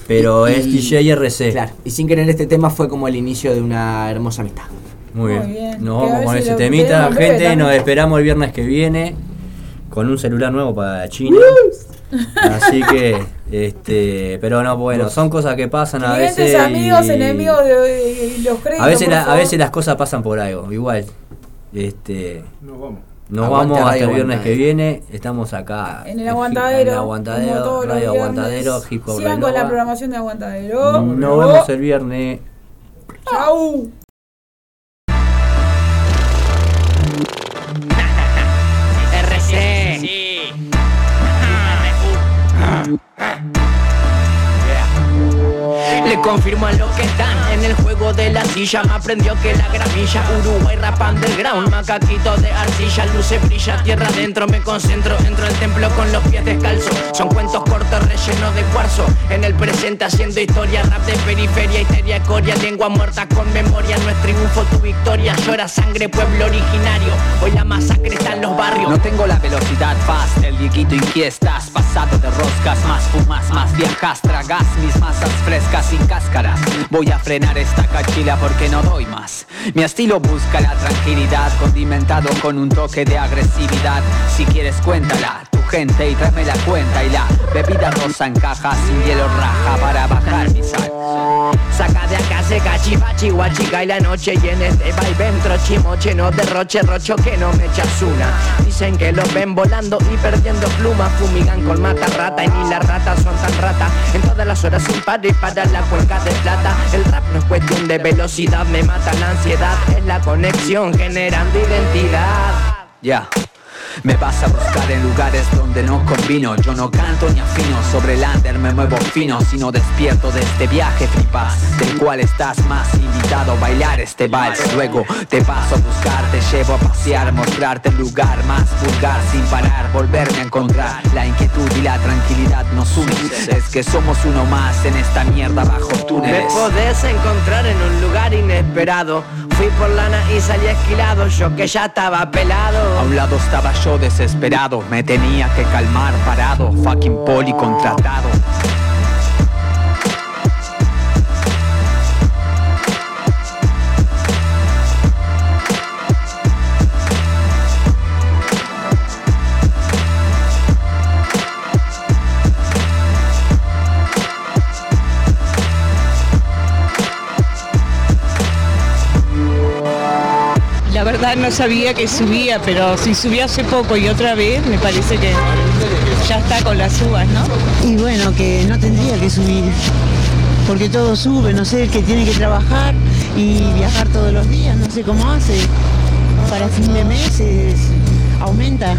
Speaker 7: pero
Speaker 5: Y-
Speaker 7: es DJ RC.
Speaker 5: Claro, y sin querer este tema fue como el inicio de una hermosa amistad.
Speaker 7: Muy bien.
Speaker 6: Muy bien.
Speaker 7: Nos vamos con
Speaker 6: si
Speaker 7: ese temita,
Speaker 6: breve
Speaker 7: gente. Nos esperamos el viernes que viene con un celular nuevo para China. [LAUGHS] Así que, este, pero no, bueno, son cosas que pasan a veces.
Speaker 6: amigos,
Speaker 7: y-
Speaker 6: enemigos de, y los créditos.
Speaker 7: a veces, la- a veces las cosas pasan por algo, igual. Este,
Speaker 4: Nos vamos.
Speaker 7: Nos
Speaker 5: Aguante
Speaker 7: vamos hasta el viernes que viene. Estamos acá.
Speaker 6: En el
Speaker 7: en
Speaker 6: aguantadero.
Speaker 7: el Radio. Aguantadero, Hip Hop
Speaker 6: Sigan con la programación de Aguantadero.
Speaker 7: Nos vemos el viernes.
Speaker 6: Chau.
Speaker 9: RC. Le confirmo a lo que están en el juego de la silla. Aprendió que la gramilla, Uruguay rap underground, macaquito de arcilla, luce brilla, tierra adentro, me concentro, entro al templo con los pies descalzos. Son cuentos cortos rellenos de cuarzo. En el presente haciendo historia, rap de periferia, histeria, coria, lengua muerta con memoria. No es triunfo tu victoria, llora sangre, pueblo originario. Hoy la masacre está en los barrios.
Speaker 25: No tengo la velocidad fast, el viejito inquiestas Pasado de roscas, más fumas, más viajas Tragas mis masas frescas Voy a frenar esta cachila porque no doy más. Mi estilo busca la tranquilidad Condimentado con un toque de agresividad. Si quieres cuéntala, gente y tráeme la cuenta Y la bebida rosa en caja sin hielo raja Para bajar mi sal
Speaker 9: Saca de acá se cachivachi, guachica y la noche y en este vaivén trochimoche no derroche, rocho que no me echas una. Dicen que los ven volando y perdiendo plumas, fumigan con mata rata y ni las ratas son tan rata. En todas las horas sin par para la cuenca de plata. El rap no es cuestión de velocidad, me mata la ansiedad, es la conexión generando identidad.
Speaker 25: Ya. Me vas a buscar en lugares donde no combino. Yo no canto ni afino, sobre el under me muevo fino. Si no despierto de este viaje flipas. Del cual estás más invitado a bailar este vals. Luego te paso a buscar, te llevo a pasear Mostrarte el lugar más vulgar sin parar Volverme a encontrar. La inquietud y la tranquilidad nos unen. Es que somos uno más en esta mierda bajo
Speaker 9: Me
Speaker 25: túneles.
Speaker 9: podés encontrar en un lugar inesperado. Fui por lana y salí esquilado, yo que ya estaba pelado.
Speaker 25: A un lado estaba yo desesperado, me tenía que calmar parado, fucking poli contratado.
Speaker 26: Verdad no sabía que subía, pero si subía hace poco y otra vez, me parece que ya está con las uvas, ¿no?
Speaker 27: Y bueno, que no tendría que subir, porque todo sube, no sé, el que tiene que trabajar y viajar todos los días, no sé cómo hace. Para fin de mes es- aumenta,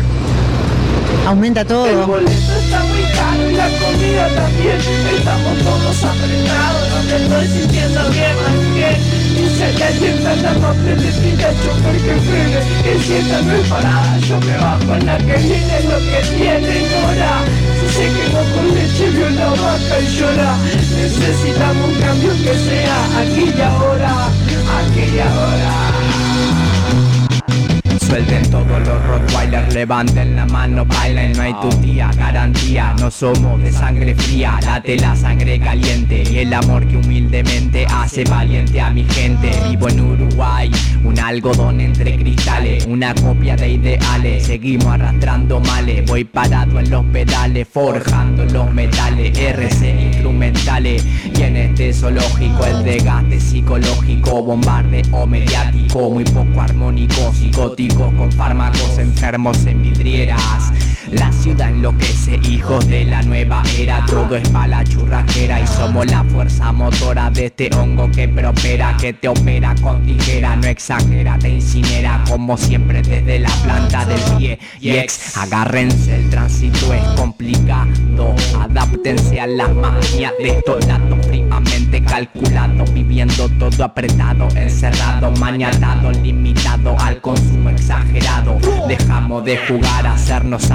Speaker 27: aumenta todo.
Speaker 9: El boleto está muy caro y la comida también. Estamos todos apretados, no me estoy sintiendo bien, más que que siempre andamos al chofer que frene, que si esta no es parada, yo me bajo en la que viene lo que tiene hora. Si sé que no con leche vio la vaca y llora, necesitamos un cambio que sea aquí y ahora, aquí y ahora.
Speaker 25: Suelten todos los Rottweilers, levanten la mano, bailen, no hay tu tía, garantía, no somos de sangre fría, late la sangre caliente y el amor que humildemente hace valiente a mi gente. Vivo en Uruguay, un algodón entre cristales, una copia de ideales, seguimos arrastrando males, voy parado en los pedales, forjando los metales, RC instrumentales, y en este zoológico el desgaste psicológico, bombardeo mediático, muy poco armónico, psicótico, con fármacos enfermos en vidrieras.
Speaker 9: La ciudad enloquece, hijos de la nueva era. Todo es pa' la churrasquera y somos la fuerza motora de este hongo que prospera Que te opera con tijera, no exagera, te incinera Como siempre desde la planta del pie. Y ex, agárrense, el tránsito es complicado. Adáptense a las magias de estos datos fríamente calculados. Viviendo todo apretado, encerrado, maniatado, limitado al consumo exagerado. Dejamos de jugar a hacernos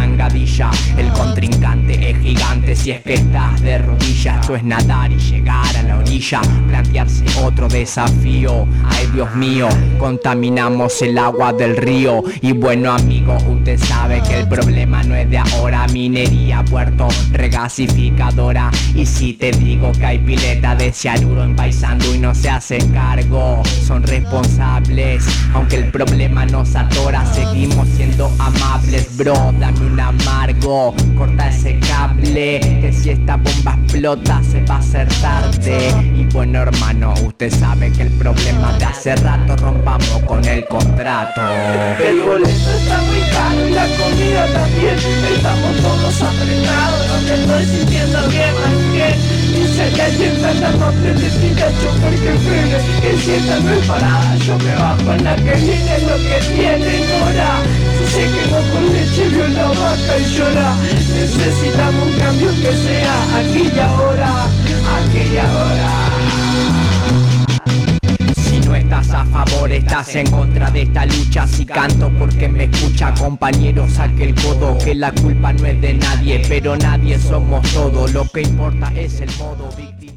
Speaker 9: El contrincante es gigante si es que estás de rodillas. Esto es nadar y llegar a la orilla Plantearse otro desafío. Ay Dios mío, contaminamos el agua del río. Y bueno amigo, usted sabe que el problema no es de ahora. Minería, puerto, regasificadora. Y si te digo que hay pileta de cianuro en Paisandú y no se hacen cargo Son responsables, aunque el problema nos atora Seguimos siendo amables, bro, dame un amargo. Corta ese cable, que si esta bomba explota se va a hacer tarde. Y bueno hermano, usted sabe que el problema de hace rato rompamos con el contrato.
Speaker 18: El boleto está muy caro y la comida también. Estamos todos apretados, no me estoy sintiendo bien más que Dice que la parte de Pikachu porque frene Que si esta no es parada, yo me bajo en la que viene lo que tiene Nora Si sé que no con leche vio la vaca y llora. Necesitamos un cambio que sea aquí y ahora Aquí y ahora
Speaker 9: no estás a favor, estás en contra de esta lucha. Si canto porque me escucha, compañero, saque el codo Que la culpa no es de nadie, pero nadie somos todos. Lo que importa es el modo, Víctor